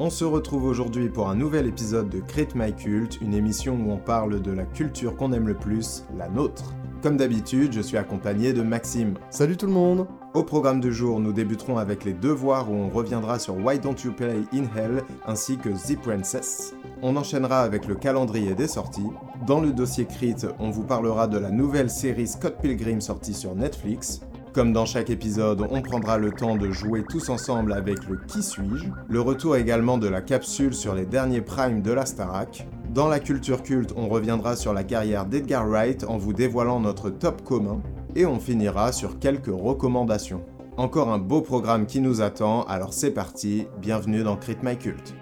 On se retrouve aujourd'hui pour un nouvel épisode de Crit My Cult, une émission où on parle de la culture qu'on aime le plus, la nôtre. Comme d'habitude, je suis accompagné de Maxime. Salut tout le monde Au programme du jour, nous débuterons avec les devoirs où on reviendra sur Why Don't You Play in Hell ainsi que The Princess. On enchaînera avec le calendrier des sorties. Dans le dossier Crit, on vous parlera de la nouvelle série Scott Pilgrim sortie sur Netflix. Comme dans chaque épisode, on prendra le temps de jouer tous ensemble avec le Qui suis-je, le retour également de la capsule sur les derniers primes de la Starac. Dans la culture culte, on reviendra sur la carrière d'Edgar Wright en vous dévoilant notre top commun, et on finira sur quelques recommandations. Encore un beau programme qui nous attend, alors c'est parti, bienvenue dans Crit My Cult.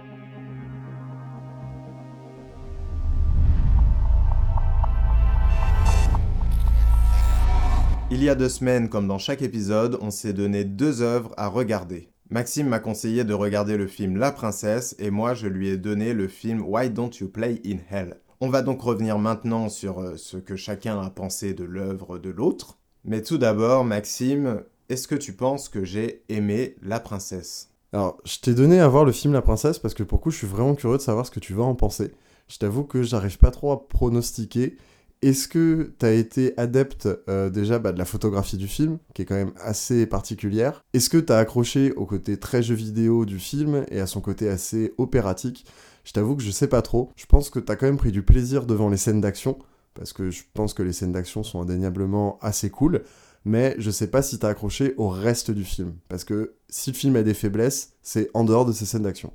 Il y a deux semaines, comme dans chaque épisode, on s'est donné deux œuvres à regarder. Maxime m'a conseillé de regarder le film La Princesse et moi je lui ai donné le film Why Don't You Play in Hell. On va donc revenir maintenant sur euh, ce que chacun a pensé de l'œuvre de l'autre. Mais tout d'abord, Maxime, est-ce que tu penses que j'ai aimé La Princesse? Alors, je t'ai donné à voir le film La Princesse parce que pour coup, je suis vraiment curieux de savoir ce que tu vas en penser. Je t'avoue que j'arrive pas trop à pronostiquer est-ce que tu as été adepte euh, déjà bah, de la photographie du film, qui est quand même assez particulière? Est-ce que tu as accroché au côté très jeu vidéo du film et à son côté assez opératique? Je t'avoue que je sais pas trop. Je pense que tu as quand même pris du plaisir devant les scènes d'action, parce que je pense que les scènes d'action sont indéniablement assez cool, mais je sais pas si tu as accroché au reste du film, parce que si le film a des faiblesses, c'est en dehors de ces scènes d'action.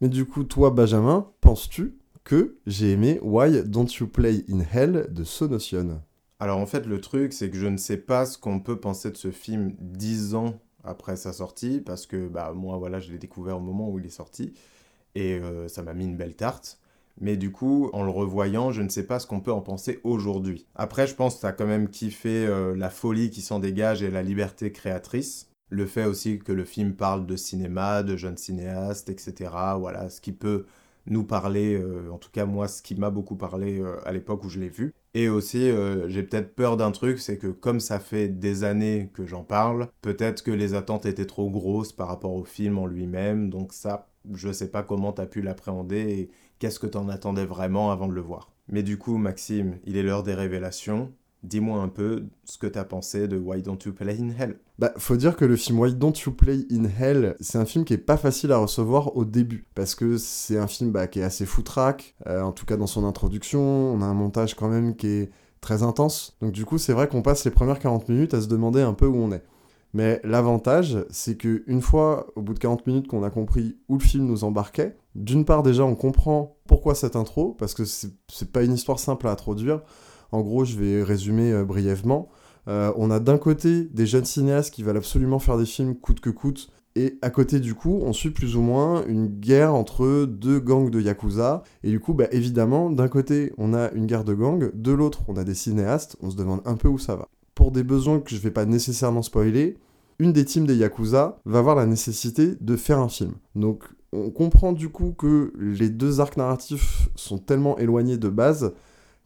Mais du coup, toi, Benjamin, penses-tu que j'ai aimé Why Don't You Play in Hell de Sonotion. Alors en fait, le truc, c'est que je ne sais pas ce qu'on peut penser de ce film dix ans après sa sortie, parce que bah, moi, voilà, je l'ai découvert au moment où il est sorti, et euh, ça m'a mis une belle tarte. Mais du coup, en le revoyant, je ne sais pas ce qu'on peut en penser aujourd'hui. Après, je pense que tu as quand même kiffé euh, la folie qui s'en dégage et la liberté créatrice. Le fait aussi que le film parle de cinéma, de jeunes cinéastes, etc. Voilà, ce qui peut nous parler, euh, en tout cas moi, ce qui m'a beaucoup parlé euh, à l'époque où je l'ai vu. Et aussi, euh, j'ai peut-être peur d'un truc, c'est que comme ça fait des années que j'en parle, peut-être que les attentes étaient trop grosses par rapport au film en lui-même, donc ça, je sais pas comment t'as pu l'appréhender et qu'est-ce que t'en attendais vraiment avant de le voir. Mais du coup, Maxime, il est l'heure des révélations. Dis-moi un peu ce que t'as pensé de Why Don't You Play in Hell. Bah, faut dire que le film Why Don't You Play in Hell, c'est un film qui est pas facile à recevoir au début, parce que c'est un film bah, qui est assez foutraque, euh, en tout cas dans son introduction, on a un montage quand même qui est très intense, donc du coup c'est vrai qu'on passe les premières 40 minutes à se demander un peu où on est. Mais l'avantage, c'est que une fois, au bout de 40 minutes, qu'on a compris où le film nous embarquait, d'une part déjà on comprend pourquoi cette intro, parce que c'est pas une histoire simple à introduire, en gros, je vais résumer euh, brièvement. Euh, on a d'un côté des jeunes cinéastes qui veulent absolument faire des films coûte que coûte, et à côté du coup, on suit plus ou moins une guerre entre deux gangs de Yakuza. Et du coup, bah, évidemment, d'un côté, on a une guerre de gangs, de l'autre, on a des cinéastes, on se demande un peu où ça va. Pour des besoins que je vais pas nécessairement spoiler, une des teams des Yakuza va avoir la nécessité de faire un film. Donc on comprend du coup que les deux arcs narratifs sont tellement éloignés de base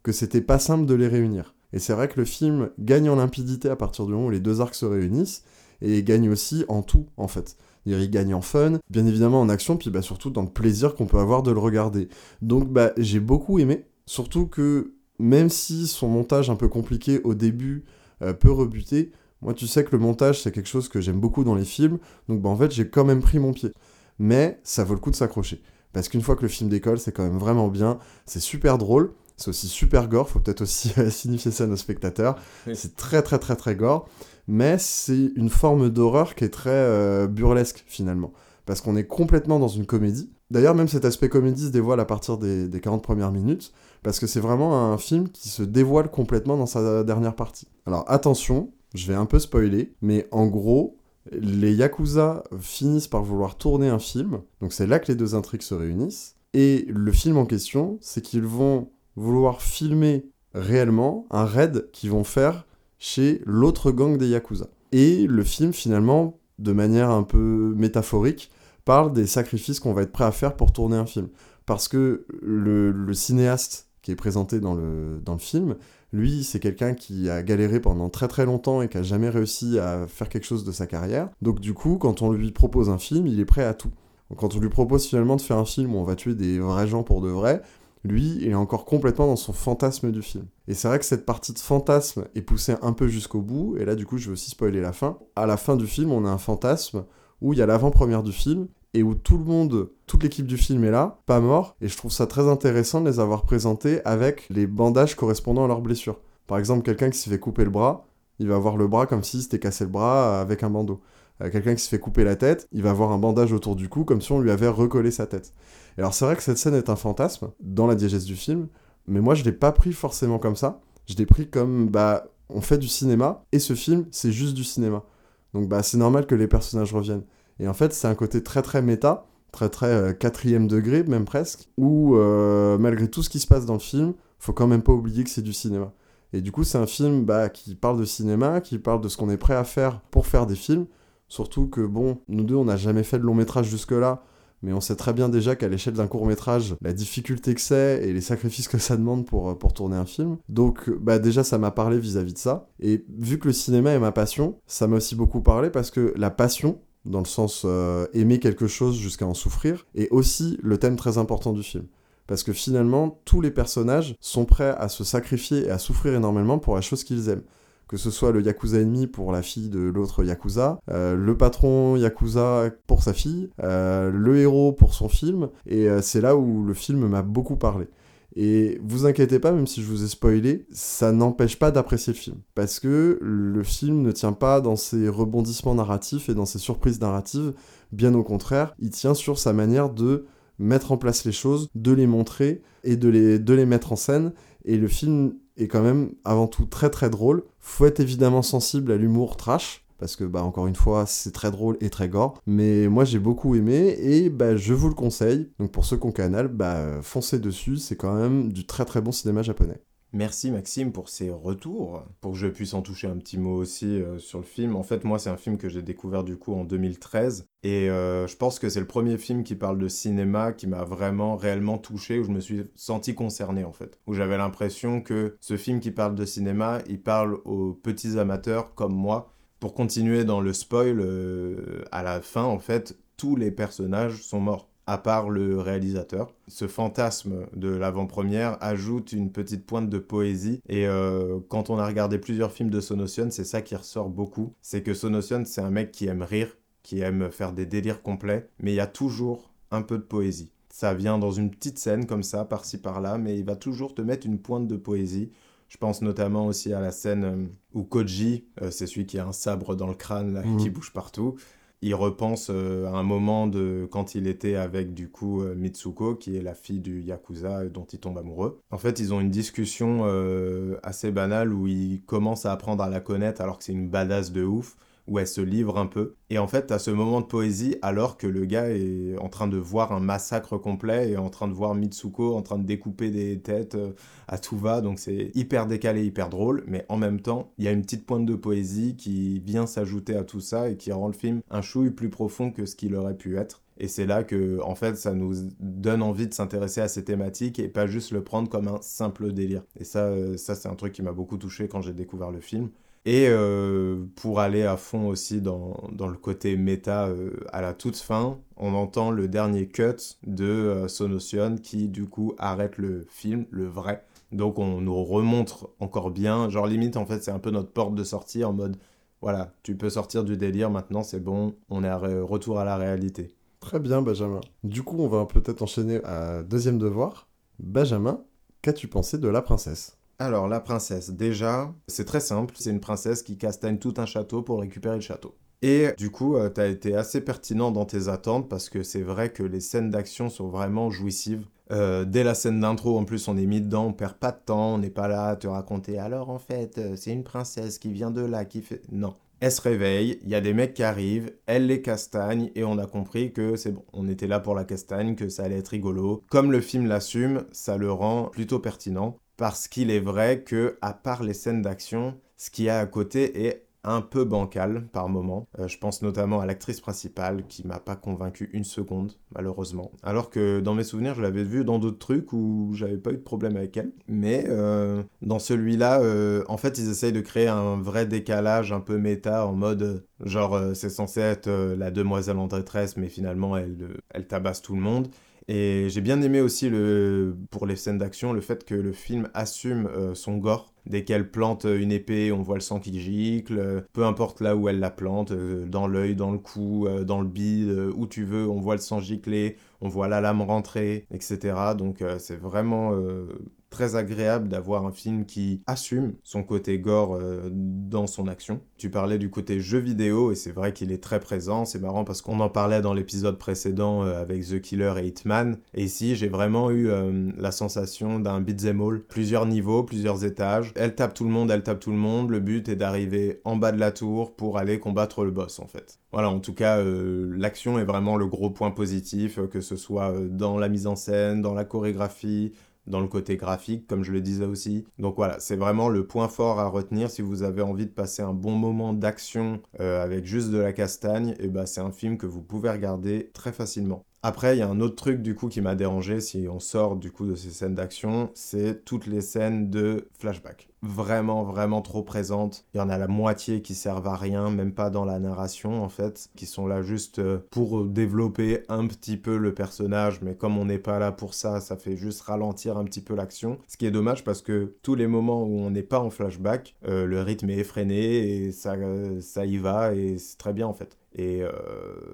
que c'était pas simple de les réunir. Et c'est vrai que le film gagne en limpidité à partir du moment où les deux arcs se réunissent, et gagne aussi en tout, en fait. Il gagne en fun, bien évidemment en action, puis bah, surtout dans le plaisir qu'on peut avoir de le regarder. Donc bah, j'ai beaucoup aimé, surtout que même si son montage un peu compliqué au début euh, peut rebuter, moi tu sais que le montage c'est quelque chose que j'aime beaucoup dans les films, donc bah, en fait j'ai quand même pris mon pied. Mais ça vaut le coup de s'accrocher. Parce qu'une fois que le film décolle, c'est quand même vraiment bien, c'est super drôle, c'est aussi super gore, faut peut-être aussi signifier ça à nos spectateurs. C'est très très très très gore, mais c'est une forme d'horreur qui est très euh, burlesque finalement, parce qu'on est complètement dans une comédie. D'ailleurs, même cet aspect comédie se dévoile à partir des, des 40 premières minutes, parce que c'est vraiment un film qui se dévoile complètement dans sa dernière partie. Alors attention, je vais un peu spoiler, mais en gros, les Yakuza finissent par vouloir tourner un film, donc c'est là que les deux intrigues se réunissent, et le film en question, c'est qu'ils vont vouloir filmer réellement un raid qu'ils vont faire chez l'autre gang des Yakuza. Et le film, finalement, de manière un peu métaphorique, parle des sacrifices qu'on va être prêt à faire pour tourner un film. Parce que le, cinéaste qui est présenté dans le, dans le film, lui, c'est quelqu'un qui a galéré pendant très très longtemps et qui a jamais réussi à faire quelque chose de sa carrière. Donc du coup, quand on lui propose un film, il est prêt à tout. quand on lui propose finalement de faire un film où on va tuer des vrais gens pour de vrai, lui, il est encore complètement dans son fantasme du film. Et c'est vrai que cette partie de fantasme est poussée un peu jusqu'au bout, et là du coup je vais aussi spoiler la fin. À la fin du film, on a un fantasme où il y a l'avant-première du film, et où tout le monde, toute l'équipe du film est là, pas mort, et je trouve ça très intéressant de les avoir présentés avec les bandages correspondant à leurs blessures. Par exemple, quelqu'un qui s'est fait couper le bras, il va avoir le bras comme s'il s'était cassé le bras avec un bandeau. Euh, quelqu'un qui se fait couper la tête, il va avoir un bandage autour du cou comme si on lui avait recollé sa tête. Alors c'est vrai que cette scène est un fantasme dans la diégèse du film, mais moi je l'ai pas pris forcément comme ça. Je l'ai pris comme bah on fait du cinéma et ce film c'est juste du cinéma. Donc bah c'est normal que les personnages reviennent. Et en fait c'est un côté très très méta, très très euh, quatrième degré même presque, où euh, malgré tout ce qui se passe dans le film, faut quand même pas oublier que c'est du cinéma. Et du coup c'est un film bah, qui parle de cinéma, qui parle de ce qu'on est prêt à faire pour faire des films, Surtout que, bon, nous deux, on n'a jamais fait de long métrage jusque-là, mais on sait très bien déjà qu'à l'échelle d'un court métrage, la difficulté que c'est et les sacrifices que ça demande pour, euh, pour tourner un film. Donc, bah déjà, ça m'a parlé vis-à-vis de ça. Et vu que le cinéma est ma passion, ça m'a aussi beaucoup parlé parce que la passion, dans le sens euh, aimer quelque chose jusqu'à en souffrir, est aussi le thème très important du film. Parce que finalement, tous les personnages sont prêts à se sacrifier et à souffrir énormément pour la chose qu'ils aiment que ce soit le Yakuza ennemi pour la fille de l'autre Yakuza, euh, le patron Yakuza pour sa fille, euh, le héros pour son film, et euh, c'est là où le film m'a beaucoup parlé. Et vous inquiétez pas, même si je vous ai spoilé, ça n'empêche pas d'apprécier le film. Parce que le film ne tient pas dans ses rebondissements narratifs et dans ses surprises narratives, bien au contraire, il tient sur sa manière de mettre en place les choses, de les montrer et de les, de les mettre en scène. Et le film est quand même avant tout très très drôle. Faut être évidemment sensible à l'humour trash, parce que bah encore une fois c'est très drôle et très gore. Mais moi j'ai beaucoup aimé et bah je vous le conseille. Donc pour ceux qui ont canal bah foncez dessus. C'est quand même du très très bon cinéma japonais Merci Maxime pour ces retours, pour que je puisse en toucher un petit mot aussi euh, sur le film. En fait, moi, c'est un film que j'ai découvert du coup en 2013 et euh, je pense que c'est le premier film qui parle de cinéma qui m'a vraiment réellement touché, où je me suis senti concerné en fait, où j'avais l'impression que ce film qui parle de cinéma, il parle aux petits amateurs comme moi. Pour continuer dans le spoil, euh, à la fin, en fait, tous les personnages sont morts à part le réalisateur. Ce fantasme de l'avant-première ajoute une petite pointe de poésie. Et euh, quand on a regardé plusieurs films de Sonotion, c'est ça qui ressort beaucoup. C'est que Sonotion, c'est un mec qui aime rire, qui aime faire des délires complets, mais il y a toujours un peu de poésie. Ça vient dans une petite scène comme ça, par-ci par-là, mais il va toujours te mettre une pointe de poésie. Je pense notamment aussi à la scène euh, où Koji, euh, c'est celui qui a un sabre dans le crâne mmh. qui bouge partout, il repense euh, à un moment de quand il était avec du coup euh, Mitsuko, qui est la fille du Yakuza dont il tombe amoureux. En fait, ils ont une discussion euh, assez banale où il commence à apprendre à la connaître alors que c'est une badass de ouf où elle se livre un peu. Et en fait, à ce moment de poésie, alors que le gars est en train de voir un massacre complet et en train de voir Mitsuko en train de découper des têtes euh, à tout va, donc c'est hyper décalé, hyper drôle, mais en même temps, il y a une petite pointe de poésie qui vient s'ajouter à tout ça et qui rend le film un chouille plus profond que ce qu'il aurait pu être. Et c'est là que, en fait, ça nous donne envie de s'intéresser à ces thématiques et pas juste le prendre comme un simple délire. Et ça, euh, ça c'est un truc qui m'a beaucoup touché quand j'ai découvert le film. Et euh, pour aller à fond aussi dans, dans le côté méta, euh, à la toute fin, on entend le dernier cut de euh, qui du coup arrête le film, le vrai. Donc on nous remontre encore bien, genre limite en fait c'est un peu notre porte de sortie en mode voilà, tu peux sortir du délire maintenant, c'est bon, on est à retour à la réalité. Très bien Benjamin. Du coup on va peut-être enchaîner à deuxième devoir. Benjamin, qu'as-tu pensé de la princesse? Alors, la princesse, déjà, c'est très simple. C'est une princesse qui castagne tout un château pour récupérer le château. Et du coup, euh, tu as été assez pertinent dans tes attentes parce que c'est vrai que les scènes d'action sont vraiment jouissives. Euh, dès la scène d'intro, en plus, on est mis dedans, on perd pas de temps, on n'est pas là à te raconter. Alors, en fait, euh, c'est une princesse qui vient de là, qui fait. Non. Elle se réveille, il y a des mecs qui arrivent, elle les castagne et on a compris que c'est bon, on était là pour la castagne, que ça allait être rigolo. Comme le film l'assume, ça le rend plutôt pertinent parce qu'il est vrai que, à part les scènes d'action, ce qu'il y a à côté est un peu bancal par moment. Euh, je pense notamment à l'actrice principale qui m'a pas convaincu une seconde, malheureusement. Alors que dans mes souvenirs, je l'avais vue dans d'autres trucs où j'avais pas eu de problème avec elle. Mais euh, dans celui-là, euh, en fait, ils essayent de créer un vrai décalage un peu méta en mode genre c'est censé être la demoiselle en détresse, mais finalement elle, elle tabasse tout le monde. Et j'ai bien aimé aussi le, pour les scènes d'action le fait que le film assume son gore Dès qu'elle plante une épée, on voit le sang qui gicle. Peu importe là où elle la plante, euh, dans l'œil, dans le cou, euh, dans le bide, euh, où tu veux, on voit le sang gicler, on voit la lame rentrer, etc. Donc c'est vraiment très agréable d'avoir un film qui assume son côté gore euh, dans son action. Tu parlais du côté jeu vidéo et c'est vrai qu'il est très présent. C'est marrant parce qu'on en parlait dans l'épisode précédent euh, avec The Killer et Hitman. Et ici, j'ai vraiment eu euh, la sensation d'un beat'em all. Plusieurs niveaux, plusieurs étages. Elle tape tout le monde, elle tape tout le monde. Le but est d'arriver en bas de la tour pour aller combattre le boss en fait. Voilà, en tout cas, l'action est vraiment le gros point positif, que ce soit dans la mise en scène, dans la chorégraphie, dans le côté graphique, comme je le disais aussi. Donc voilà, c'est vraiment le point fort à retenir si vous avez envie de passer un bon moment d'action euh, avec juste de la castagne. Et eh ben c'est un film que vous pouvez regarder très facilement. Après, il y a un autre truc du coup qui m'a dérangé si on sort du coup de ces scènes d'action, c'est toutes les scènes de flashback. Vraiment, vraiment trop présentes. Il y en a la moitié qui servent à rien, même pas dans la narration en fait, qui sont là juste euh, pour développer un petit peu le personnage, mais comme on n'est pas là pour ça, ça fait juste ralentir un petit peu l'action. Ce qui est dommage parce que tous les moments où on n'est pas en flashback, euh, le rythme est effréné et ça, ça y va et c'est très bien en fait et euh,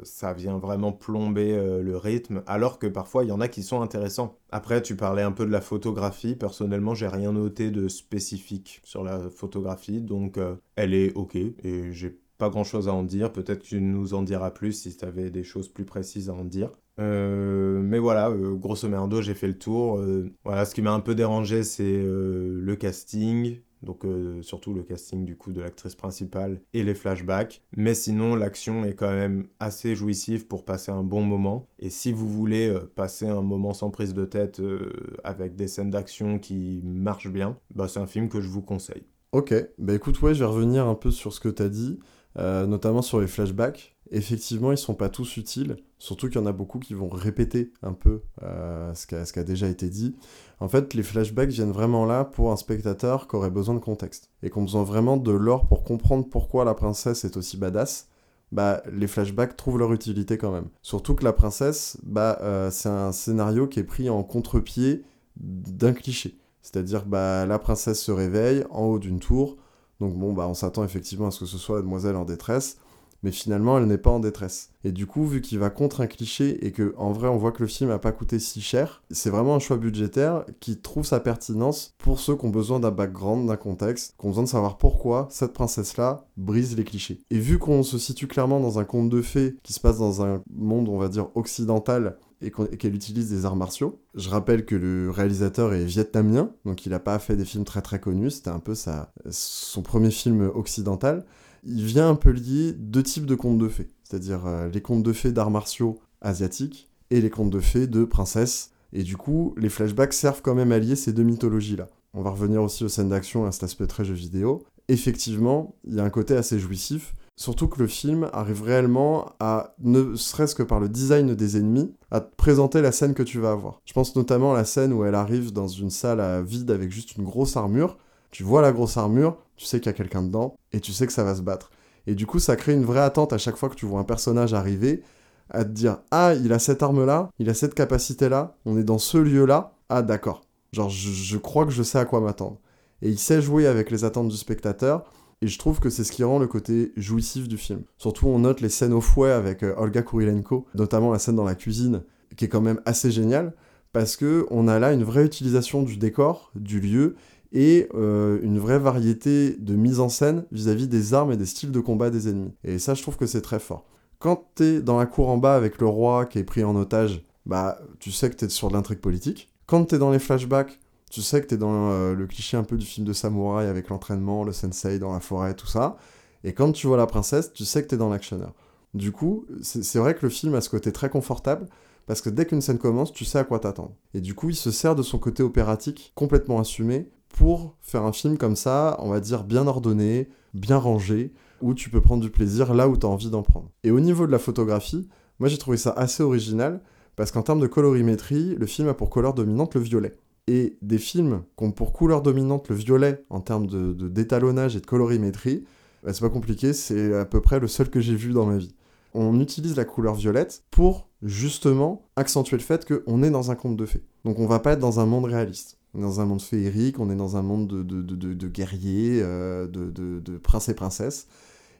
ça vient vraiment plomber euh, le rythme, alors que parfois il y en a qui sont intéressants. Après, tu parlais un peu de la photographie. Personnellement, j'ai rien noté de spécifique sur la photographie, donc euh, elle est ok et j'ai pas grand chose à en dire. Peut-être que tu nous en diras plus si tu avais des choses plus précises à en dire. mais voilà, grosso merdo, j'ai fait le tour. voilà, ce qui m'a un peu dérangé, c'est le casting, donc euh, surtout le casting du coup de l'actrice principale et les flashbacks. Mais sinon, l'action est quand même assez jouissive pour passer un bon moment. Et si vous voulez euh, passer un moment sans prise de tête euh, avec des scènes d'action qui marchent bien, bah, c'est un film que je vous conseille. Ok, bah écoute, ouais, je vais revenir un peu sur ce que tu as dit, notamment sur les flashbacks effectivement, ils sont pas tous utiles, surtout qu'il y en a beaucoup qui vont répéter un peu euh, ce, qui a, déjà été dit. En fait, les flashbacks viennent vraiment là pour un spectateur qui aurait besoin de contexte, et qu'on besoin vraiment de l'or pour comprendre pourquoi la princesse est aussi badass. Bah, les flashbacks trouvent leur utilité quand même. Surtout que la princesse, bah, euh, c'est un scénario qui est pris en contre-pied d'un cliché. C'est-à-dire, bah, la princesse se réveille en haut d'une tour, donc bon, bah, on s'attend effectivement à ce que ce soit la demoiselle en détresse, mais finalement elle n'est pas en détresse. Et du coup, vu qu'il va contre un cliché et que en vrai on voit que le film n'a pas coûté si cher, c'est vraiment un choix budgétaire qui trouve sa pertinence pour ceux qui ont besoin d'un background, d'un contexte, qui ont besoin de savoir pourquoi cette princesse-là brise les clichés. Et vu qu'on se situe clairement dans un conte de fées qui se passe dans un monde, on va dire, occidental, et qu'elle utilise des arts martiaux. Je rappelle que le réalisateur est vietnamien, donc il n'a pas fait des films très très connus, c'était un peu sa, son premier film occidental il vient un peu lier deux types de contes de fées, c'est-à-dire euh, les contes de fées d'arts martiaux asiatiques et les contes de fées de princesses. Et du coup, les flashbacks servent quand même à lier ces deux mythologies-là. On va revenir aussi aux scènes d'action à cet aspect très jeu vidéo. Effectivement, il y a un côté assez jouissif, surtout que le film arrive réellement à, ne serait-ce que par le design des ennemis, à te présenter la scène que tu vas avoir. Je pense notamment à la scène où elle arrive dans une salle à vide avec juste une grosse armure, tu vois la grosse armure, tu sais qu'il y a quelqu'un dedans, et tu sais que ça va se battre. Et du coup, ça crée une vraie attente à chaque fois que tu vois un personnage arriver, à te dire Ah, il a cette arme-là, il a cette capacité-là, on est dans ce lieu-là, ah d'accord. Genre, je, crois que je sais à quoi m'attendre. Et il sait jouer avec les attentes du spectateur, et je trouve que c'est ce qui rend le côté jouissif du film. Surtout, on note les scènes au fouet avec euh, Olga Kurilenko, notamment la scène dans la cuisine, qui est quand même assez géniale, parce que on a là une vraie utilisation du décor, du lieu, et euh, une vraie variété de mise en scène vis-à-vis des armes et des styles de combat des ennemis. Et ça, je trouve que c'est très fort. Quand t'es dans la cour en bas avec le roi qui est pris en otage, bah, tu sais que t'es sur de l'intrigue politique. Quand t'es dans les flashbacks, tu sais que t'es dans euh, le cliché un peu du film de samouraï avec l'entraînement, le sensei dans la forêt, tout ça. Et quand tu vois la princesse, tu sais que t'es dans l'actionneur. Du coup, c'est vrai que le film a ce côté très confortable, parce que dès qu'une scène commence, tu sais à quoi t'attendre. Et du coup, il se sert de son côté opératique complètement assumé pour faire un film comme ça, on va dire bien ordonné, bien rangé, où tu peux prendre du plaisir là où tu as envie d'en prendre. Et au niveau de la photographie, moi j'ai trouvé ça assez original, parce qu'en termes de colorimétrie, le film a pour couleur dominante le violet. Et des films qui ont pour couleur dominante le violet en termes de, d'étalonnage et de colorimétrie, bah, c'est pas compliqué, c'est à peu près le seul que j'ai vu dans ma vie. On utilise la couleur violette pour justement accentuer le fait qu'on est dans un conte de fées. Donc on va pas être dans un monde réaliste. Dans un monde féerique, on est dans un monde de, guerriers, euh, de, princes et princesses.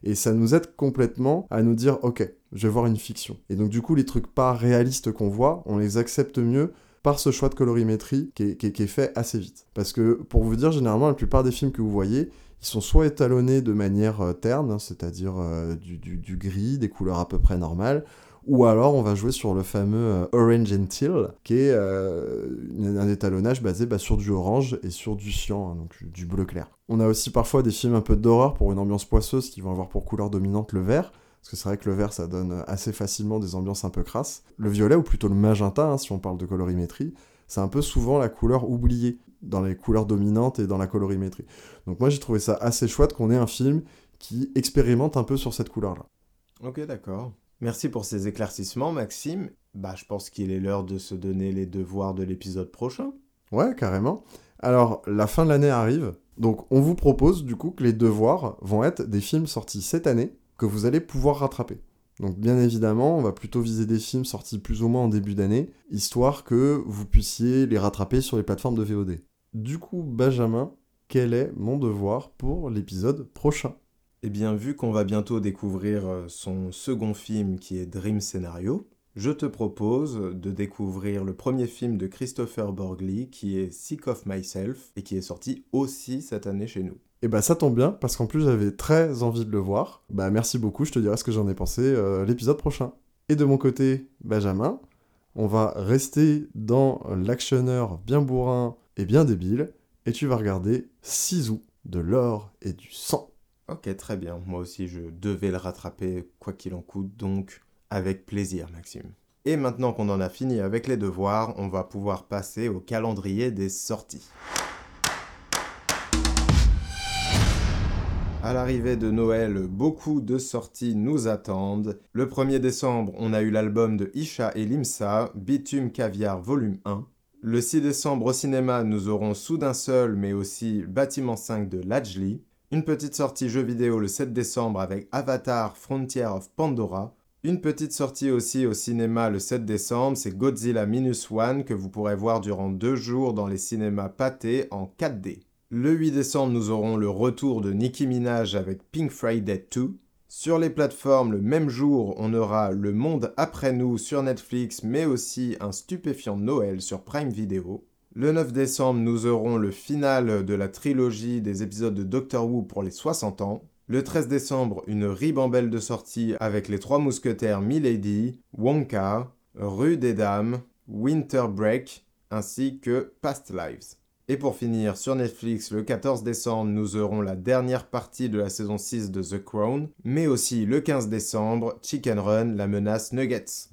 Et ça nous aide complètement à nous dire, ok, je vais voir une fiction. Et donc du coup, les trucs pas réalistes qu'on voit, on les accepte mieux par ce choix de colorimétrie qui est, fait assez vite. Parce que, pour vous dire, généralement, la plupart des films que vous voyez, ils sont soit étalonnés de manière euh, terne, hein, c'est-à-dire euh, du, gris, des couleurs à peu près normales, ou alors on va jouer sur le fameux euh, Orange and Teal, qui est un étalonnage basé bah, sur du orange et sur du cyan, hein, donc du bleu clair. On a aussi parfois des films un peu d'horreur pour une ambiance poisseuse qui vont avoir pour couleur dominante le vert, parce que c'est vrai que le vert, ça donne assez facilement des ambiances un peu crasses. Le violet, ou plutôt le magenta, hein, si on parle de colorimétrie, c'est un peu souvent la couleur oubliée dans les couleurs dominantes et dans la colorimétrie. Donc moi, j'ai trouvé ça assez chouette qu'on ait un film qui expérimente un peu sur cette couleur-là. Ok, d'accord. Merci pour ces éclaircissements, Maxime. Bah, je pense qu'il est l'heure de se donner les devoirs de l'épisode prochain. Ouais, carrément. Alors, la fin de l'année arrive, donc on vous propose du coup que les devoirs vont être des films sortis cette année que vous allez pouvoir rattraper. Donc bien évidemment, on va plutôt viser des films sortis plus ou moins en début d'année, histoire que vous puissiez les rattraper sur les plateformes de VOD. Du coup, Benjamin, quel est mon devoir pour l'épisode prochain? Eh bien, vu qu'on va bientôt découvrir euh, son second film qui est Dream Scenario, je te propose de découvrir le premier film de Christopher Borgli qui est Sick of Myself et qui est sorti aussi cette année chez nous. Et bah ça tombe bien, parce qu'en plus j'avais très envie de le voir. Bah merci beaucoup, je te dirai ce que j'en ai pensé euh, l'épisode prochain. Et de mon côté, Benjamin, on va rester dans l'actionneur bien bourrin et bien débile, et tu vas regarder Sisu de l'or et du sang. Ok, très bien. Moi aussi, je devais le rattraper, quoi qu'il en coûte, donc avec plaisir, Maxime. Et maintenant qu'on en a fini avec les devoirs, on va pouvoir passer au calendrier des sorties. À l'arrivée de Noël, beaucoup de sorties nous attendent. Le 1er décembre, on a eu l'album de Isha et Limsa, Bitume Caviar Volume 1. Le 6 décembre au cinéma, nous aurons Soudain Seul, mais aussi Bâtiment 5 de Lajli. Une petite sortie jeu vidéo le 7 décembre avec Avatar Frontier of Pandora. Une petite sortie aussi au cinéma le 7 décembre, c'est Godzilla Minus One que vous pourrez voir durant deux jours dans les cinémas pâtés en 4D. Le 8 décembre, nous aurons le retour de Nicki Minaj avec Pink Friday 2. Sur les plateformes, le même jour, on aura Le Monde après nous sur Netflix, mais aussi un stupéfiant Noël sur Prime Video. Le 9 décembre, nous aurons le final de la trilogie des épisodes de Doctor Who pour les 60 ans. Le 13 décembre, une ribambelle de sorties avec les trois mousquetaires Milady, Wonka, Rue des Dames, Winter Break, ainsi que Past Lives. Et pour finir, sur Netflix, le 14 décembre, nous aurons la dernière partie de la saison 6 de The Crown, mais aussi le 15 décembre, Chicken Run, la menace Nuggets.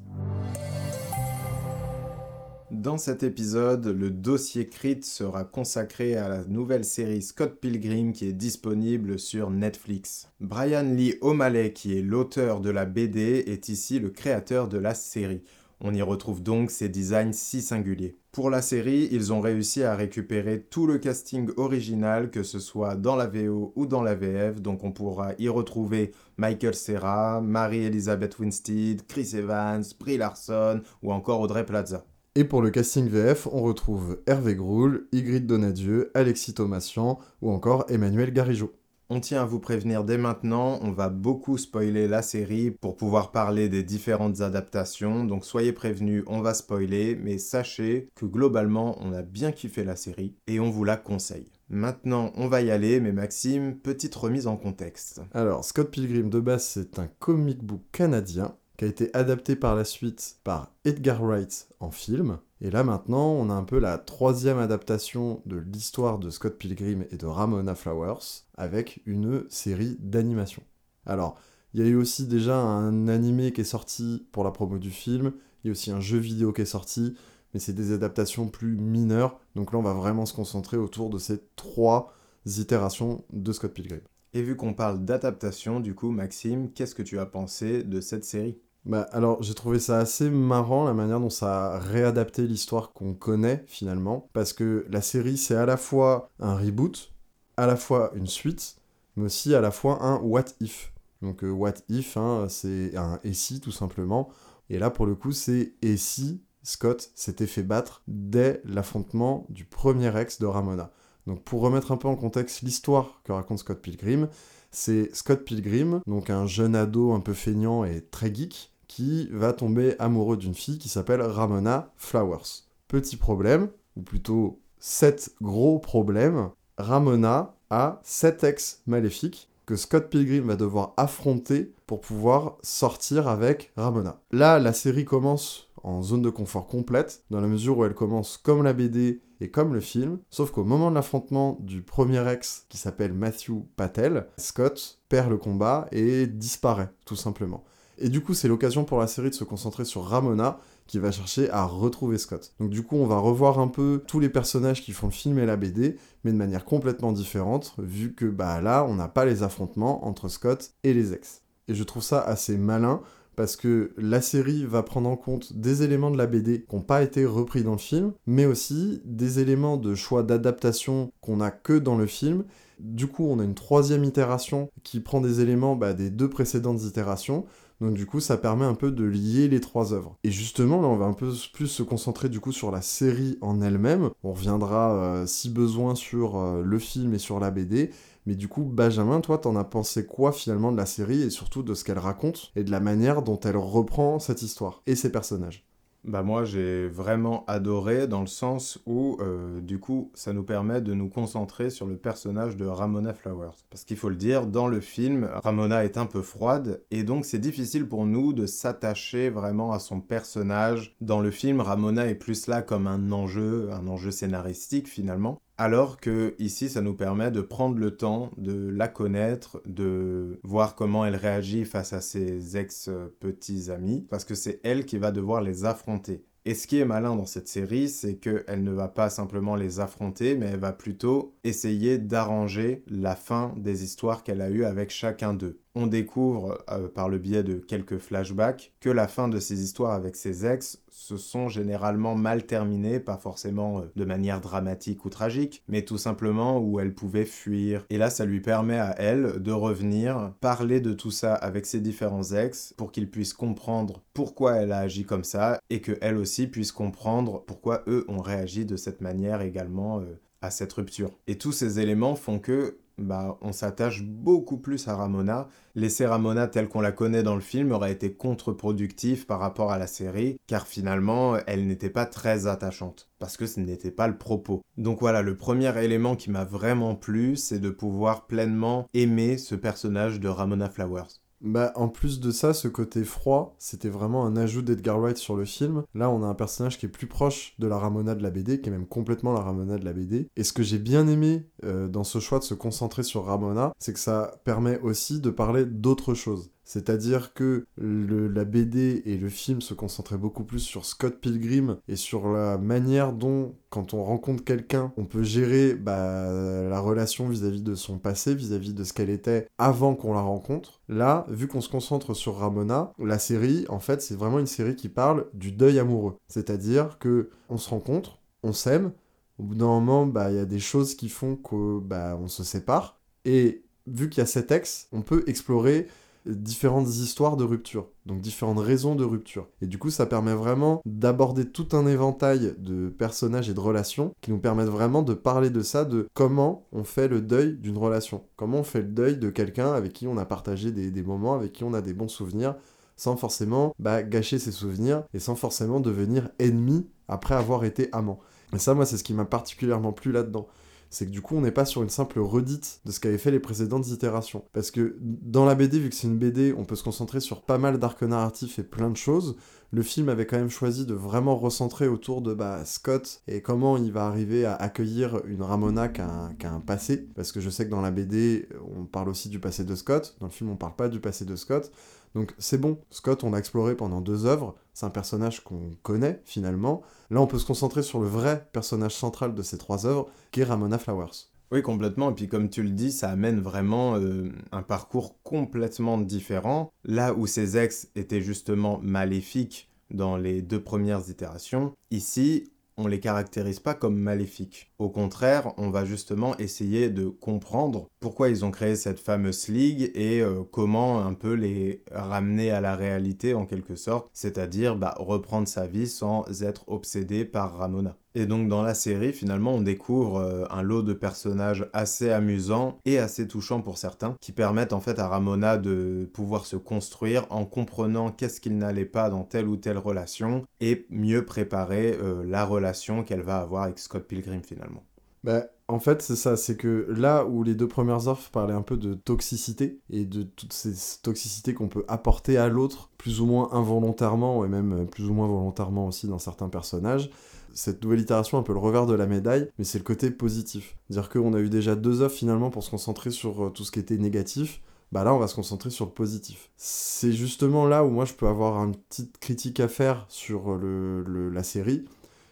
Dans cet épisode, le dossier Crit sera consacré à la nouvelle série Scott Pilgrim qui est disponible sur Netflix. Brian Lee O'Malley, qui est l'auteur de la BD, est ici le créateur de la série. On y retrouve donc ces designs si singuliers. Pour la série, ils ont réussi à récupérer tout le casting original, que ce soit dans la VO ou dans la VF, donc on pourra y retrouver Michael Serra, Marie-Elisabeth Winstead, Chris Evans, Brie Larson ou encore Audrey Plaza. Et pour le casting VF, on retrouve Hervé Groul, Ygritte Donadieu, Alexis Thomasian ou encore Emmanuel Garigeau. On tient à vous prévenir dès maintenant, on va beaucoup spoiler la série pour pouvoir parler des différentes adaptations, donc soyez prévenus, on va spoiler, mais sachez que globalement on a bien kiffé la série et on vous la conseille. Maintenant, on va y aller, mais Maxime, petite remise en contexte. Alors, Scott Pilgrim de base, c'est un comic book canadien qui a été adapté par la suite par Edgar Wright en film. Et là maintenant, on a un peu la troisième adaptation de l'histoire de Scott Pilgrim et de Ramona Flowers avec une série d'animation. Alors, il y a eu aussi déjà un animé qui est sorti pour la promo du film, il y a aussi un jeu vidéo qui est sorti, mais c'est des adaptations plus mineures. Donc là, on va vraiment se concentrer autour de ces trois itérations de Scott Pilgrim. Et vu qu'on parle d'adaptation, du coup, Maxime, qu'est-ce que tu as pensé de cette série? Bah, alors, j'ai trouvé ça assez marrant la manière dont ça a réadapté l'histoire qu'on connaît finalement, parce que la série c'est à la fois un reboot, à la fois une suite, mais aussi à la fois un what if. Donc, euh, what if, hein, c'est un et si tout simplement. Et là, pour le coup, c'est et si Scott s'était fait battre dès l'affrontement du premier ex de Ramona. Donc pour remettre un peu en contexte l'histoire que raconte Scott Pilgrim, c'est Scott Pilgrim, donc un jeune ado un peu feignant et très geek, qui va tomber amoureux d'une fille qui s'appelle Ramona Flowers. Petit problème, ou plutôt sept gros problèmes, Ramona a sept ex maléfiques que Scott Pilgrim va devoir affronter pour pouvoir sortir avec Ramona. Là, la série commence en zone de confort complète, dans la mesure où elle commence comme la BD et comme le film, sauf qu'au moment de l'affrontement du premier ex qui s'appelle Matthew Patel, Scott perd le combat et disparaît, tout simplement. Et du coup, c'est l'occasion pour la série de se concentrer sur Ramona, qui va chercher à retrouver Scott. Donc du coup, on va revoir un peu tous les personnages qui font le film et la BD, mais de manière complètement différente, vu que bah là, on n'a pas les affrontements entre Scott et les ex. Et je trouve ça assez malin, parce que la série va prendre en compte des éléments de la BD qui n'ont pas été repris dans le film, mais aussi des éléments de choix d'adaptation qu'on n'a que dans le film. Du coup, on a une troisième itération qui prend des éléments bah, des deux précédentes itérations. Donc du coup, ça permet un peu de lier les trois œuvres. Et justement, là, on va un peu plus se concentrer du coup sur la série en elle-même. On reviendra euh, si besoin sur euh, le film et sur la BD. Mais du coup, Benjamin, toi, t'en as pensé quoi finalement de la série et surtout de ce qu'elle raconte et de la manière dont elle reprend cette histoire et ses personnages? Bah moi j'ai vraiment adoré dans le sens où euh, du coup ça nous permet de nous concentrer sur le personnage de Ramona Flowers. Parce qu'il faut le dire, dans le film, Ramona est un peu froide et donc c'est difficile pour nous de s'attacher vraiment à son personnage. Dans le film, Ramona est plus là comme un enjeu, un enjeu scénaristique finalement. Alors que ici, ça nous permet de prendre le temps de la connaître, de voir comment elle réagit face à ses ex-petits amis, parce que c'est elle qui va devoir les affronter. Et ce qui est malin dans cette série, c'est qu'elle ne va pas simplement les affronter, mais elle va plutôt essayer d'arranger la fin des histoires qu'elle a eues avec chacun d'eux on découvre euh, par le biais de quelques flashbacks que la fin de ces histoires avec ses ex se sont généralement mal terminées, pas forcément euh, de manière dramatique ou tragique, mais tout simplement où elle pouvait fuir. Et là, ça lui permet à elle de revenir, parler de tout ça avec ses différents ex pour qu'ils puissent comprendre pourquoi elle a agi comme ça et que elle aussi puisse comprendre pourquoi eux ont réagi de cette manière également euh, à cette rupture. Et tous ces éléments font que bah, on s'attache beaucoup plus à Ramona. Laisser Ramona telle qu'on la connaît dans le film aurait été contre-productif par rapport à la série, car finalement, elle n'était pas très attachante, parce que ce n'était pas le propos. Donc voilà, le premier élément qui m'a vraiment plu, c'est de pouvoir pleinement aimer ce personnage de Ramona Flowers. Bah, en plus de ça, ce côté froid, c'était vraiment un ajout d'Edgar Wright sur le film. Là, on a un personnage qui est plus proche de la Ramona de la BD, qui est même complètement la Ramona de la BD. Et ce que j'ai bien aimé euh, dans ce choix de se concentrer sur Ramona, c'est que ça permet aussi de parler d'autres choses. C'est-à-dire que la BD et le film se concentraient beaucoup plus sur Scott Pilgrim et sur la manière dont, quand on rencontre quelqu'un, on peut gérer bah, la relation vis-à-vis de son passé, vis-à-vis de ce qu'elle était avant qu'on la rencontre. Là, vu qu'on se concentre sur Ramona, la série, en fait, c'est vraiment une série qui parle du deuil amoureux. C'est-à-dire que on se rencontre, on s'aime, au bout d'un moment, bah, il y a des choses qui font qu'on bah, se sépare. Et vu qu'il y a cet ex, on peut explorer différentes histoires de rupture, donc différentes raisons de rupture. Et du coup, ça permet vraiment d'aborder tout un éventail de personnages et de relations qui nous permettent vraiment de parler de ça, de comment on fait le deuil d'une relation, comment on fait le deuil de quelqu'un avec qui on a partagé des, moments, avec qui on a des bons souvenirs, sans forcément bah, gâcher ses souvenirs et sans forcément devenir ennemi après avoir été amant. Et ça, moi, c'est ce qui m'a particulièrement plu là-dedans c'est que du coup on n'est pas sur une simple redite de ce qu'avaient fait les précédentes itérations. Parce que dans la BD, vu que c'est une BD, on peut se concentrer sur pas mal d'arcs narratifs et plein de choses. Le film avait quand même choisi de vraiment recentrer autour de bah, Scott et comment il va arriver à accueillir une Ramona qui a, un, passé. Parce que je sais que dans la BD, on parle aussi du passé de Scott. Dans le film, on parle pas du passé de Scott. Donc c'est bon, Scott, on l'a exploré pendant deux œuvres, c'est un personnage qu'on connaît finalement. Là, on peut se concentrer sur le vrai personnage central de ces trois œuvres, qui est Ramona Flowers. Oui, complètement. Et puis comme tu le dis, ça amène vraiment euh, un parcours complètement différent. Là où ses ex étaient justement maléfiques dans les deux premières itérations, ici, on les caractérise pas comme maléfiques. Au contraire, on va justement essayer de comprendre pourquoi ils ont créé cette fameuse ligue et euh, comment un peu les ramener à la réalité en quelque sorte, c'est-à-dire bah, reprendre sa vie sans être obsédé par Ramona. Et donc dans la série, finalement, on découvre euh, un lot de personnages assez amusants et assez touchants pour certains, qui permettent en fait à Ramona de pouvoir se construire en comprenant qu'est-ce qu'il n'allait pas dans telle ou telle relation et mieux préparer euh, la relation qu'elle va avoir avec Scott Pilgrim finalement. Bah, en fait, c'est ça, c'est que là où les deux premières offres parlaient un peu de toxicité et de toutes ces toxicités qu'on peut apporter à l'autre, plus ou moins involontairement, et même plus ou moins volontairement aussi dans certains personnages, cette nouvelle itération un peu le revers de la médaille, mais c'est le côté positif. Dire qu'on a eu déjà deux offres finalement pour se concentrer sur euh, tout ce qui était négatif, bah là on va se concentrer sur le positif. C'est justement là où moi je peux avoir une petite critique à faire sur euh, le, la série,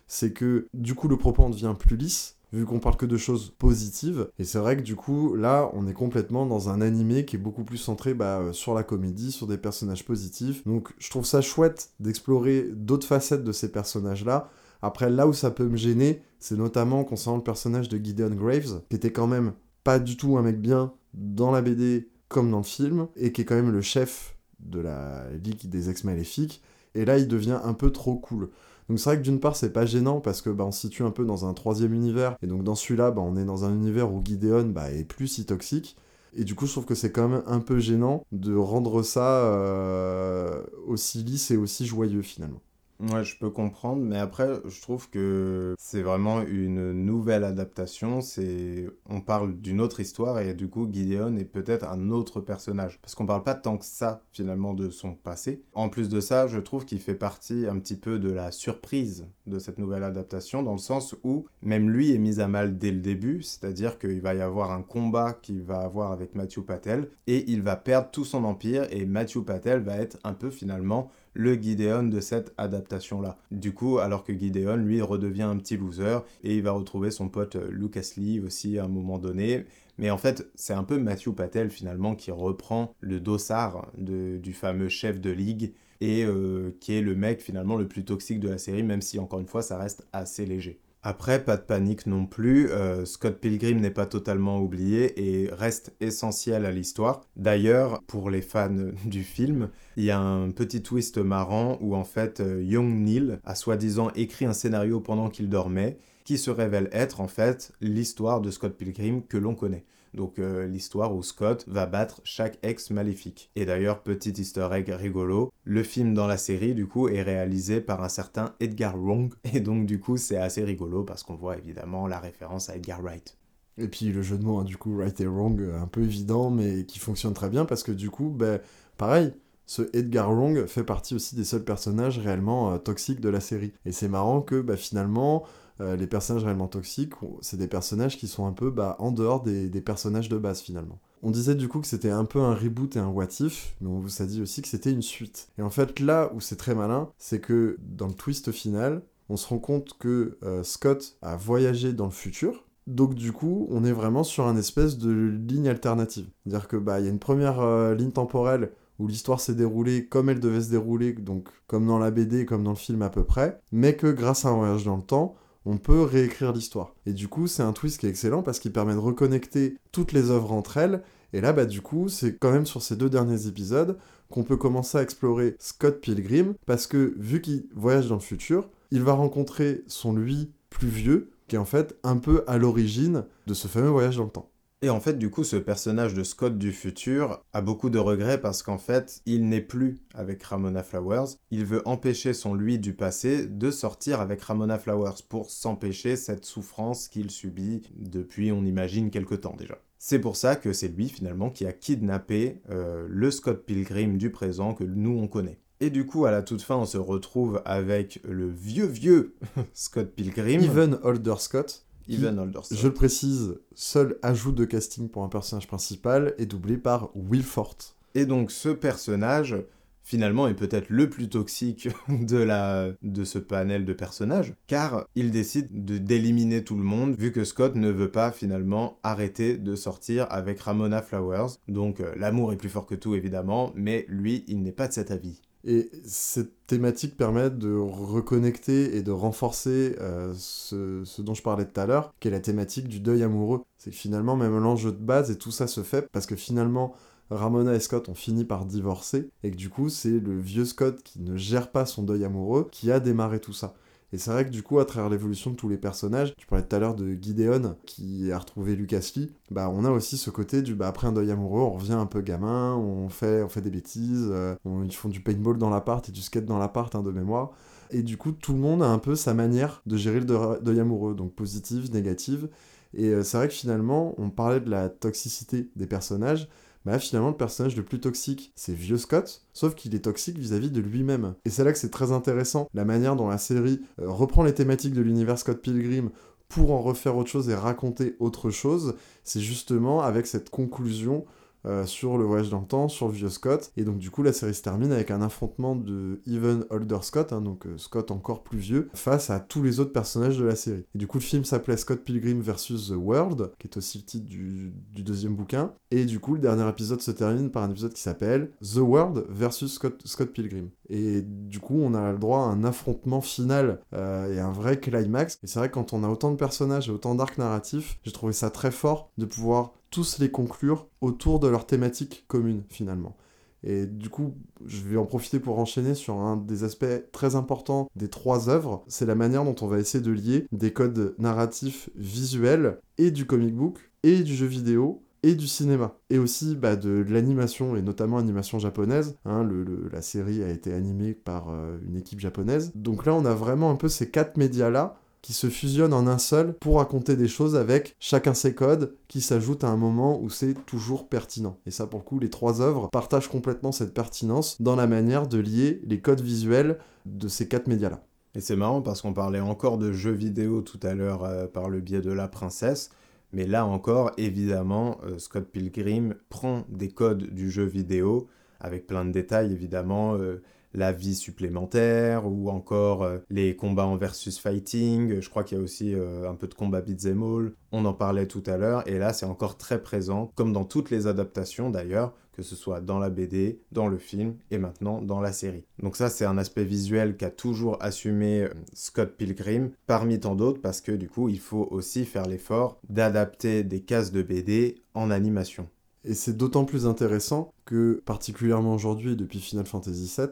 c'est que du coup le propos en devient plus lisse, vu qu'on parle que de choses positives. Et c'est vrai que du coup, là, on est complètement dans un animé qui est beaucoup plus centré bah, euh, sur la comédie, sur des personnages positifs. Donc je trouve ça chouette d'explorer d'autres facettes de ces personnages-là, après, là où ça peut me gêner, c'est notamment concernant le personnage de Gideon Graves, qui était quand même pas du tout un mec bien dans la BD comme dans le film, et qui est quand même le chef de la Ligue des Ex-Maléfiques. Et là, il devient un peu trop cool. Donc c'est vrai que d'une part, c'est pas gênant parce que bah, on se situe un peu dans un troisième univers, et donc dans celui-là, bah, on est dans un univers où Gideon bah, est plus si toxique. Et du coup, je trouve que c'est quand même un peu gênant de rendre ça euh, aussi lisse et aussi joyeux finalement. Ouais, je peux comprendre, mais après, je trouve que c'est vraiment une nouvelle adaptation. C'est, on parle d'une autre histoire et du coup, Gideon est peut-être un autre personnage, parce qu'on parle pas tant que ça finalement de son passé. En plus de ça, je trouve qu'il fait partie un petit peu de la surprise de cette nouvelle adaptation, dans le sens où même lui est mis à mal dès le début, c'est-à-dire qu'il va y avoir un combat qu'il va avoir avec Matthew Patel et il va perdre tout son empire et Matthew Patel va être un peu finalement le Gideon de cette adaptation-là. Du coup, alors que Gideon, lui, redevient un petit loser et il va retrouver son pote euh, Lucas Lee aussi à un moment donné. Mais en fait, c'est un peu Matthew Patel finalement qui reprend le dossard du fameux chef de ligue et euh, qui est le mec finalement le plus toxique de la série, même si encore une fois ça reste assez léger. Après, pas de panique non plus, euh, Scott Pilgrim n'est pas totalement oublié et reste essentiel à l'histoire. D'ailleurs, pour les fans du film, il y a un petit twist marrant où en fait euh, Young Neil a soi-disant écrit un scénario pendant qu'il dormait qui se révèle être en fait l'histoire de Scott Pilgrim que l'on connaît. Donc euh, l'histoire où Scott va battre chaque ex maléfique. Et d'ailleurs, petit easter egg rigolo, le film dans la série du coup est réalisé par un certain Edgar Wrong. Et donc du coup c'est assez rigolo parce qu'on voit évidemment la référence à Edgar Wright. Et puis le jeu de mots, hein, du coup, right et wrong, euh, un peu évident, mais qui fonctionne très bien parce que du coup, ben, pareil, ce Edgar Wrong fait partie aussi des seuls personnages réellement euh, toxiques de la série. Et c'est marrant que bah, finalement, euh, les personnages réellement toxiques, c'est des personnages qui sont un peu bah, en dehors des, personnages de base finalement. On disait du coup que c'était un peu un reboot et un what if, mais on vous a dit aussi que c'était une suite. Et en fait, là où c'est très malin, c'est que dans le twist final, on se rend compte que euh, Scott a voyagé dans le futur, donc du coup, on est vraiment sur un espèce de ligne alternative. C'est-à-dire que bah il y a une première euh, ligne temporelle où l'histoire s'est déroulée comme elle devait se dérouler, donc comme dans la BD, comme dans le film à peu près, mais que grâce à un voyage dans le temps, on peut réécrire l'histoire. Et du coup, c'est un twist qui est excellent parce qu'il permet de reconnecter toutes les œuvres entre elles. Et là, bah, du coup, c'est quand même sur ces deux derniers épisodes qu'on peut commencer à explorer Scott Pilgrim parce que vu qu'il voyage dans le futur, il va rencontrer son lui plus vieux qui est en fait un peu à l'origine de ce fameux voyage dans le temps. Et en fait, du coup, ce personnage de Scott du futur a beaucoup de regrets parce qu'en fait, il n'est plus avec Ramona Flowers. Il veut empêcher son lui du passé de sortir avec Ramona Flowers pour s'empêcher cette souffrance qu'il subit depuis, on imagine, quelque temps déjà. C'est pour ça que c'est lui finalement qui a kidnappé euh, le Scott Pilgrim du présent que nous on connaît. Et du coup, à la toute fin, on se retrouve avec le vieux vieux Scott Pilgrim. Even Older Scott. Je le précise, seul ajout de casting pour un personnage principal est doublé par Will Forte. Et donc ce personnage, finalement, est peut-être le plus toxique de, la, de ce panel de personnages, car il décide de d'éliminer tout le monde, vu que Scott ne veut pas finalement arrêter de sortir avec Ramona Flowers. Donc euh, l'amour est plus fort que tout, évidemment, mais lui, il n'est pas de cet avis. Et cette thématique permet de reconnecter et de renforcer euh, ce, ce, dont je parlais tout à l'heure, qui est la thématique du deuil amoureux. C'est que finalement, même l'enjeu de base et tout ça se fait parce que finalement, Ramona et Scott ont fini par divorcer, et que du coup, c'est le vieux Scott qui ne gère pas son deuil amoureux qui a démarré tout ça. Et c'est vrai que du coup, à travers l'évolution de tous les personnages, tu parlais tout à l'heure de Gideon qui a retrouvé Lucas Lee, bah on a aussi ce côté du bah après un deuil amoureux, on revient un peu gamin, on fait, des bêtises, euh, ils font du paintball dans l'appart et du skate dans l'appart hein, de mémoire. Et du coup, tout le monde a un peu sa manière de gérer le deuil amoureux, donc positive, négative. Et euh, c'est vrai que finalement, on parlait de la toxicité des personnages, bah finalement le personnage le plus toxique, c'est Vieux Scott, sauf qu'il est toxique vis-à-vis de lui-même. Et c'est là que c'est très intéressant, la manière dont la série euh, reprend les thématiques de l'univers Scott Pilgrim pour en refaire autre chose et raconter autre chose, c'est justement avec cette conclusion euh, sur le voyage dans le temps, sur le vieux Scott. Et donc du coup la série se termine avec un affrontement de Even Older Scott, hein, donc euh, Scott encore plus vieux, face à tous les autres personnages de la série. Et du coup le film s'appelait Scott Pilgrim vs. The World, qui est aussi le titre du, deuxième bouquin. Et du coup le dernier épisode se termine par un épisode qui s'appelle The World vs. Scott, Scott Pilgrim. Et du coup on a le droit à un affrontement final euh, et un vrai climax. Et c'est vrai quand on a autant de personnages et autant d'arcs narratifs, j'ai trouvé ça très fort de pouvoir tous les conclure autour de leur thématique commune finalement. Et du coup, je vais en profiter pour enchaîner sur un des aspects très importants des trois œuvres, c'est la manière dont on va essayer de lier des codes narratifs visuels et du comic book et du jeu vidéo et du cinéma, et aussi bah, de l'animation, et notamment animation japonaise. Hein, la série a été animée par euh, une équipe japonaise. Donc là, on a vraiment un peu ces quatre médias-là qui se fusionnent en un seul pour raconter des choses avec chacun ses codes qui s'ajoutent à un moment où c'est toujours pertinent. Et ça, pour le coup, les trois œuvres partagent complètement cette pertinence dans la manière de lier les codes visuels de ces quatre médias-là. Et c'est marrant parce qu'on parlait encore de jeux vidéo tout à l'heure euh, par le biais de La Princesse. Mais là encore, évidemment, euh, Scott Pilgrim prend des codes du jeu vidéo avec plein de détails, évidemment. Euh, la vie supplémentaire ou encore euh, les combats en versus fighting. Je crois qu'il y a aussi euh, un peu de combat beat'em all. On en parlait tout à l'heure et là c'est encore très présent, comme dans toutes les adaptations d'ailleurs, que ce soit dans la BD, dans le film et maintenant dans la série. Donc ça c'est un aspect visuel qu'a toujours assumé euh, Scott Pilgrim parmi tant d'autres parce que du coup il faut aussi faire l'effort d'adapter des cases de BD en animation. Et c'est d'autant plus intéressant que, particulièrement aujourd'hui, depuis Final Fantasy VII,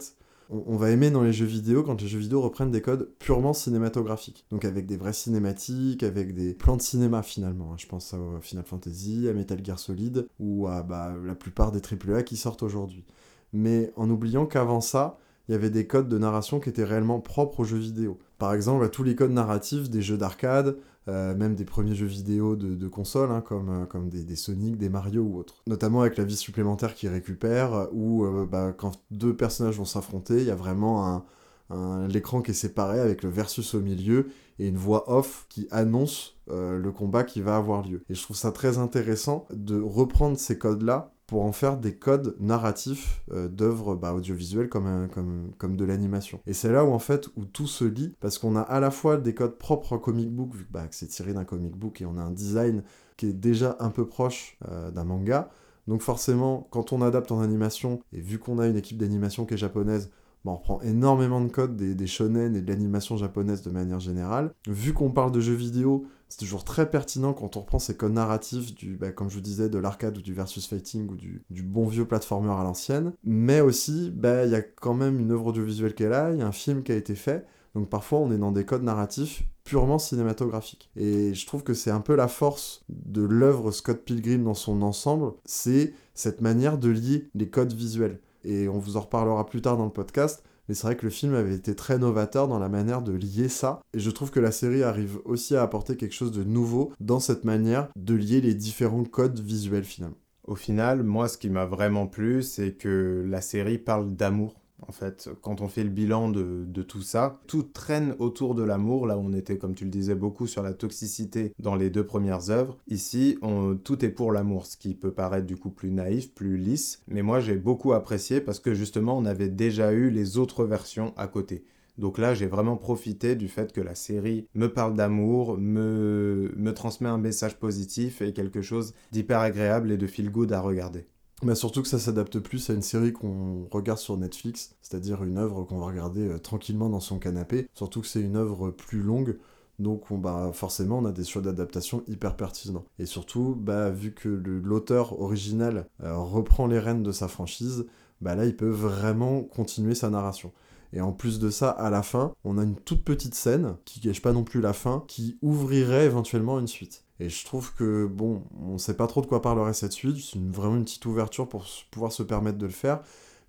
on, va aimer dans les jeux vidéo quand les jeux vidéo reprennent des codes purement cinématographiques. Donc avec des vraies cinématiques, avec des plans de cinéma finalement. Hein. Je pense à Final Fantasy, à Metal Gear Solid ou à bah, la plupart des AAA qui sortent aujourd'hui. Mais en oubliant qu'avant ça, il y avait des codes de narration qui étaient réellement propres aux jeux vidéo. Par exemple, à tous les codes narratifs des jeux d'arcade, euh, même des premiers jeux vidéo de, console, hein, comme, euh, comme des, Sonic, des Mario ou autres. Notamment avec la vie supplémentaire qui récupère, où euh, bah, quand deux personnages vont s'affronter, il y a vraiment un, l'écran qui est séparé avec le versus au milieu et une voix off qui annonce le combat qui va avoir lieu. Et je trouve ça très intéressant de reprendre ces codes-là pour en faire des codes narratifs euh, d'œuvres bah, audiovisuelles comme, comme, comme de l'animation. Et c'est là où en fait où tout se lie, parce qu'on a à la fois des codes propres au comic book, vu bah, que c'est tiré d'un comic book et on a un design qui est déjà un peu proche euh, d'un manga. Donc forcément, quand on adapte en animation, et vu qu'on a une équipe d'animation qui est japonaise, bah, on reprend énormément de codes des, des shonen et de l'animation japonaise de manière générale. Vu qu'on parle de jeux vidéo, c'est toujours très pertinent quand on reprend ces codes narratifs, du, bah, comme je vous disais, de l'arcade ou du versus fighting ou du, bon vieux platformer à l'ancienne. Mais aussi, bah, il y a quand même une œuvre audiovisuelle qui est là, il y a un film qui a été fait. Donc parfois, on est dans des codes narratifs purement cinématographiques. Et je trouve que c'est un peu la force de l'œuvre Scott Pilgrim dans son ensemble, c'est cette manière de lier les codes visuels et on vous en reparlera plus tard dans le podcast. Mais c'est vrai que le film avait été très novateur dans la manière de lier ça. Et je trouve que la série arrive aussi à apporter quelque chose de nouveau dans cette manière de lier les différents codes visuels finalement. Au final, moi, ce qui m'a vraiment plu, c'est que la série parle d'amour en fait. Quand on fait le bilan de, de tout ça, tout traîne autour de l'amour. Là, on était, comme tu le disais, beaucoup sur la toxicité dans les deux premières œuvres. Ici, tout est pour l'amour, ce qui peut paraître du coup plus naïf, plus lisse. Mais moi, j'ai beaucoup apprécié parce que justement, on avait déjà eu les autres versions à côté. Donc là, j'ai vraiment profité du fait que la série me parle d'amour, me, me transmet un message positif et quelque chose d'hyper agréable et de feel good à regarder. Mais surtout que ça s'adapte plus à une série qu'on regarde sur Netflix, c'est-à-dire une œuvre qu'on va regarder euh, tranquillement dans son canapé. Surtout que c'est une œuvre plus longue, donc on, bah, forcément on a des choix d'adaptation hyper pertinents. Et surtout, bah, vu que l'auteur original euh, reprend les rênes de sa franchise, bah là il peut vraiment continuer sa narration. Et en plus de ça, à la fin, on a une toute petite scène, qui gâche pas non plus la fin, qui ouvrirait éventuellement une suite. Et je trouve que, bon, on sait pas trop de quoi parlerait cette suite, c'est vraiment une petite ouverture pour pouvoir se permettre de le faire,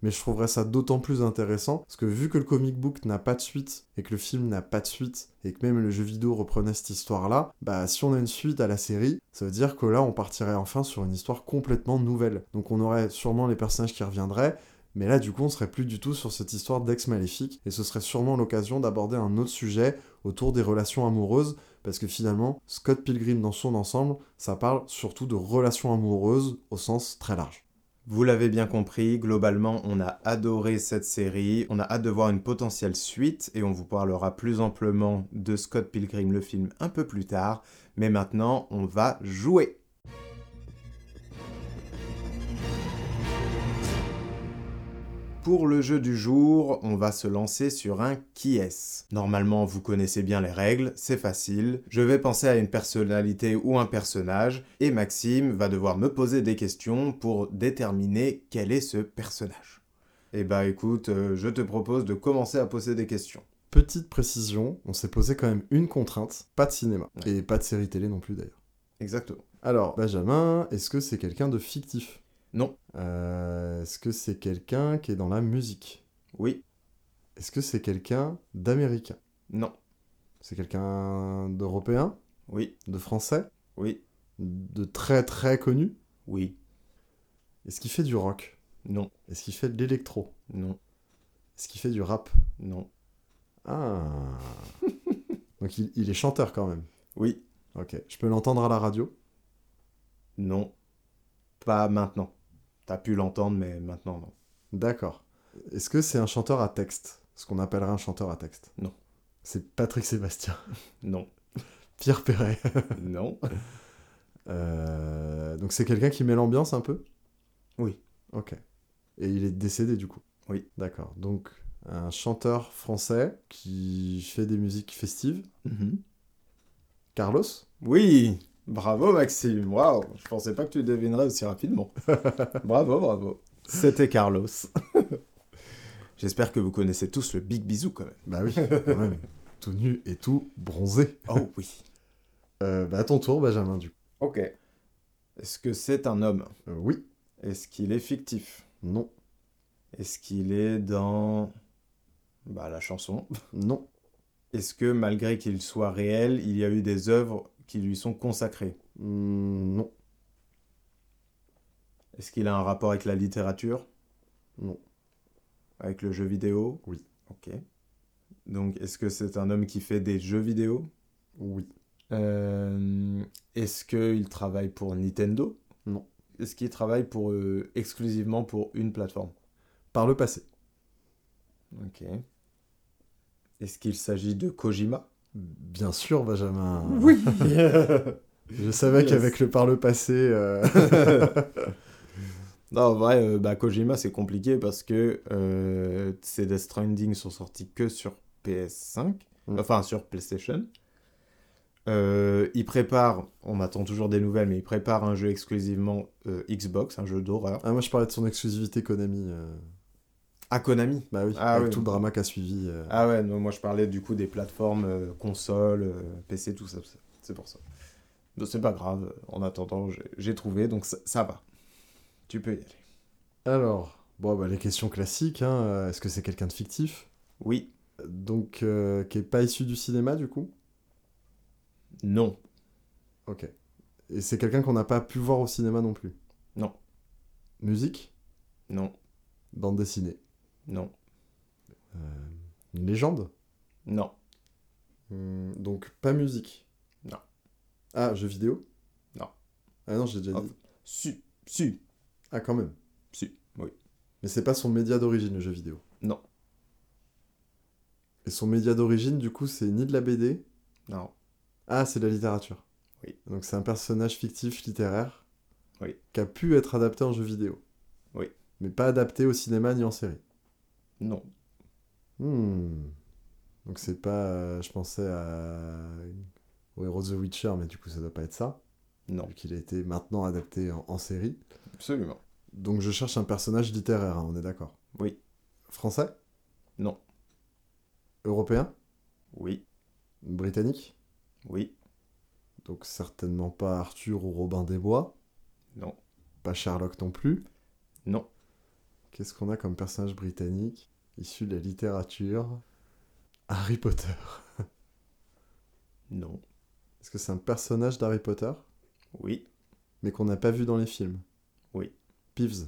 mais je trouverais ça d'autant plus intéressant, parce que vu que le comic book n'a pas de suite, et que le film n'a pas de suite, et que même le jeu vidéo reprenait cette histoire-là, bah si on a une suite à la série, ça veut dire que là on partirait enfin sur une histoire complètement nouvelle. Donc on aurait sûrement les personnages qui reviendraient, mais là, du coup, on serait plus du tout sur cette histoire d'ex maléfique, et ce serait sûrement l'occasion d'aborder un autre sujet autour des relations amoureuses, parce que finalement, Scott Pilgrim dans son ensemble, ça parle surtout de relations amoureuses au sens très large. Vous l'avez bien compris, globalement, on a adoré cette série, on a hâte de voir une potentielle suite, et on vous parlera plus amplement de Scott Pilgrim, le film, un peu plus tard, mais maintenant, on va jouer. Pour le jeu du jour, on va se lancer sur un qui est. Normalement, vous connaissez bien les règles, c'est facile. Je vais penser à une personnalité ou un personnage, et Maxime va devoir me poser des questions pour déterminer quel est ce personnage. Eh bah écoute, euh, je te propose de commencer à poser des questions. Petite précision, on s'est posé quand même une contrainte, pas de cinéma, Ouais. et pas de série télé non plus d'ailleurs. Exactement. Alors, Benjamin, est-ce que c'est quelqu'un de fictif? Non. Euh, Est-ce que c'est quelqu'un qui est dans la musique? Oui. Est-ce que c'est quelqu'un d'américain? Non. C'est quelqu'un d'européen? Oui. De français? Oui. De très très connu? Oui. Est-ce qu'il fait du rock? Non. Est-ce qu'il fait de l'électro? Non. Est-ce qu'il fait du rap? Non. Ah Donc il, il est chanteur quand même? Oui. Ok. Je peux l'entendre à la radio? Non. Pas maintenant. T'as pu l'entendre, mais maintenant non. D'accord. Est-ce que c'est un chanteur à texte? Ce qu'on appellerait un chanteur à texte? Non. C'est Patrick Sébastien. Non. Pierre Perret. non. Euh, Donc c'est quelqu'un qui met l'ambiance un peu? Oui. Ok. Et il est décédé du coup? Oui. D'accord. Donc un chanteur français qui fait des musiques festives? Mhm. Carlos? Oui. Bravo Maxime. Waouh. Je pensais pas que tu devinerais aussi rapidement. bravo, bravo. C'était Carlos. J'espère que vous connaissez tous le Big Bisou quand même. Bah oui, quand même. tout nu et tout bronzé. Oh oui. Euh, bah à ton tour, Benjamin, du coup. Ok. Est-ce que c'est un homme? Euh, oui, Est-ce qu'il est fictif? Non, Est-ce qu'il est dans bah, la chanson? Non, Est-ce que malgré qu'il soit réel, il y a eu des œuvres qui lui sont consacrées mm, non, Est-ce qu'il a un rapport avec la littérature? Non, Avec le jeu vidéo? Oui. Ok. Donc, est-ce que c'est un homme qui fait des jeux vidéo? Oui, Euh, Est-ce qu'il travaille pour Nintendo? Non. Est-ce qu'il travaille pour, euh, exclusivement pour une plateforme? Par le passé. Ok. Est-ce qu'il s'agit de Kojima? Bien sûr, Benjamin. Oui Je savais Yes. qu'avec le par le passé. euh, Non, en vrai, euh, bah, Kojima, c'est compliqué parce que euh, ces Death Stranding sont sortis que sur PS5, Mm. enfin sur PlayStation. Euh, il prépare, on attend toujours des nouvelles, mais il prépare un jeu exclusivement Xbox, un jeu d'horreur. Ah, moi, je parlais de son exclusivité Konami. À Konami. Bah oui, Ah avec oui. tout le drama qu'a suivi. euh. Ah ouais, non, moi je parlais du coup des plateformes euh, consoles, euh, PC, tout ça. c'est- pour ça. Donc, C'est pas grave, en attendant, j'ai- trouvé, donc ça, ça va. Tu peux y aller. Alors, bon, bah, les questions classiques. Hein. Est-ce que c'est quelqu'un de fictif? Oui, Donc, euh, qui est pas issu du cinéma, du coup? Non, Ok. Et c'est quelqu'un qu'on n'a pas pu voir au cinéma non plus? Non. musique. Musique? Non, Bande dessinée. Non, Euh, une légende? Non. Hmm, Donc, pas musique? Non. Ah, jeu vidéo? Non. Ah non, j'ai déjà dit. Su. Su. Ah, quand même. Su. Oui. Mais c'est pas son média d'origine, le jeu vidéo? Non. Et son média d'origine, du coup, c'est ni de la BD. Non. Ah, c'est de la littérature. Oui. Donc c'est un personnage fictif littéraire. Oui. Qui a pu être adapté en jeu vidéo. Oui. Mais pas adapté au cinéma ni en série. Non. Hmm. Donc c'est pas. euh, je pensais à. Au héros de The Witcher, mais du coup ça doit pas être ça. Non. Vu qu'il a été maintenant adapté en, en série. Absolument. Donc je cherche un personnage littéraire, hein, on est d'accord. Oui. Français? Non. Européen? Oui. Britannique? Oui. Donc certainement pas Arthur ou Robin des Bois? Non. Pas Sherlock non plus? Non. Qu'est-ce qu'on a comme personnage britannique issu de la littérature Harry Potter. Non. Est-ce que c'est un personnage d'Harry Potter, Oui. mais qu'on n'a pas vu dans les films Oui. Peeves.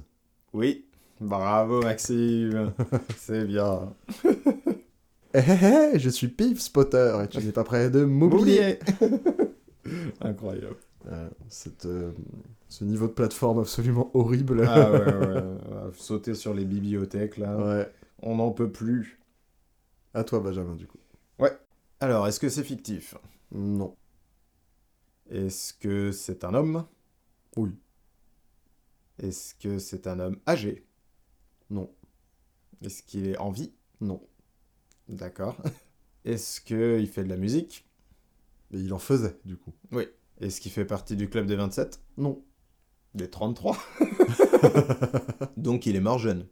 Oui. Bravo Maxime. C'est bien. Hé hé hé, je suis Peeves Potter et tu n'es pas prêt de m'oublier. Incroyable. Euh, cette, euh, ce niveau de plateforme absolument horrible. Ah ouais, ouais. ouais. Sauter sur les bibliothèques là. ouais. On n'en peut plus. À toi, Benjamin, du coup. Alors, est-ce que c'est fictif? Non. Est-ce que c'est un homme? Oui. Est-ce que c'est un homme âgé? Non. Est-ce qu'il est en vie? Non. D'accord. Est-ce qu'il fait de la musique? Mais il en faisait, du coup. Est-ce qu'il fait partie du club des 27 Non. Des 33 Donc il est mort jeune.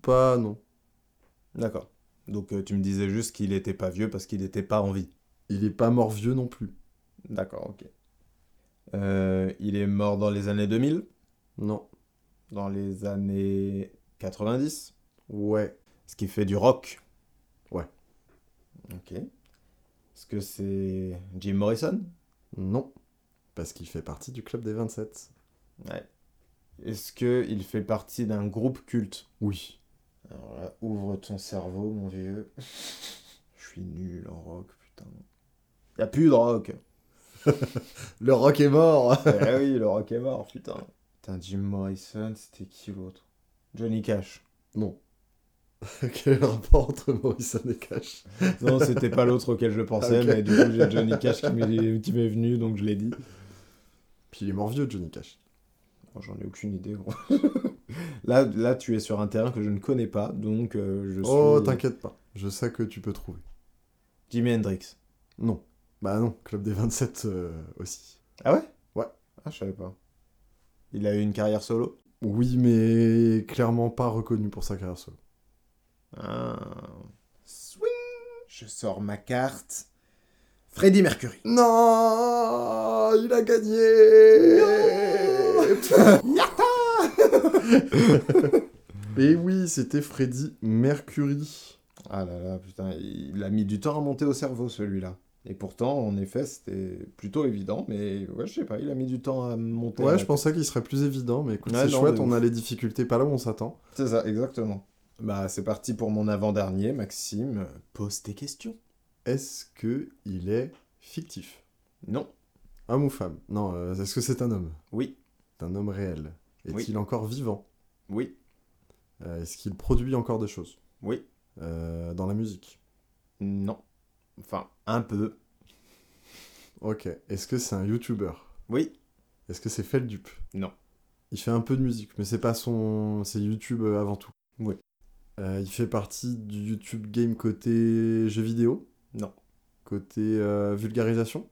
Pas non. D'accord. Donc euh, tu me disais juste qu'il était pas vieux parce qu'il n'était pas en vie. Il est pas mort vieux non plus. D'accord, ok. Euh, il est mort dans les années 2000 Non. Dans les années 90 Ouais. Est-ce qu'il fait du rock Ouais. Ok. Est-ce que c'est Jim Morrison? Non. Parce qu'il fait partie du club des 27. Ouais. Est-ce qu'il fait partie d'un groupe culte? Oui. Alors là, ouvre ton cerveau, mon vieux. Je suis nul en rock, putain. Y a plus de rock. Le rock est mort eh oui, le rock est mort, putain. Putain, Jim Morrison, c'était qui l'autre? Johnny Cash. Non. Quel rapport entre Morrison et Cash? Non, c'était pas l'autre auquel je pensais, Ok. mais du coup, j'ai Johnny Cash qui m'est venu, donc je l'ai dit. Puis il est mort vieux, Johnny Cash. Oh, J'en ai aucune idée, gros. là, là, tu es sur un terrain que je ne connais pas, donc euh, je suis... Oh, t'inquiète pas. Je sais que tu peux trouver. Jimi Hendrix. Non. Bah non, club des 27 euh, aussi. Ah ouais? Ouais. Ah, je savais pas. Il a eu une carrière solo? Oui, mais clairement pas reconnu pour sa carrière solo. Ah. Swing Je sors ma carte. Freddie Mercury. Non Il a gagné Et oui, c'était Freddie Mercury. Ah là là, putain, il a mis du temps à monter au cerveau celui-là. Et pourtant, en effet, c'était plutôt évident, mais ouais, je sais pas, il a mis du temps à monter. à Ouais, la je pensais qu'il serait plus évident, mais écoute, Ouais, c'est non, chouette, on ouf. a les difficultés pas là où on s'attend. C'est ça, exactement. Bah, c'est parti pour mon avant-dernier, Maxime. Pose tes questions. Est-ce que il est fictif? Non. Homme ou femme? Non, euh, est-ce que c'est un homme? Oui. C'est un homme réel. Est-il Oui. encore vivant? Oui. Euh, Est-ce qu'il produit encore des choses? Oui. Euh, Dans la musique? Non. Enfin, un peu. Ok. Est-ce que c'est un YouTuber? Oui. Est-ce que c'est Feldup? Non. Il fait un peu de musique, mais c'est pas son. C'est YouTube avant tout. Oui. Il fait partie du YouTube Game côté jeux vidéo? Non. Côté euh, vulgarisation?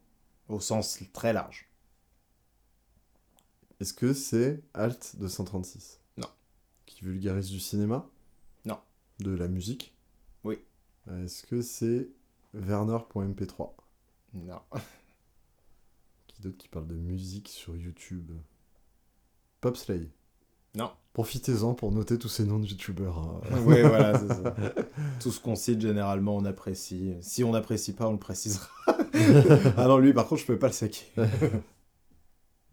Au sens très large. Est-ce que c'est Alt 236 Non. Qui vulgarise du cinéma? Non. De la musique? Oui. Est-ce que c'est Werner.mp3 Non. Qui d'autre qui parle de musique sur YouTube? Popslay. Non. Profitez-en pour noter tous ces noms de youtubeurs. hein. oui, voilà, c'est ça. Tout ce qu'on cite, généralement, on apprécie. Si on n'apprécie pas, on le précisera. ah non, lui, par contre, je peux pas le saquer.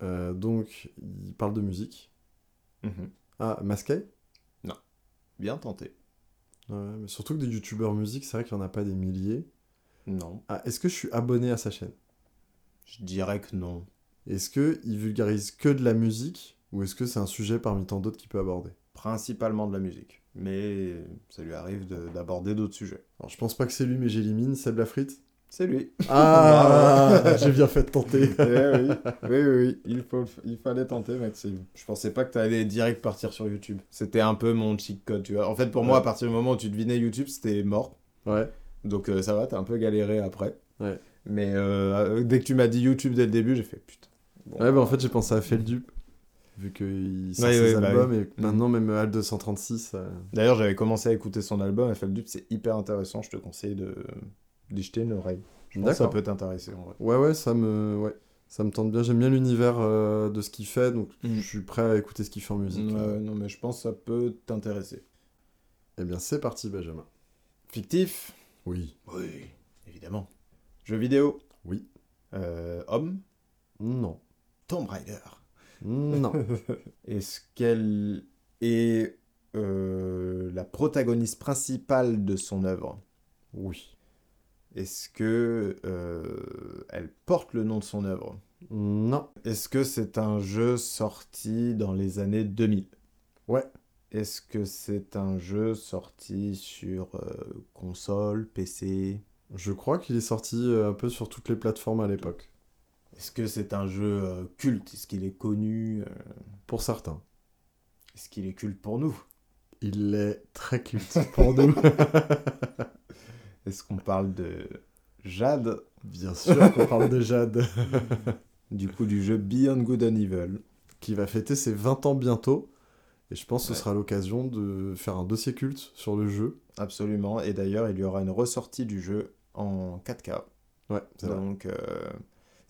Euh, donc, il parle de musique. Mhm. Ah, Masquet Bien tenté. Ouais, mais surtout que des youtubeurs musique, c'est vrai qu'il n'y en a pas des milliers. Non. Ah, est-ce que je suis abonné à sa chaîne? Je dirais que non. Est-ce qu'il vulgarise que de la musique ou est-ce que c'est un sujet parmi tant d'autres qu'il peut aborder Principalement de la musique. Mais ça lui arrive de- d'aborder d'autres sujets. Alors je pense pas que c'est lui, mais j'élimine Seb Lafrite. C'est lui. Ah J'ai bien fait de tenter. Eh oui, oui, oui, oui. Il, faut, il fallait tenter, Maxime. Je pensais pas que t'allais direct partir sur YouTube. C'était un peu mon cheat code, tu vois. En fait, pour moi, à partir du moment où tu devinais YouTube, c'était mort. Ouais. Donc euh, ça va, t'as un peu galéré après. Ouais. Mais euh, dès que tu m'as dit YouTube dès le début, j'ai fait putain. Bon. Ouais, bah en fait, j'ai pensé à Feldup. Vu qu'il sort Ouais, ses ouais, bah albums oui. et que maintenant, même Al 236. euh, D'ailleurs, j'avais commencé à écouter son album, FL c'est hyper intéressant. Je te conseille de d'y jeter une oreille. Je pense que ça peut t'intéresser en vrai. Ouais, ouais, ça me, ouais, ça me tente bien. J'aime bien l'univers euh, de ce qu'il fait, donc Mm. je suis prêt à écouter ce qu'il fait en musique. Ouais, non, mais je pense que ça peut t'intéresser. Eh bien, c'est parti, Benjamin. Fictif? Oui. Oui, évidemment. Jeux vidéo? Oui. Euh, homme? Non. Tomb Raider. Non. Est-ce qu'elle est euh, la protagoniste principale de son œuvre? Oui. Est-ce que euh, elle porte le nom de son œuvre? Non. Est-ce que c'est un jeu sorti dans les années 2000 Ouais. Est-ce que c'est un jeu sorti sur euh, console, PC Je crois qu'il est sorti un peu sur toutes les plateformes à l'époque. Est-ce que c'est un jeu euh, culte? Est-ce qu'il est connu euh, Pour certains. Est-ce qu'il est culte pour nous? Il est très culte pour nous. Est-ce qu'on parle de Jade? Bien sûr qu'on parle de Jade. Du coup, du jeu Beyond Good and Evil. qui va fêter ses 20 ans bientôt. Et je pense que ce Ouais. sera l'occasion de faire un dossier culte sur le jeu. Absolument. Et d'ailleurs, il y aura une ressortie du jeu en 4K. Ouais, c'est. Donc, euh,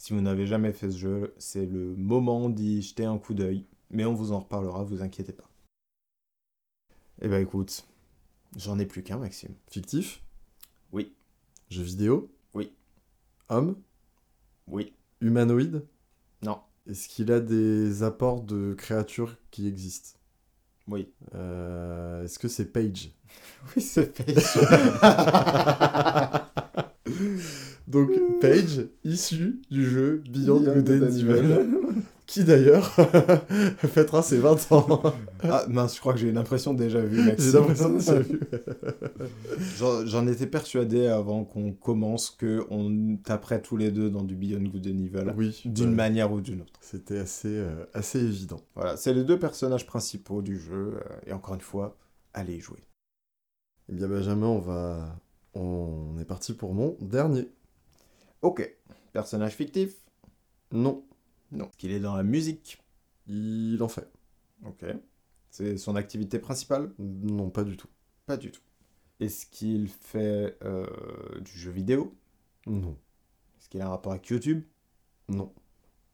si vous n'avez jamais fait ce jeu, c'est le moment d'y jeter un coup d'œil. Mais on vous en reparlera, vous inquiétez pas. Eh ben écoute, j'en ai plus qu'un, Maxime. Fictif? Oui. Jeu vidéo? Oui. Homme? Oui. Humanoïde? Non. Est-ce qu'il a des apports de créatures qui existent? Oui. Euh, Est-ce que c'est Page Oui, c'est fait. Donc Page, issu du jeu Beyond Beyond Good and Evil, qui d'ailleurs fêtera ses 20 ans. ah mince, je crois que j'ai une impression déjà vue, J'ai Maxime. l'impression de déjà vu. J'en j'en étais persuadé avant qu'on commence que on taperait tous les deux dans du Beyond Good and Evil. Oui, D'une manière ou d'une autre. C'était assez, euh, assez évident. Voilà, c'est les deux personnages principaux du jeu. euh, et encore une fois, allez y jouer. Eh bien Benjamin, on va... On est parti pour mon dernier. Ok. Personnage fictif? Non, Non. Est-ce qu'il est dans la musique? Il en fait. Ok. C'est son activité principale? Non, pas du tout. Pas du tout. Est-ce qu'il fait euh, du jeu vidéo? Non, Est-ce qu'il a un rapport avec YouTube? Non,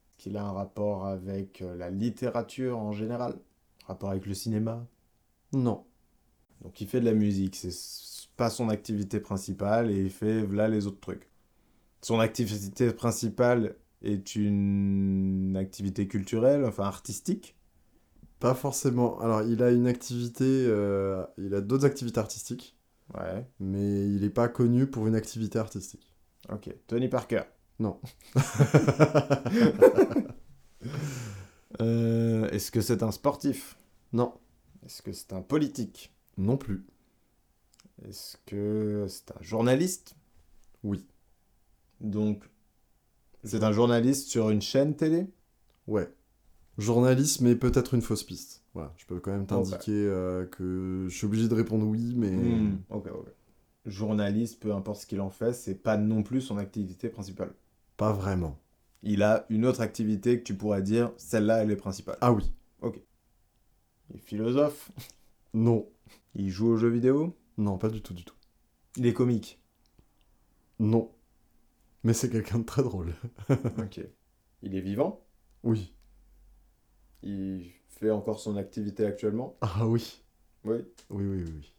Est-ce qu'il a un rapport avec euh, la littérature en général? Rapport avec le cinéma? Non. Donc il fait de la musique, c'est pas son activité principale et il fait là les autres trucs. Son activité principale est une activité culturelle, enfin artistique. Pas forcément. Alors, il a une activité... euh, Il a d'autres activités artistiques, Ouais, mais il n'est pas connu pour une activité artistique. ok. Tony Parker. Non. Euh, Est-ce que c'est un sportif? Non, Est-ce que c'est un politique? Non plus. Est-ce que c'est un journaliste? Oui. Donc, c'est un journaliste sur une chaîne télé? Ouais. Journalisme est peut-être une fausse piste. Voilà, je peux quand même t'indiquer euh, que je suis obligé de répondre oui, mais... Hmm, Ok, ok. Journaliste, peu importe ce qu'il en fait, c'est pas non plus son activité principale. Pas vraiment. Il a une autre activité que tu pourrais dire, celle-là, elle est principale. Ah oui. Il est philosophe, Non. il joue aux jeux vidéo, Non, pas du tout, du tout. il est comique? Non. Mais c'est quelqu'un de très drôle. ok. Il est vivant, Oui. il fait encore son activité actuellement? Ah oui. Oui? Oui, oui, oui.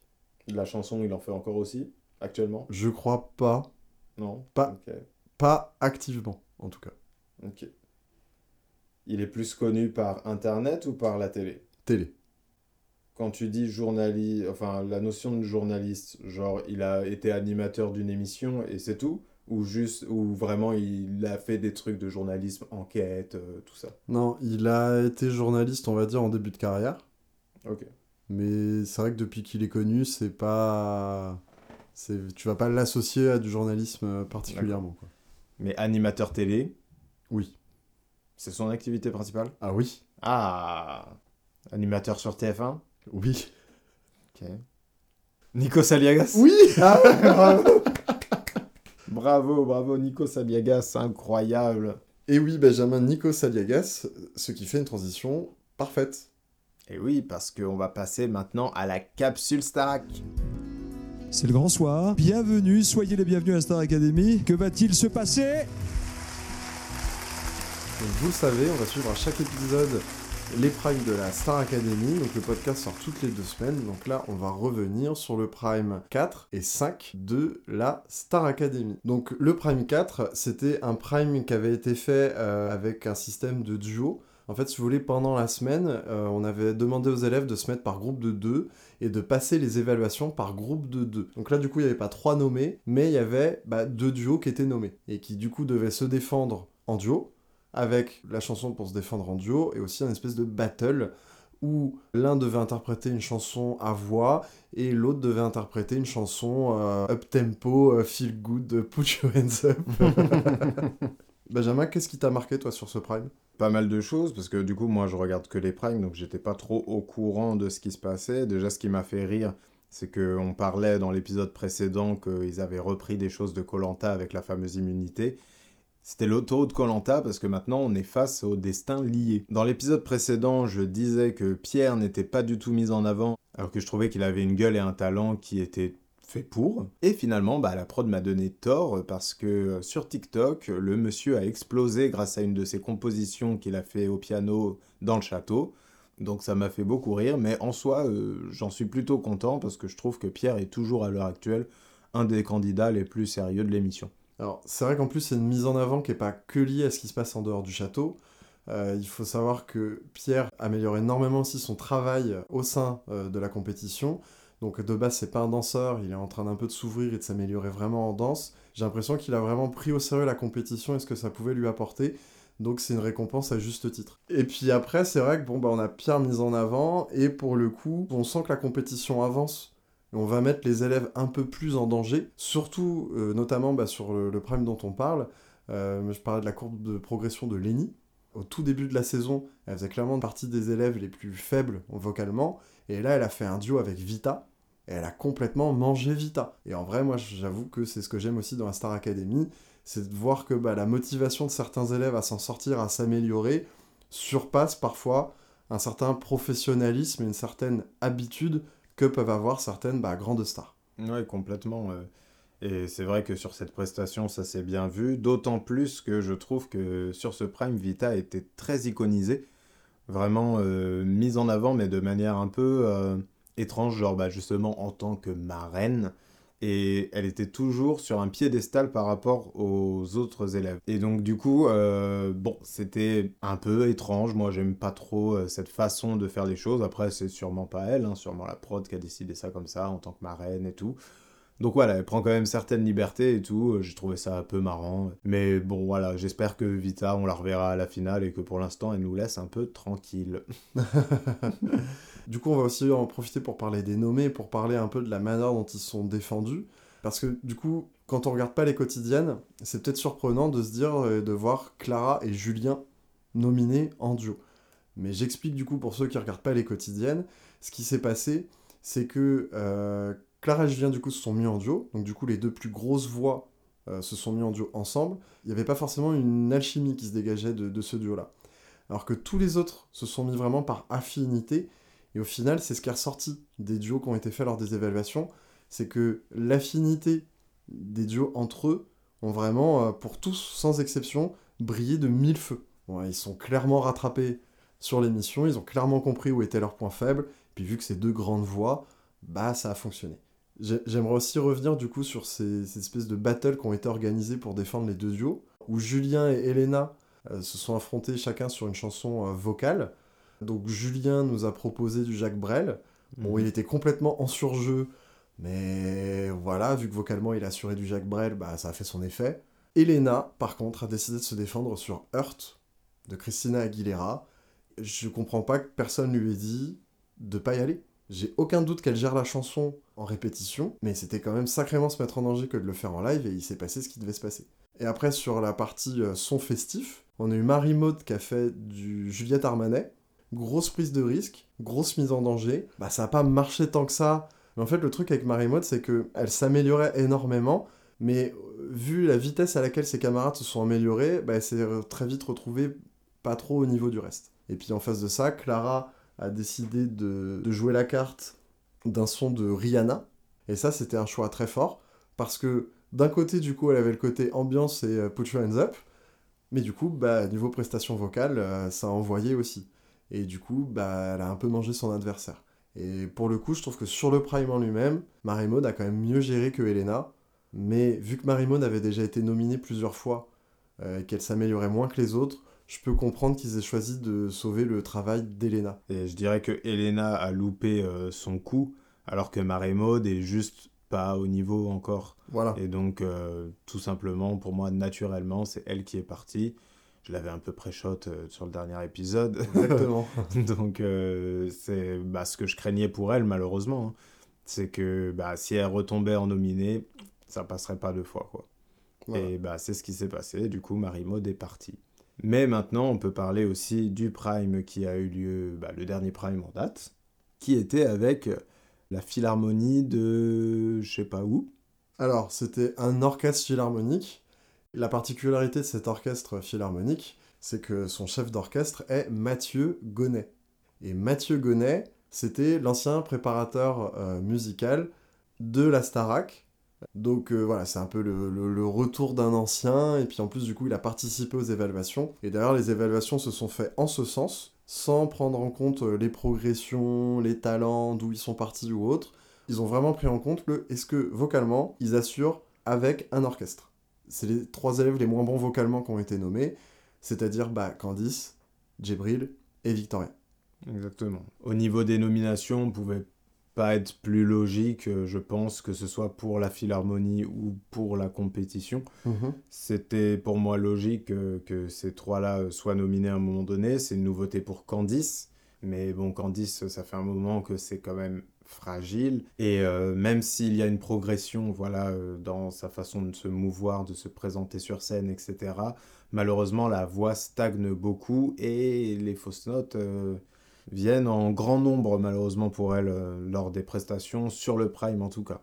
la chanson, il en fait encore aussi, actuellement? Je crois pas. Non? Pas. Pas activement, en tout cas. Ok. Il est plus connu par Internet ou par la télé? Télé. quand tu dis journaliste, enfin la notion de journaliste, genre il a été animateur d'une émission et c'est tout? Ou juste ou vraiment il a fait des trucs de journalisme, enquête, euh, tout ça. Non, il a été journaliste, on va dire, en début de carrière. Ok. Mais c'est vrai que depuis qu'il est connu, c'est pas. C'est... Tu vas pas l'associer à du journalisme euh, particulièrement. Quoi. Mais animateur télé, Oui. c'est son activité principale? Ah oui Ah Animateur sur TF1 Oui. Ok. Nico Saliagas? Oui Ah bravo Bravo, bravo Nico Saliagas, incroyable Et oui, Benjamin Nico Saliagas, ce qui fait une transition parfaite. Et oui, parce qu'on va passer maintenant à la capsule Starac. C'est le grand soir. Bienvenue, soyez les bienvenus à Star Academy. Que va-t-il se passer? Donc vous le savez, on va suivre à chaque épisode les primes de la Star Academy. Donc le podcast sort toutes les deux semaines. Donc là, on va revenir sur le prime 4 et 5 de la Star Academy. Donc le prime 4, c'était un prime qui avait été fait euh, avec un système de duo. En fait, si vous voulez, pendant la semaine, euh, on avait demandé aux élèves de se mettre par groupe de deux et de passer les évaluations par groupe de deux. Donc là, du coup, il n'y avait pas trois nommés, mais il y avait bah, deux duos qui étaient nommés et qui, du coup, devaient se défendre en duo avec la chanson pour se défendre en duo et aussi un espèce de battle où l'un devait interpréter une chanson à voix et l'autre devait interpréter une chanson euh, up tempo, feel good, euh, put your hands up. Benjamin, qu'est-ce qui t'a marqué toi sur ce prime? Pas mal de choses, parce que du coup, moi, je regarde que les primes, donc j'étais pas trop au courant de ce qui se passait. Déjà, ce qui m'a fait rire, c'est qu'on parlait dans l'épisode précédent qu'ils avaient repris des choses de Colanta avec la fameuse immunité. C'était l'auto de Colanta parce que maintenant on est face au destin lié. Dans l'épisode précédent, je disais que Pierre n'était pas du tout mis en avant, alors que je trouvais qu'il avait une gueule et un talent qui étaient fait pour. Et finalement, bah, la prod m'a donné tort parce que euh, sur TikTok, le monsieur a explosé grâce à une de ses compositions qu'il a fait au piano dans le château. Donc ça m'a fait beaucoup rire, mais en soi, euh, j'en suis plutôt content parce que je trouve que Pierre est toujours à l'heure actuelle un des candidats les plus sérieux de l'émission. Alors, c'est vrai qu'en plus, c'est une mise en avant qui n'est pas que liée à ce qui se passe en dehors du château. Euh, il faut savoir que Pierre améliore énormément aussi son travail au sein euh, de la compétition. Donc de base, c'est pas un danseur, il est en train d'un peu de s'ouvrir et de s'améliorer vraiment en danse. J'ai l'impression qu'il a vraiment pris au sérieux la compétition et ce que ça pouvait lui apporter. Donc c'est une récompense à juste titre. Et puis après, c'est vrai que bon, bah, on a Pierre mis en avant et pour le coup, on sent que la compétition avance on va mettre les élèves un peu plus en danger, surtout euh, notamment bah, sur le, le, prime dont on parle. Euh, je parlais de la courbe de progression de Lenny. Au tout début de la saison, elle faisait clairement partie des élèves les plus faibles vocalement, et là elle a fait un duo avec Vita, et elle a complètement mangé Vita. Et en vrai, moi j'avoue que c'est ce que j'aime aussi dans la Star Academy, c'est de voir que bah, la motivation de certains élèves à s'en sortir, à s'améliorer, surpasse parfois un certain professionnalisme et une certaine habitude que peuvent avoir certaines bah, grandes stars. Oui, complètement. Et c'est vrai que sur cette prestation, ça s'est bien vu. D'autant plus que je trouve que sur ce Prime, Vita était très iconisée. Vraiment euh, mise en avant, mais de manière un peu euh, étrange, genre bah, justement en tant que marraine et elle était toujours sur un piédestal par rapport aux autres élèves. Et donc du coup, euh, bon, c'était un peu étrange. Moi, j'aime pas trop euh, cette façon de faire les choses. Après, c'est sûrement pas elle, hein, sûrement la prod qui a décidé ça comme ça en tant que marraine et tout. Donc voilà, elle prend quand même certaines libertés et tout. J'ai trouvé ça un peu marrant. Mais bon, voilà, j'espère que Vita, on la reverra à la finale et que pour l'instant, elle nous laisse un peu tranquille. du coup, on va aussi en profiter pour parler des nommés, pour parler un peu de la manière dont ils sont défendus. Parce que du coup, quand on regarde pas les quotidiennes, c'est peut-être surprenant de se dire, euh, de voir Clara et Julien nominés en duo. Mais j'explique du coup pour ceux qui regardent pas les quotidiennes, ce qui s'est passé, c'est que euh, Clara et Julien, du coup, se sont mis en duo. Donc, du coup, les deux plus grosses voix euh, se sont mis en duo ensemble. Il n'y avait pas forcément une alchimie qui se dégageait de, ce duo-là. Alors que tous les autres se sont mis vraiment par affinité. Et au final, c'est ce qui est ressorti des duos qui ont été faits lors des évaluations. C'est que l'affinité des duos entre eux ont vraiment, euh, pour tous, sans exception, brillé de mille feux. Ils sont clairement rattrapés sur l'émission, ils ont clairement compris où étaient leurs points faibles. Puis vu que c'est deux grandes voix, bah ça a fonctionné. J'aimerais aussi revenir du coup sur ces, ces, espèces de battles qui ont été organisées pour défendre les deux duos, où Julien et Elena euh, se sont affrontés chacun sur une chanson euh, vocale. Donc Julien nous a proposé du Jacques Brel, Bon, Mhm. il était complètement en surjeu, mais voilà, vu que vocalement il a assuré du Jacques Brel, bah, ça a fait son effet. Elena, par contre, a décidé de se défendre sur Hurt de Christina Aguilera. Je comprends pas que personne lui ait dit de pas y aller. J'ai aucun doute qu'elle gère la chanson en répétition, mais c'était quand même sacrément se mettre en danger que de le faire en live et il s'est passé ce qui devait se passer. Et après, sur la partie euh, son festif, on a eu Marie Maud qui a fait du Juliette Armanet. Grosse prise de risque, grosse mise en danger. Bah, ça n'a pas marché tant que ça. Mais en fait, le truc avec Marie Maud, c'est qu'elle s'améliorait énormément. Mais euh, vu la vitesse à laquelle ses camarades se sont améliorés, bah, elle s'est très vite retrouvée pas trop au niveau du reste. Et puis en face de ça, Clara a décidé de jouer la carte d'un son de Rihanna. Et ça, c'était un choix très fort. Parce que d'un côté, du coup, elle avait le côté ambiance et euh, put your hands up. Mais du coup, bah, niveau prestation vocale, euh, ça a envoyé aussi. Et du coup, bah, elle a un peu mangé son adversaire. Et pour le coup, je trouve que sur le prime en lui-même, Marie Maud a quand même mieux géré que Elena. Mais vu que Marie Maud avait déjà été nominée plusieurs fois euh, qu'elle s'améliorait moins que les autres, je peux comprendre qu'ils aient choisi de sauver le travail d'Elena. Et je dirais que Elena a loupé euh, son coup, alors que Marie Maud est juste pas au niveau encore. Voilà. Et donc, euh, tout simplement, pour moi, naturellement, c'est elle qui est partie. Je l'avais un peu pré-shot euh, sur le dernier épisode. Exactement. donc, euh, c'est bah, ce que je craignais pour elle, malheureusement. hein. C'est que bah, si elle retombait en nominée, ça passerait pas deux fois. quoi. Voilà. Et bah, c'est ce qui s'est passé. Du coup, Marie Maud est partie. Mais maintenant, on peut parler aussi du Prime qui a eu lieu, bah, le dernier Prime en date, qui était avec la Philharmonie de je sais pas où. Alors, c'était un orchestre philharmonique. La particularité de cet orchestre philharmonique, c'est que son chef d'orchestre est Mathieu Gonnet. Et Mathieu Gonnet, c'était l'ancien préparateur euh, musical de la Starac. Donc euh, voilà, c'est un peu le, le- retour d'un ancien, et puis en plus du coup il a participé aux évaluations. Et d'ailleurs les évaluations se sont faites en ce sens, sans prendre en compte euh, les progressions, les talents, d'où ils sont partis ou autres. Ils ont vraiment pris en compte le est-ce que vocalement ils assurent avec un orchestre? C'est les trois élèves les moins bons vocalement qui ont été nommés, c'est-à-dire bah, Candice, Djibril et Victoria. Exactement. Au niveau des nominations, on pouvait pas être plus logique, euh, je pense, que ce soit pour la Philharmonie ou pour la compétition. C'était pour moi logique euh, que ces trois-là euh, soient nominés à un moment donné. C'est une nouveauté pour Candice. Mais bon, Candice, ça fait un moment que c'est quand même fragile. Et euh, même s'il y a une progression voilà, euh, dans sa façon de se mouvoir, de se présenter sur scène, etc., malheureusement, la voix stagne beaucoup et les fausses notes euh, viennent en grand nombre, malheureusement pour elle, euh, lors des prestations, sur le prime en tout cas.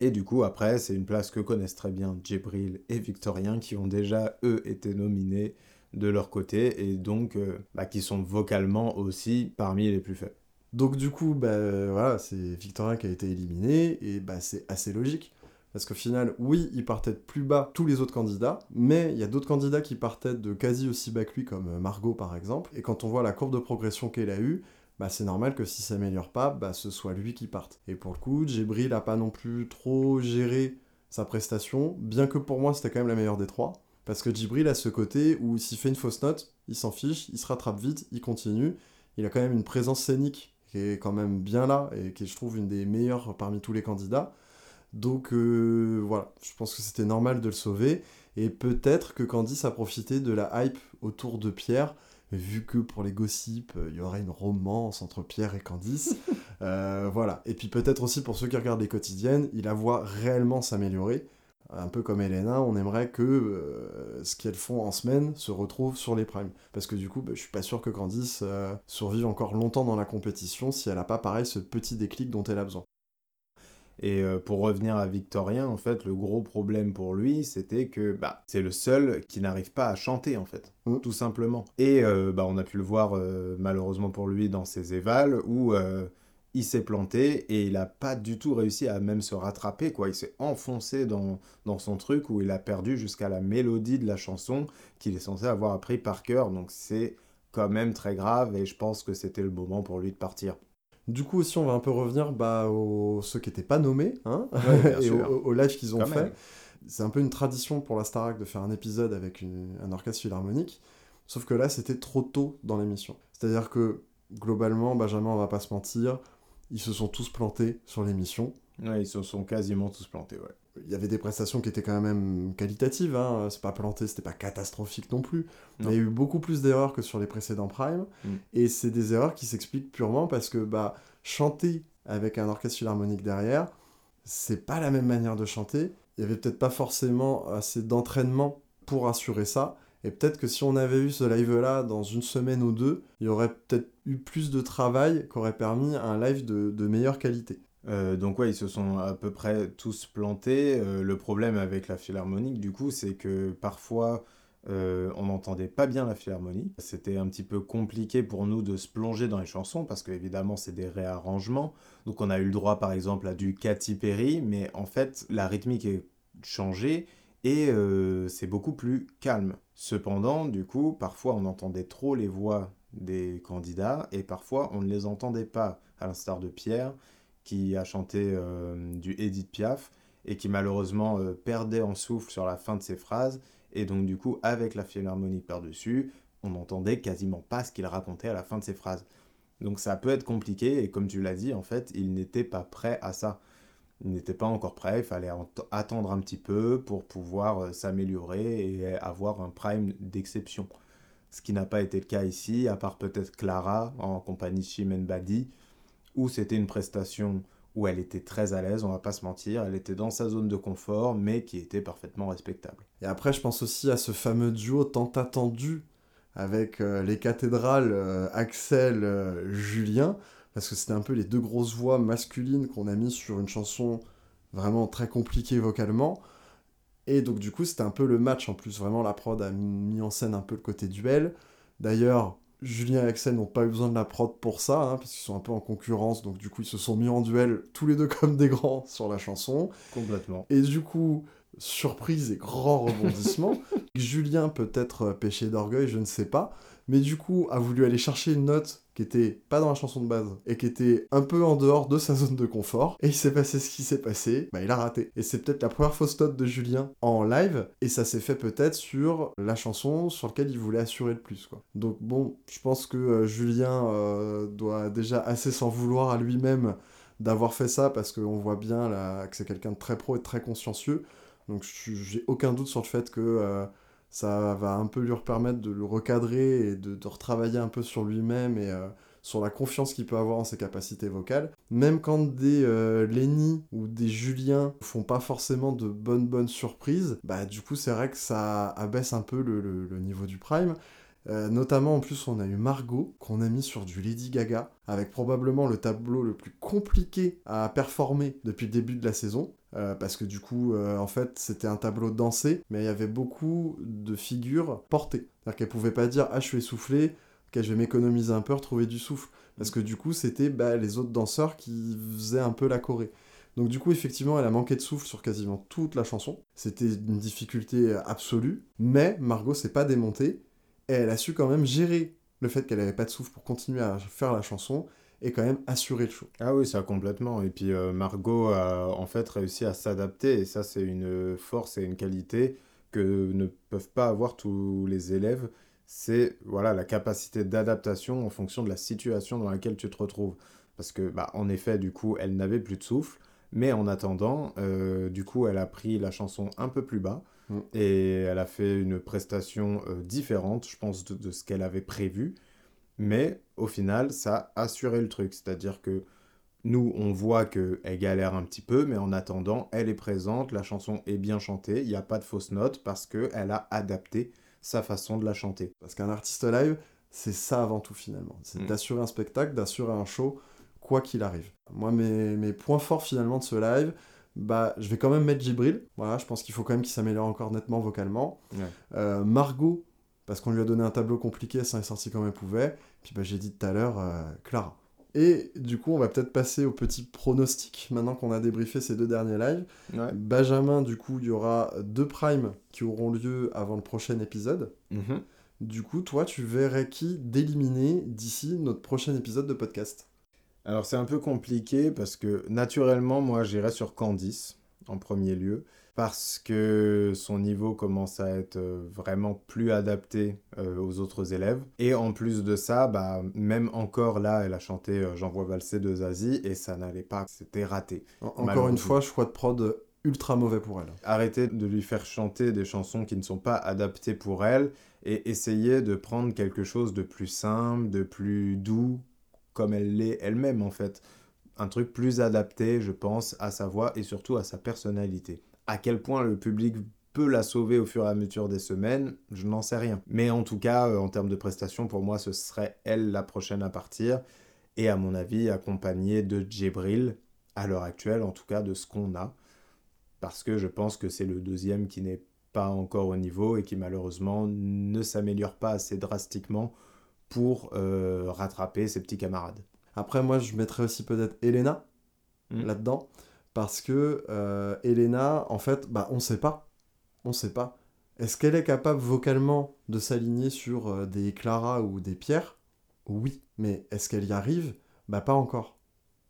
Et du coup, après, c'est une place que connaissent très bien Djibril et Victorien, qui ont déjà, eux, été nominés de leur côté, et donc, euh, bah, qui sont vocalement aussi parmi les plus faibles. Donc du coup, bah, voilà, c'est Victoria qui a été éliminé, et bah, c'est assez logique. Parce qu'au final, oui, il partait de plus bas tous les autres candidats, mais il y a d'autres candidats qui partaient de quasi aussi bas que lui, comme euh, Margot par exemple. Et quand on voit la courbe de progression qu'elle a eue, bah, c'est normal que si ça s'améliore pas, bah, ce soit lui qui parte. Et pour le coup, Djibril a pas non plus trop géré sa prestation, bien que pour moi c'était quand même la meilleure des trois. Parce que Djibril a ce côté où s'il fait une fausse note, il s'en fiche, il se rattrape vite, il continue. Il a quand même une présence scénique qui est quand même bien là et qui est, je trouve, une des meilleures parmi tous les candidats. Donc euh, voilà, je pense que c'était normal de le sauver. Et peut-être que Candice a profité de la hype autour de Pierre, vu que pour les gossips, euh, il y aurait une romance entre Pierre et Candice. Euh, voilà. Et puis peut-être aussi pour ceux qui regardent les quotidiennes, il la voit réellement s'améliorer. Un peu comme Elena, on aimerait que euh, ce qu'elles font en semaine se retrouve sur les primes. Parce que du coup, bah, je suis pas sûr que Candice survive encore longtemps dans la compétition si elle a pas pareil ce petit déclic dont elle a besoin. Et euh, pour revenir à Victorien, en fait, le gros problème pour lui, c'était que bah, c'est le seul qui n'arrive pas à chanter, en fait, Mm. tout simplement. Et euh, bah, on a pu le voir, euh, malheureusement pour lui, dans ses évals, où euh, il s'est planté et il n'a pas du tout réussi à même se rattraper, quoi. Il s'est enfoncé dans, dans son truc, où il a perdu jusqu'à la mélodie de la chanson qu'il est censé avoir appris par cœur. Donc c'est quand même très grave, et je pense que c'était le moment pour lui de partir. Du coup aussi, on va un peu revenir bah, aux ceux qui n'étaient pas nommés, hein, Ouais, et sûr. au, au live qu'ils ont Quand fait. même. C'est un peu une tradition pour la Starac de faire un épisode avec une- un orchestre philharmonique, sauf que là, c'était trop tôt dans l'émission. C'est-à-dire que, globalement, Benjamin, on va pas se mentir, ils se sont tous plantés sur l'émission. Ouais, ils se sont quasiment tous plantés, ouais. Il y avait des prestations qui étaient quand même qualitatives, hein. c'est pas planté, c'était pas catastrophique non plus. Non. Il y a eu beaucoup plus d'erreurs que sur les précédents Prime, Mm. et c'est des erreurs qui s'expliquent purement parce que bah, chanter avec un orchestre philharmonique derrière, c'est pas la même manière de chanter. Il y avait peut-être pas forcément assez d'entraînement pour assurer ça. Et peut-être que si on avait eu ce live-là dans une semaine ou deux, il y aurait peut-être eu plus de travail qui aurait permis un live de, de meilleure qualité. Euh, donc ouais, ils se sont à peu près tous plantés. Euh, le problème avec la philharmonique, du coup, c'est que parfois, euh, on n'entendait pas bien la philharmonie. C'était un petit peu compliqué pour nous de se plonger dans les chansons, parce qu'évidemment, c'est des réarrangements. Donc on a eu le droit, par exemple, à du Katy Perry, mais en fait, la rythmique est changée et c'est beaucoup plus calme. Cependant, du coup, parfois, on entendait trop les voix des candidats, et parfois, on ne les entendait pas, à l'instar de Pierre, qui a chanté euh, du Edith Piaf et qui malheureusement euh, perdait en souffle sur la fin de ses phrases. Et donc du coup, avec la philharmonique par-dessus, on n'entendait quasiment pas ce qu'il racontait à la fin de ses phrases. Donc ça peut être compliqué et comme tu l'as dit, en fait, il n'était pas prêt à ça. Il n'était pas encore prêt, il fallait attendre un petit peu pour pouvoir euh, s'améliorer et avoir un prime d'exception. Ce qui n'a pas été le cas ici, à part peut-être Clara en compagnie de Chimène Badi, où c'était une prestation où elle était très à l'aise, on va pas se mentir, elle était dans sa zone de confort, mais qui était parfaitement respectable. Et après, je pense aussi à ce fameux duo tant attendu avec euh, les cathédrales euh, Axel, euh, Julien, parce que c'était un peu les deux grosses voix masculines qu'on a mis sur une chanson vraiment très compliquée vocalement. Et donc, du coup, c'était un peu le match en plus. Vraiment, la prod a mis en scène un peu le côté duel. D'ailleurs, Julien et Axel n'ont pas eu besoin de la prod pour ça, hein, parce qu'ils sont un peu en concurrence. Donc, du coup, ils se sont mis en duel tous les deux comme des grands sur la chanson. Complètement. Et du coup, surprise et grand rebondissement, Julien peut-être péché d'orgueil, je ne sais pas, mais du coup a voulu aller chercher une note qui était pas dans la chanson de base et qui était un peu en dehors de sa zone de confort. Et il s'est passé ce qui s'est passé, bah il a raté. Et c'est peut-être la première fausse note de Julien en live, et ça s'est fait peut-être sur la chanson sur laquelle il voulait assurer le plus. Quoi. Donc bon, je pense que euh, Julien euh, doit déjà assez s'en vouloir à lui-même d'avoir fait ça parce qu'on voit bien que c'est quelqu'un de très pro et de très consciencieux. Donc j'ai aucun doute sur le fait que euh, ça va un peu lui permettre de le recadrer et de, de retravailler un peu sur lui-même et euh, sur la confiance qu'il peut avoir en ses capacités vocales. Même quand des euh, Lenny ou des Julien font pas forcément de bonnes bonnes surprises, bah du coup c'est vrai que ça abaisse un peu le, le- le niveau du prime. Euh, notamment en plus on a eu Margot qu'on a mis sur du Lady Gaga avec probablement le tableau le plus compliqué à performer depuis le début de la saison. Euh, parce que du coup, euh, en fait, c'était un tableau dansé, mais il y avait beaucoup de figures portées. C'est-à-dire qu'elle pouvait pas dire Ah, je suis essoufflée, ok, je vais m'économiser un peu, retrouver du souffle. Parce que du coup, c'était bah, les autres danseurs qui faisaient un peu la choré. Donc du coup, effectivement, elle a manqué de souffle sur quasiment toute la chanson. C'était une difficulté absolue, mais Margot s'est pas démontée, et elle a su quand même gérer le fait qu'elle avait pas de souffle pour continuer à faire la chanson, et quand même assurer le show. Ah oui, ça complètement. Et puis euh, Margot a en fait réussi à s'adapter et ça c'est une force et une qualité que ne peuvent pas avoir tous les élèves. C'est voilà la capacité d'adaptation en fonction de la situation dans laquelle tu te retrouves. Parce que bah en effet du coup elle n'avait plus de souffle, mais en attendant euh, du coup elle a pris la chanson un peu plus bas Mm. et elle a fait une prestation euh, différente, je pense, de, de ce qu'elle avait prévu. Mais au final, ça a assuré le truc. C'est-à-dire que nous, on voit qu'elle galère un petit peu, mais en attendant, elle est présente, la chanson est bien chantée, il n'y a pas de fausse note parce qu'elle a adapté sa façon de la chanter. Parce qu'un artiste live, c'est ça avant tout finalement. C'est Mm. d'assurer un spectacle, d'assurer un show, quoi qu'il arrive. Moi, mes, mes points forts finalement de ce live, bah, je vais quand même mettre Gibril. Voilà, je pense qu'il faut quand même qu'il s'améliore encore nettement vocalement. Ouais. Euh, Margot, parce qu'on lui a donné un tableau compliqué, s'en est sortie comme elle pouvait. Puis bah, j'ai dit tout à l'heure, euh, Clara. Et du coup, on va peut-être passer au petit pronostic, maintenant qu'on a débriefé ces deux derniers lives. Ouais. Benjamin, du coup, il y aura deux primes qui auront lieu avant le prochain épisode. Mhm. Du coup, toi, tu verrais qui d'éliminer d'ici notre prochain épisode de podcast? Alors c'est un peu compliqué parce que naturellement, moi, j'irais sur Candice. en premier lieu, parce que son niveau commence à être euh, vraiment plus adapté euh, aux autres élèves. Et en plus de ça, bah, même encore là, elle a chanté euh, J'envoie valser de Zazie et ça n'allait pas, c'était raté. En- encore une fois, choix de prod ultra mauvais pour elle. Arrêtez de lui faire chanter des chansons qui ne sont pas adaptées pour elle et essayez de prendre quelque chose de plus simple, de plus doux, comme elle l'est elle-même en fait. Un truc plus adapté, je pense, à sa voix et surtout à sa personnalité. À quel point le public peut la sauver au fur et à mesure des semaines, je n'en sais rien. Mais en tout cas, euh, en termes de prestations, pour moi, ce serait elle la prochaine à partir. Et à mon avis, accompagnée de Djibril, à l'heure actuelle, en tout cas, de ce qu'on a. Parce que je pense que c'est le deuxième qui n'est pas encore au niveau et qui malheureusement ne s'améliore pas assez drastiquement pour euh, rattraper ses petits camarades. Après, moi, je mettrais aussi peut-être Elena Mm. là-dedans. Parce que euh, Elena, en fait, bah, on sait pas. On sait pas. Est-ce qu'elle est capable vocalement de s'aligner sur euh, des Clara ou des Pierre? Oui. Mais est-ce qu'elle y arrive? Bah, pas encore.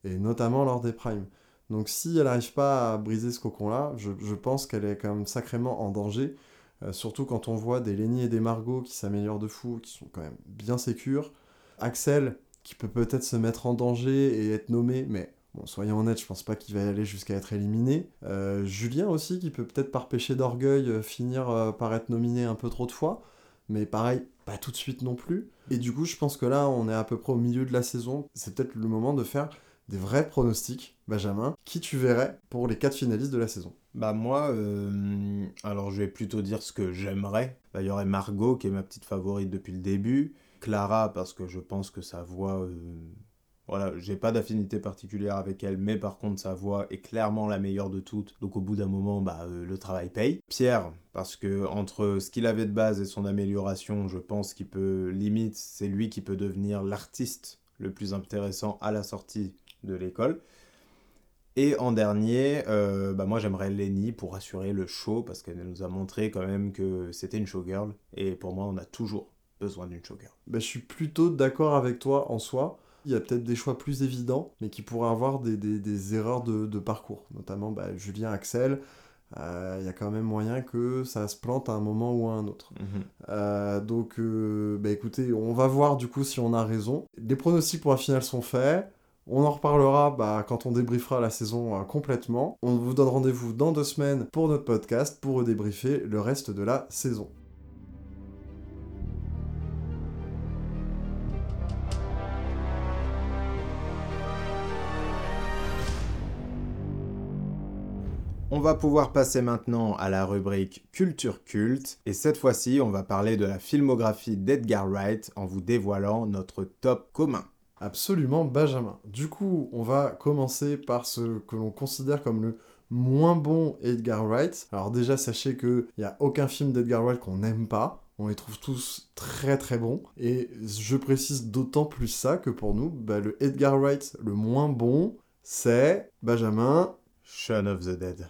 Et notamment lors des primes. Donc, si elle n'arrive pas à briser ce cocon-là, je, je pense qu'elle est quand même sacrément en danger. Euh, surtout quand on voit des Lenny et des Margot qui s'améliorent de fou, qui sont quand même bien sécures. Axel, qui peut peut-être se mettre en danger et être nommé, mais bon, soyons honnêtes, je pense pas qu'il va y aller jusqu'à être éliminé. Euh, Julien aussi, qui peut peut-être par péché d'orgueil euh, finir par être nominé un peu trop de fois, mais pareil, pas tout de suite non plus. Et du coup, je pense que là, on est à peu près au milieu de la saison. C'est peut-être le moment de faire des vrais pronostics, Benjamin. Qui tu verrais pour les quatre finalistes de la saison? Bah moi, euh, alors je vais plutôt dire ce que j'aimerais. Bah, Il y aurait Margot qui est ma petite favorite depuis le début. Clara parce que je pense que sa voix... euh, Voilà, j'ai pas d'affinité particulière avec elle, mais par contre sa voix est clairement la meilleure de toutes. Donc au bout d'un moment, bah, euh, le travail paye. Pierre, parce que entre ce qu'il avait de base et son amélioration, je pense qu'il peut, limite, c'est lui qui peut devenir l'artiste le plus intéressant à la sortie de l'école. Et en dernier, euh, bah moi j'aimerais Lenny pour assurer le show parce qu'elle nous a montré quand même que c'était une showgirl. Et pour moi, on a toujours besoin d'une showgirl. Ben, je suis plutôt d'accord avec toi en soi. Il y a peut-être des choix plus évidents, mais qui pourraient avoir des, des- des erreurs de, de parcours. Notamment bah, Julien Axel. Euh, Il y a quand même moyen que ça se plante à un moment ou à un autre. Euh, donc, bah, écoutez, on va voir du coup si on a raison. Les pronostics pour la finale sont faits. On en reparlera bah, quand on débriefera la saison euh, complètement. On vous donne rendez-vous dans deux semaines pour notre podcast pour débriefer le reste de la saison. On va pouvoir passer maintenant à la rubrique Culture Culte. Et cette fois-ci, on va parler de la filmographie d'Edgar Wright en vous dévoilant notre top commun. Absolument, Benjamin. Du coup, on va commencer par ce que l'on considère comme le moins bon Edgar Wright. Alors déjà, sachez qu'il n'y a aucun film d'Edgar Wright qu'on n'aime pas. On les trouve tous très très bons. Et je précise d'autant plus ça que pour nous, bah, le Edgar Wright le moins bon, c'est Benjamin. Shaun of the Dead.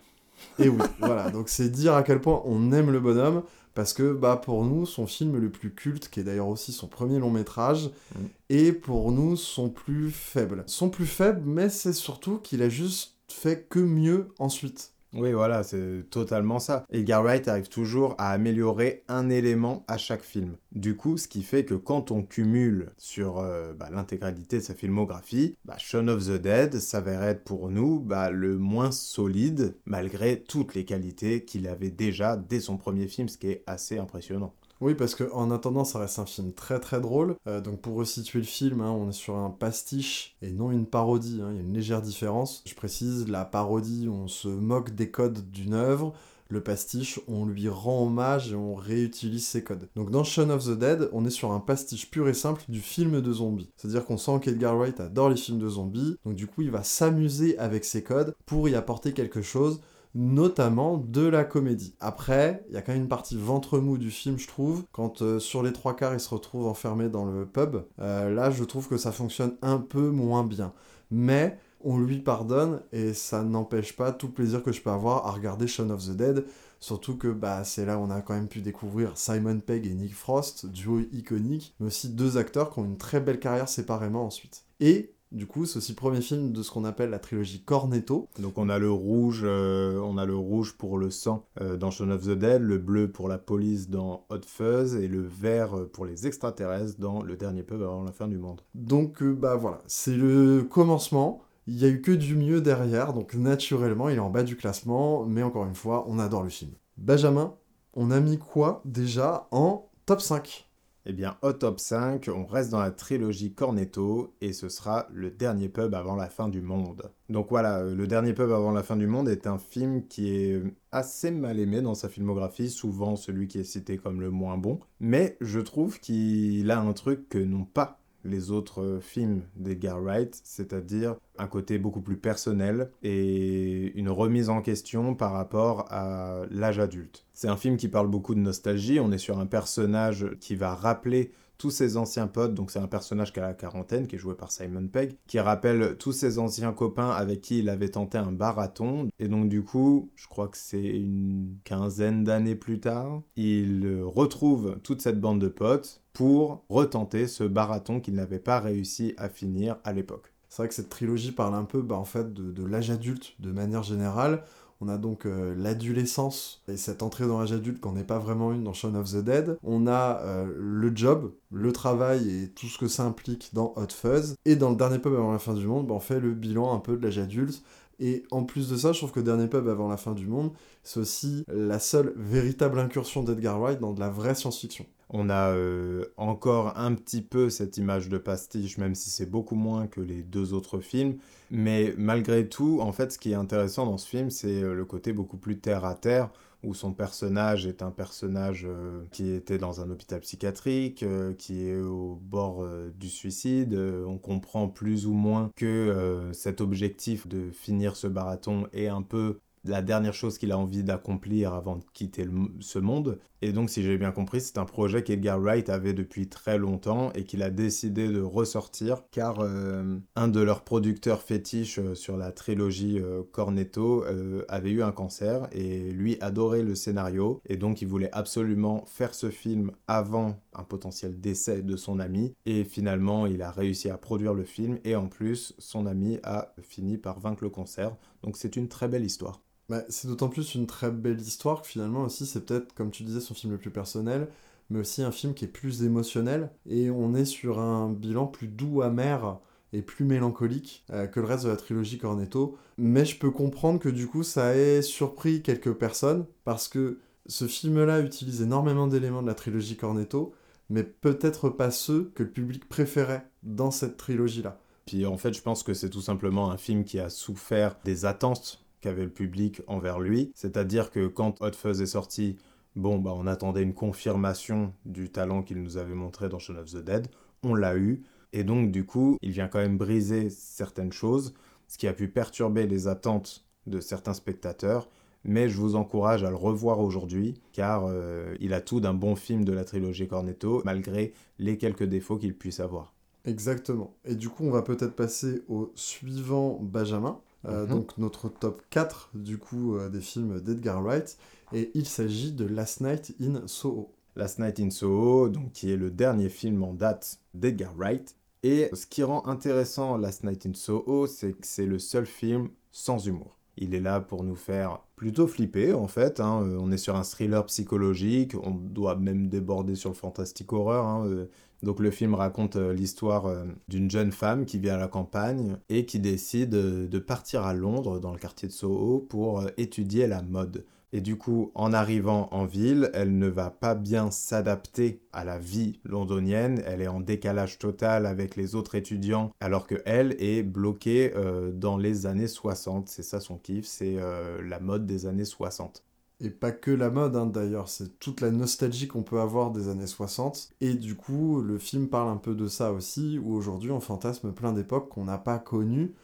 Et oui, voilà. Donc c'est dire à quel point on aime le bonhomme. Parce que bah, pour nous, son film le plus culte, qui est d'ailleurs aussi son premier long métrage, Mm. est pour nous son plus faible. Son plus faible, mais c'est surtout qu'il a juste fait que mieux ensuite. Oui, voilà, c'est totalement ça. Edgar Wright arrive toujours à améliorer un élément à chaque film. Du coup, ce qui fait que quand on cumule sur euh, bah, l'intégralité de sa filmographie, bah, Shaun of the Dead s'avère être pour nous bah, le moins solide, malgré toutes les qualités qu'il avait déjà dès son premier film, ce qui est assez impressionnant. Oui, parce que en attendant, ça reste un film très très drôle. Euh, donc pour resituer le film, hein, on est sur un pastiche et non une parodie. hein, Il y a une légère différence. Je précise, la parodie, on se moque des codes d'une œuvre. Le pastiche, on lui rend hommage et on réutilise ses codes. Donc dans Shaun of the Dead, on est sur un pastiche pur et simple du film de zombies. C'est-à-dire qu'on sent qu'Edgar Wright adore les films de zombies, donc du coup il va s'amuser avec ses codes pour y apporter quelque chose notamment de la comédie. Après, il y a quand même une partie ventre mou du film, je trouve, quand euh, sur les trois quarts il se retrouve enfermé dans le pub. Euh, là, je trouve que ça fonctionne un peu moins bien. Mais on lui pardonne et ça n'empêche pas tout plaisir que je peux avoir à regarder Shaun of the Dead. Surtout que bah, c'est là où on a quand même pu découvrir Simon Pegg et Nick Frost, duo iconique, mais aussi deux acteurs qui ont une très belle carrière séparément ensuite. Et Du coup, c'est aussi le premier film de ce qu'on appelle la trilogie Cornetto. Donc on a le rouge, euh, on a le rouge pour le sang euh, dans Shaun of the Dead, le bleu pour la police dans Hot Fuzz et le vert pour les extraterrestres dans Le Dernier Pub avant la fin du monde. Donc euh, bah voilà, c'est le commencement. Il y a eu que du mieux derrière, donc naturellement il est en bas du classement, mais encore une fois, on adore le film. Benjamin, on a mis quoi déjà en top 5 eh bien, au top 5, on reste dans la trilogie Cornetto et ce sera Le Dernier Pub avant la fin du monde. Donc voilà, Le Dernier Pub avant la fin du monde est un film qui est assez mal aimé dans sa filmographie, souvent celui qui est cité comme le moins bon, mais je trouve qu'il a un truc que n'ont pas les autres films d'Edgar Wright, c'est-à-dire un côté beaucoup plus personnel et une remise en question par rapport à l'âge adulte. C'est un film qui parle beaucoup de nostalgie, on est sur un personnage qui va rappeler tous ses anciens potes, donc c'est un personnage qui a la quarantaine, qui est joué par Simon Pegg, qui rappelle tous ses anciens copains avec qui il avait tenté un barathon. Et donc du coup, je crois que c'est une quinzaine d'années plus tard, il retrouve toute cette bande de potes pour retenter ce barathon qu'il n'avait pas réussi à finir à l'époque. C'est vrai que cette trilogie parle un peu bah, en fait, de l'âge adulte de manière générale. On a donc euh, l'adolescence et cette entrée dans l'âge adulte qu'on n'est pas vraiment une dans Shaun of the Dead. On a euh, le job, le travail et tout ce que ça implique dans Hot Fuzz. Et dans le dernier pub avant la fin du monde, bah, on fait le bilan un peu de l'âge adulte. Et en plus de ça, je trouve que Dernier Pub avant la fin du monde, c'est aussi la seule véritable incursion d'Edgar Wright dans de la vraie science-fiction. On a euh, encore un petit peu cette image de pastiche, même si c'est beaucoup moins que les deux autres films. Mais malgré tout, en fait, ce qui est intéressant dans ce film, c'est euh, le côté beaucoup plus terre à terre, où son personnage est un personnage euh, qui était dans un hôpital psychiatrique, qui est au bord du suicide. on comprend plus ou moins que cet objectif de finir ce marathon est un peu la dernière chose qu'il a envie d'accomplir avant de quitter ce monde. Et donc, si j'ai bien compris, c'est un projet qu'Edgar Wright avait depuis très longtemps et qu'il a décidé de ressortir car euh, un de leurs producteurs fétiches euh, sur la trilogie euh, Cornetto avait eu un cancer et lui adorait le scénario et donc il voulait absolument faire ce film avant un potentiel décès de son ami et finalement il a réussi à produire le film et en plus son ami a fini par vaincre le cancer. Donc c'est une très belle histoire. Bah, c'est d'autant plus une très belle histoire que finalement aussi c'est peut-être, comme tu disais, son film le plus personnel, mais aussi un film qui est plus émotionnel, et on est sur un bilan plus doux, amer et plus mélancolique euh, que le reste de la trilogie Cornetto. Mais je peux comprendre que du coup ça ait surpris quelques personnes, parce que ce film-là utilise énormément d'éléments de la trilogie Cornetto, mais peut-être pas ceux que le public préférait dans cette trilogie-là. Puis en fait, je pense que c'est tout simplement un film qui a souffert des attentes qu'avait le public envers lui. C'est-à-dire que quand Hot Fuzz est sorti, bon, bah, on attendait une confirmation du talent qu'il nous avait montré dans Shaun of the Dead. On l'a eu. Et donc, du coup, il vient quand même briser certaines choses, ce qui a pu perturber les attentes de certains spectateurs. Mais je vous encourage à le revoir aujourd'hui, car euh, il a tout d'un bon film de la trilogie Cornetto, malgré les quelques défauts qu'il puisse avoir. Exactement. Et du coup, on va peut-être passer au suivant Benjamin. Euh, mhm. donc notre top 4 du coup euh, des films d'Edgar Wright et il s'agit de Last Night in Soho. Last Night in Soho, donc qui est le dernier film en date d'Edgar Wright. Et ce qui rend intéressant Last Night in Soho, c'est que c'est le seul film sans humour. Il est là pour nous faire plutôt flipper en fait. Hein. Euh, on est sur un thriller psychologique, on doit même déborder sur le fantastique horreur. Hein. Donc le film raconte euh, l'histoire euh, d'une jeune femme qui vit à la campagne et qui décide euh, de partir à Londres, dans le quartier de Soho, pour étudier la mode. Et du coup, en arrivant en ville, elle ne va pas bien s'adapter à la vie londonienne. Elle est en décalage total avec les autres étudiants, alors que elle est bloquée dans les années 60. C'est ça son kiff, c'est la mode des années 60. Et pas que la mode, hein, d'ailleurs, c'est toute la nostalgie qu'on peut avoir des années 60. Et du coup, le film parle un peu de ça aussi, où aujourd'hui on fantasme plein d'époques qu'on n'a pas connues,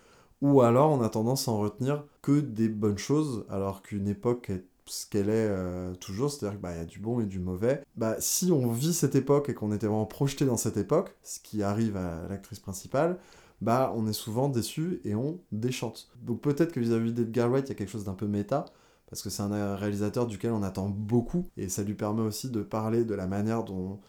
ou alors on a tendance à en retenir que des bonnes choses, alors qu'une époque est ce qu'elle est euh, toujours, c'est-à-dire qu'il bah, y a du bon et du mauvais. Bah, si on vit cette époque et qu'on était vraiment projeté dans cette époque, ce qui arrive à l'actrice principale, bah on est souvent déçu et on déchante. Donc peut-être que vis-à-vis d'Edgar Wright, il y a quelque chose d'un peu méta, parce que c'est un réalisateur duquel on attend beaucoup, et ça lui permet aussi de parler de la manière dont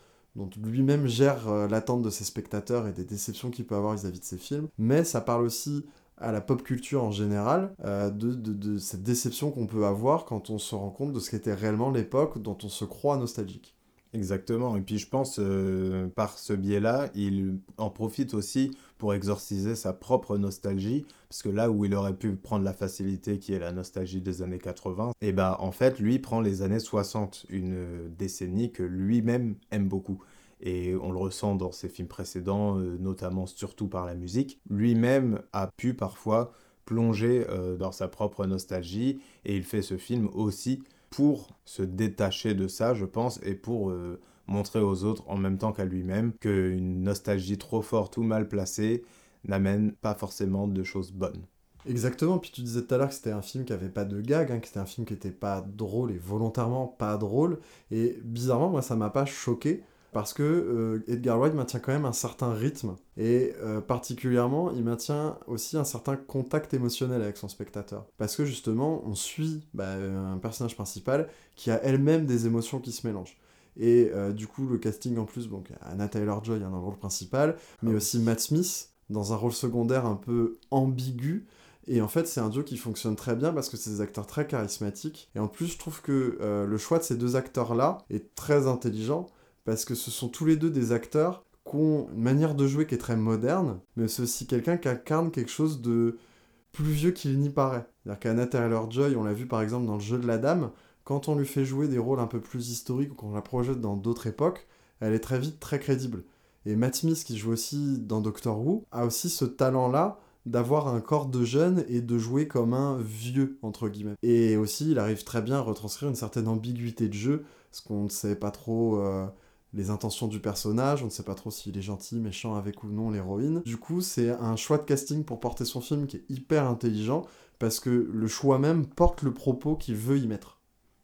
lui-même gère euh, l'attente de ses spectateurs et des déceptions qu'il peut avoir vis-à-vis de ses films, mais ça parle aussi à la pop culture en général, euh, de, de, cette déception qu'on peut avoir quand on se rend compte de ce qu'était réellement l'époque dont on se croit nostalgique. Exactement, et puis je pense, euh, par ce biais-là, il en profite aussi pour exorciser sa propre nostalgie, parce que là où il aurait pu prendre la facilité qui est la nostalgie des années 80, et bah en fait lui prend les années 60, une décennie que lui-même aime beaucoup et on le ressent dans ses films précédents, euh, notamment surtout par la musique. Lui-même a pu parfois plonger euh, dans sa propre nostalgie et il fait ce film aussi pour se détacher de ça, je pense, et pour euh, montrer aux autres en même temps qu'à lui-même qu'une nostalgie trop forte ou mal placée n'amène pas forcément de choses bonnes. Exactement, puis tu disais tout à l'heure que c'était un film qui avait pas de gag, hein, que c'était un film qui était pas drôle et volontairement pas drôle, et bizarrement, moi ça m'a pas choqué, parce que euh, Edgar Wright maintient quand même un certain rythme et euh, particulièrement il maintient aussi un certain contact émotionnel avec son spectateur parce que justement on suit bah, un personnage principal qui a elle-même des émotions qui se mélangent et euh, du coup le casting en plus donc Anna Taylor-Joy dans le rôle principal mais ah aussi Matt Smith dans un rôle secondaire un peu ambigu et en fait, c'est un duo qui fonctionne très bien parce que c'est des acteurs très charismatiques. Et en plus, je trouve que le choix de ces deux acteurs-là est très intelligent parce que ce sont tous les deux des acteurs qui ont une manière de jouer qui est très moderne, mais c'est aussi quelqu'un qui incarne quelque chose de plus vieux qu'il n'y paraît. C'est-à-dire qu'Anna Taylor-Joy, on l'a vu par exemple dans le jeu de la dame, quand on lui fait jouer des rôles un peu plus historiques ou qu'on la projette dans d'autres époques, elle est très vite très crédible. Et Matt Smith, qui joue aussi dans Doctor Who, a aussi ce talent-là d'avoir un corps de jeune et de jouer comme un vieux, entre guillemets. Et aussi, il arrive très bien à retranscrire une certaine ambiguïté de jeu, parce qu'on ne sait pas trop... Euh, les intentions du personnage, on ne sait pas trop s'il est gentil, méchant avec ou non l'héroïne. Du coup, c'est un choix de casting pour porter son film qui est hyper intelligent, parce que le choix même porte le propos qu'il veut y mettre.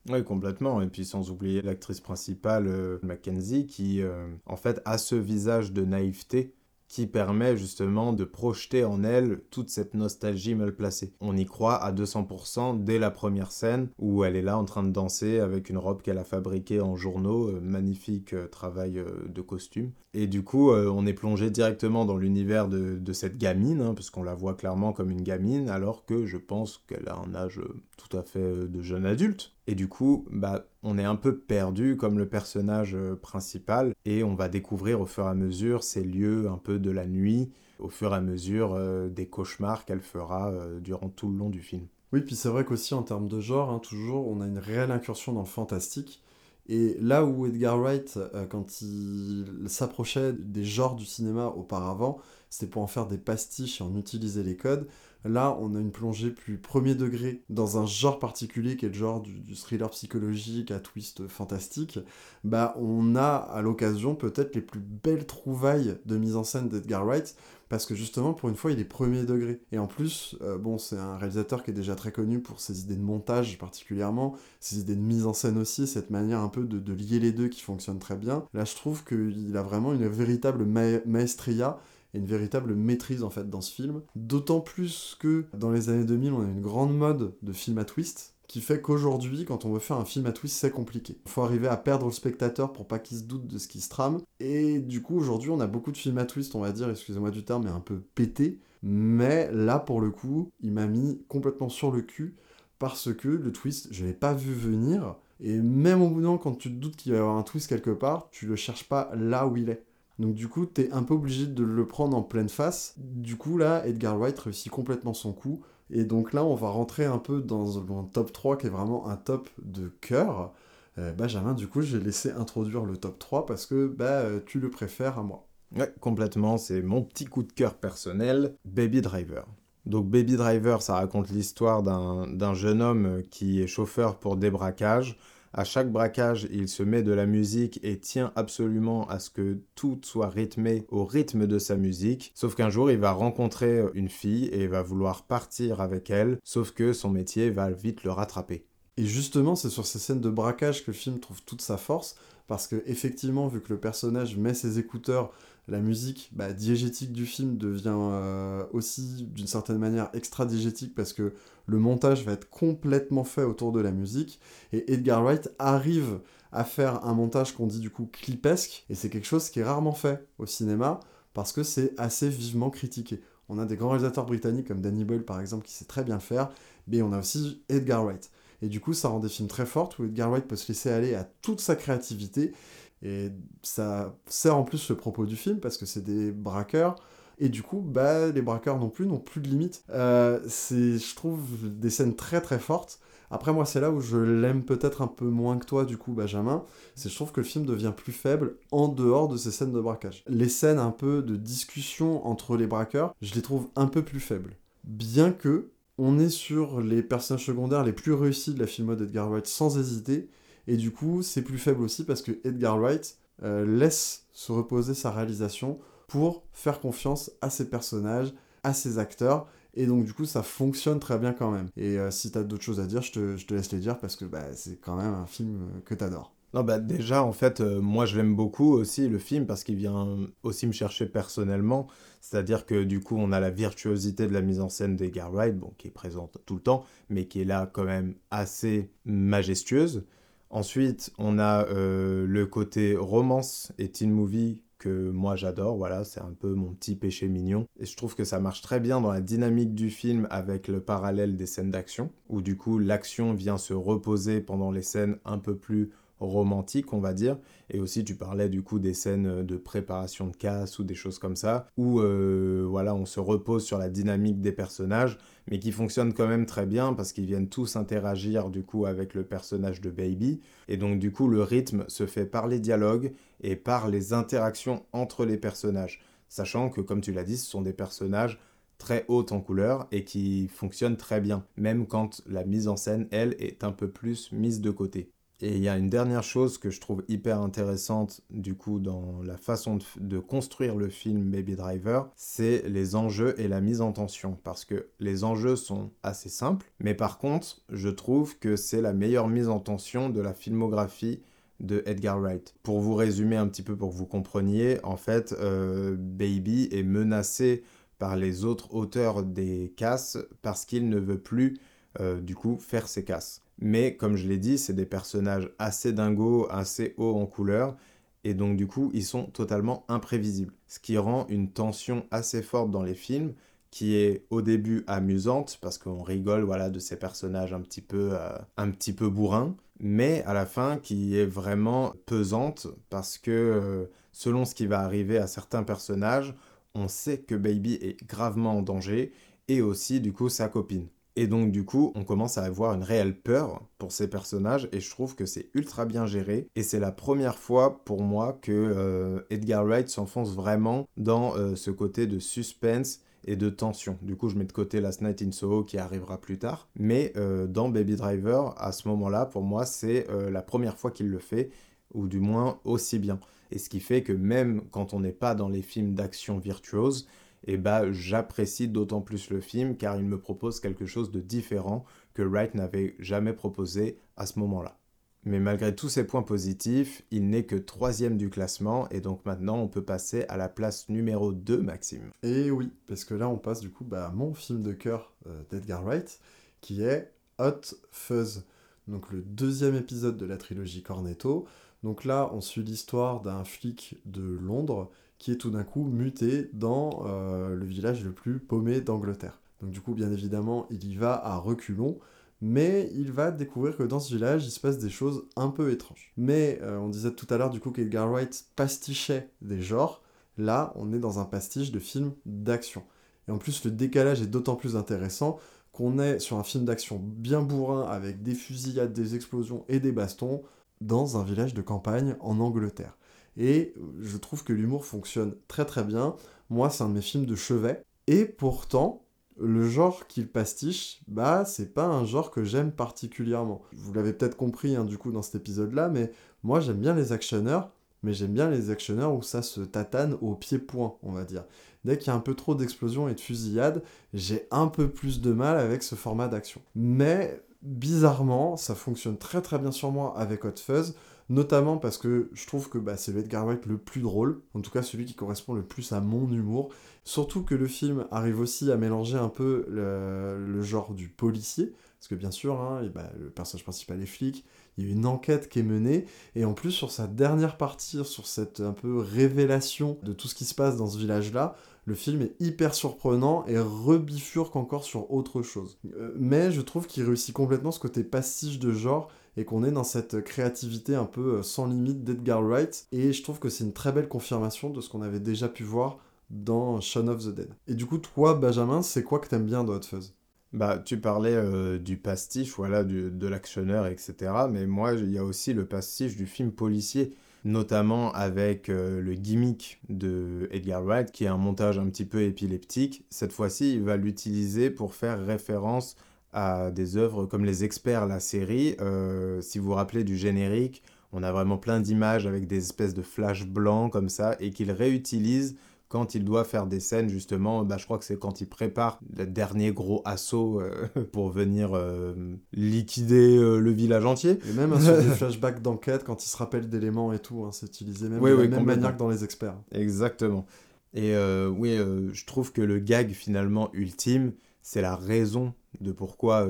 Oui, complètement. Et puis sans oublier l'actrice principale, euh, Mackenzie, qui euh, en fait a ce visage de naïveté qui permet justement de projeter en elle toute cette nostalgie mal placée. On y croit à 200% dès la première scène où elle est là en train de danser avec une robe qu'elle a fabriquée en journaux, euh, magnifique travail de costume. Et du coup, on est plongé directement dans l'univers de, cette gamine, hein, parce qu'on la voit clairement comme une gamine, alors que je pense qu'elle a un âge tout à fait de jeune adulte. Et du coup, bah, on est un peu perdu comme le personnage euh, principal et on va découvrir au fur et à mesure ces lieux un peu de la nuit, au fur et à mesure euh, des cauchemars qu'elle fera euh, durant tout le long du film. Oui, puis c'est vrai qu'aussi en termes de genre, hein, toujours, on a une réelle incursion dans le fantastique. Et là où Edgar Wright, quand il s'approchait des genres du cinéma auparavant, c'était pour en faire des pastiches et en utiliser les codes. Là, on a une plongée plus premier degré dans un genre particulier qui est le genre du, thriller psychologique à twist fantastique. Bah, on a à l'occasion peut-être les plus belles trouvailles de mise en scène d'Edgar Wright parce que justement, pour une fois, il est premier degré. Et en plus, euh, bon, c'est un réalisateur qui est déjà très connu pour ses idées de montage particulièrement, ses idées de mise en scène aussi, cette manière un peu de, lier les deux qui fonctionne très bien. Là, je trouve qu'il a vraiment une véritable maestria et une véritable maîtrise en fait dans ce film. D'autant plus que dans les années 2000, on a une grande mode de film à twist qui fait qu'aujourd'hui, quand on veut faire un film à twist, c'est compliqué. Il faut arriver à perdre le spectateur pour pas qu'il se doute de ce qui se trame. Et du coup, aujourd'hui, on a beaucoup de films à twist, on va dire, excusez-moi du terme, mais un peu pété. Mais là, pour le coup, il m'a mis complètement sur le cul parce que le twist, je l'ai pas vu venir. Et même au bout d'un quand tu te doutes qu'il va y avoir un twist quelque part, tu le cherches pas là où il est. Donc du coup, t'es un peu obligé de le prendre en pleine face. Du coup, là, Edgar Wright réussit complètement son coup. Et donc là, on va rentrer un peu dans un top 3 qui est vraiment un top de cœur. Euh, Benjamin, du coup, j'ai laissé introduire le top 3 parce que bah, euh, tu le préfères à moi. Ouais, complètement. C'est mon petit coup de cœur personnel, Baby Driver. Donc Baby Driver, ça raconte l'histoire d'un jeune homme qui est chauffeur pour débraquage à chaque braquage, il se met de la musique et tient absolument à ce que tout soit rythmé au rythme de sa musique. Sauf qu'un jour, il va rencontrer une fille et va vouloir partir avec elle, sauf que son métier va vite le rattraper. Et justement, c'est sur ces scènes de braquage que le film trouve toute sa force, parce que effectivement, vu que le personnage met ses écouteurs la musique bah, diégétique du film devient euh, aussi d'une certaine manière extra-diégétique parce que le montage va être complètement fait autour de la musique et Edgar Wright arrive à faire un montage qu'on dit du coup clipesque, et c'est quelque chose qui est rarement fait au cinéma, parce que c'est assez vivement critiqué. On a des grands réalisateurs britanniques comme Danny Boyle par exemple qui sait très bien faire, mais on a aussi Edgar Wright. Et du coup, ça rend des films très forts où Edgar Wright peut se laisser aller à toute sa créativité. Et ça sert en plus le propos du film parce que c'est des braqueurs. Et du coup, bah, les braqueurs non plus n'ont plus de limites. Euh, c'est, je trouve, des scènes très très fortes. Après, moi, c'est là où je l'aime peut-être un peu moins que toi, du coup, Benjamin. C'est je trouve que le film devient plus faible en dehors de ces scènes de braquage. Les scènes un peu de discussion entre les braqueurs, je les trouve un peu plus faibles. Bien que on est sur les personnages secondaires les plus réussis de la filmo d'Edgar Wright sans hésiter. Et du coup, c'est plus faible aussi parce que Edgar Wright euh, laisse se reposer sa réalisation pour faire confiance à ses personnages, à ses acteurs. Et donc, du coup, ça fonctionne très bien quand même. Et euh, si tu as d'autres choses à dire, je te, laisse les dire parce que bah, c'est quand même un film euh, que tu adores. Non, bah déjà, en fait, euh, moi je l'aime beaucoup aussi, le film, parce qu'il vient aussi me chercher personnellement. C'est-à-dire que du coup, on a la virtuosité de la mise en scène d'Edgar Wright, bon, qui est présente tout le temps, mais qui est là quand même assez majestueuse. Ensuite, on a le côté romance et teen movie que moi j'adore, voilà, c'est un peu mon petit péché mignon. Et je trouve que ça marche très bien dans la dynamique du film avec le parallèle des scènes d'action, où du coup l'action vient se reposer pendant les scènes un peu plus romantique, on va dire. Et aussi, tu parlais du coup des scènes de préparation de casse ou des choses comme ça, où euh, voilà, on se repose sur la dynamique des personnages, mais qui fonctionnent quand même très bien parce qu'ils viennent tous interagir du coup avec le personnage de Baby. Et donc, du coup, le rythme se fait par les dialogues et par les interactions entre les personnages. Sachant que, comme tu l'as dit, ce sont des personnages très hautes en couleur et qui fonctionnent très bien, même quand la mise en scène, elle, est un peu plus mise de côté. Et il y a une dernière chose que je trouve hyper intéressante du coup dans la façon de, construire le film Baby Driver, c'est les enjeux et la mise en tension. Parce que les enjeux sont assez simples, mais par contre, je trouve que c'est la meilleure mise en tension de la filmographie de Edgar Wright. Pour vous résumer un petit peu, pour que vous compreniez, en fait, euh, Baby est menacé par les autres auteurs des casses parce qu'il ne veut plus euh, du coup faire ses casses. Mais comme je l'ai dit, c'est des personnages assez dingos, assez hauts en couleur, et donc du coup, ils sont totalement imprévisibles. Ce qui rend une tension assez forte dans les films, qui est au début amusante, parce qu'on rigole voilà, de ces personnages un petit peu, euh, un petit peu bourrins, mais à la fin qui est vraiment pesante, parce que euh, selon ce qui va arriver à certains personnages, on sait que Baby est gravement en danger, et aussi du coup sa copine. Et donc du coup, on commence à avoir une réelle peur pour ces personnages et je trouve que c'est ultra bien géré et c'est la première fois pour moi que euh, Edgar Wright s'enfonce vraiment dans euh, ce côté de suspense et de tension. Du coup, je mets de côté Last Night in Soho qui arrivera plus tard, mais euh, dans Baby Driver, à ce moment-là, pour moi, c'est la première fois qu'il le fait ou du moins aussi bien. Et ce qui fait que même quand on n'est pas dans les films d'action virtuose, et bah j'apprécie d'autant plus le film car il me propose quelque chose de différent que Wright n'avait jamais proposé à ce moment-là. Mais malgré tous ces points positifs, il n'est que troisième du classement et donc maintenant on peut passer à la place numéro 2, Maxime. Et oui, parce que là on passe du coup bah, à mon film de cœur euh, d'Edgar Wright qui est Hot Fuzz. Donc le deuxième épisode de la trilogie Cornetto. Donc là on suit l'histoire d'un flic de Londres qui est tout d'un coup muté dans euh, le village le plus paumé d'Angleterre. Donc du coup, bien évidemment, il y va à reculons, mais il va découvrir que dans ce village, il se passe des choses un peu étranges. Mais euh, on disait tout à l'heure du coup qu'Edgar Wright pastichait des genres. Là, on est dans un pastiche de film d'action. Et en plus, le décalage est d'autant plus intéressant qu'on est sur un film d'action bien bourrin avec des fusillades, des explosions et des bastons dans un village de campagne en Angleterre. Et je trouve que l'humour fonctionne très très bien. Moi, c'est un de mes films de chevet. Et pourtant, le genre qu'il pastiche, bah, c'est pas un genre que j'aime particulièrement. Vous l'avez peut-être compris, hein, du coup, dans cet épisode-là, mais moi, j'aime bien les actionneurs, mais j'aime bien les actionneurs où ça se tatane au pied-point, on va dire. Dès qu'il y a un peu trop d'explosions et de fusillades, j'ai un peu plus de mal avec ce format d'action. Mais bizarrement, ça fonctionne très très bien sur moi avec Hot Fuzz notamment parce que je trouve que bah, c'est le Edgar Wright le plus drôle, en tout cas celui qui correspond le plus à mon humour. Surtout que le film arrive aussi à mélanger un peu le, genre du policier, parce que bien sûr, hein, bah, le personnage principal est flic, il y a une enquête qui est menée, et en plus sur sa dernière partie, sur cette un peu révélation de tout ce qui se passe dans ce village-là, le film est hyper surprenant et rebifurque encore sur autre chose. Euh, mais je trouve qu'il réussit complètement ce côté pastiche de genre et qu'on est dans cette créativité un peu euh, sans limite d'Edgar Wright. Et je trouve que c'est une très belle confirmation de ce qu'on avait déjà pu voir dans Shaun of the Dead. Et du coup, toi, Benjamin, c'est quoi que t'aimes bien dans Hot Fuzz? Bah, tu parlais euh, du pastiche, voilà, de l'actionneur, etc. Mais moi, il y a aussi le pastiche du film policier notamment avec euh, le gimmick de Edgar Wright, qui est un montage un petit peu épileptique. Cette fois-ci, il va l'utiliser pour faire référence à des œuvres comme Les Experts, la série. Euh, si vous vous rappelez du générique, on a vraiment plein d'images avec des espèces de flashs blancs comme ça, et qu'il réutilise quand il doit faire des scènes, justement, bah, je crois que c'est quand il prépare le dernier gros assaut euh, pour venir euh, liquider euh, le village entier. Et même sur des flashbacks d'enquête, quand il se rappelle d'éléments et tout, hein, c'est utilisé même de la même manière que dans les experts. Exactement. Et oui, je trouve que le gag finalement ultime, c'est la raison de pourquoi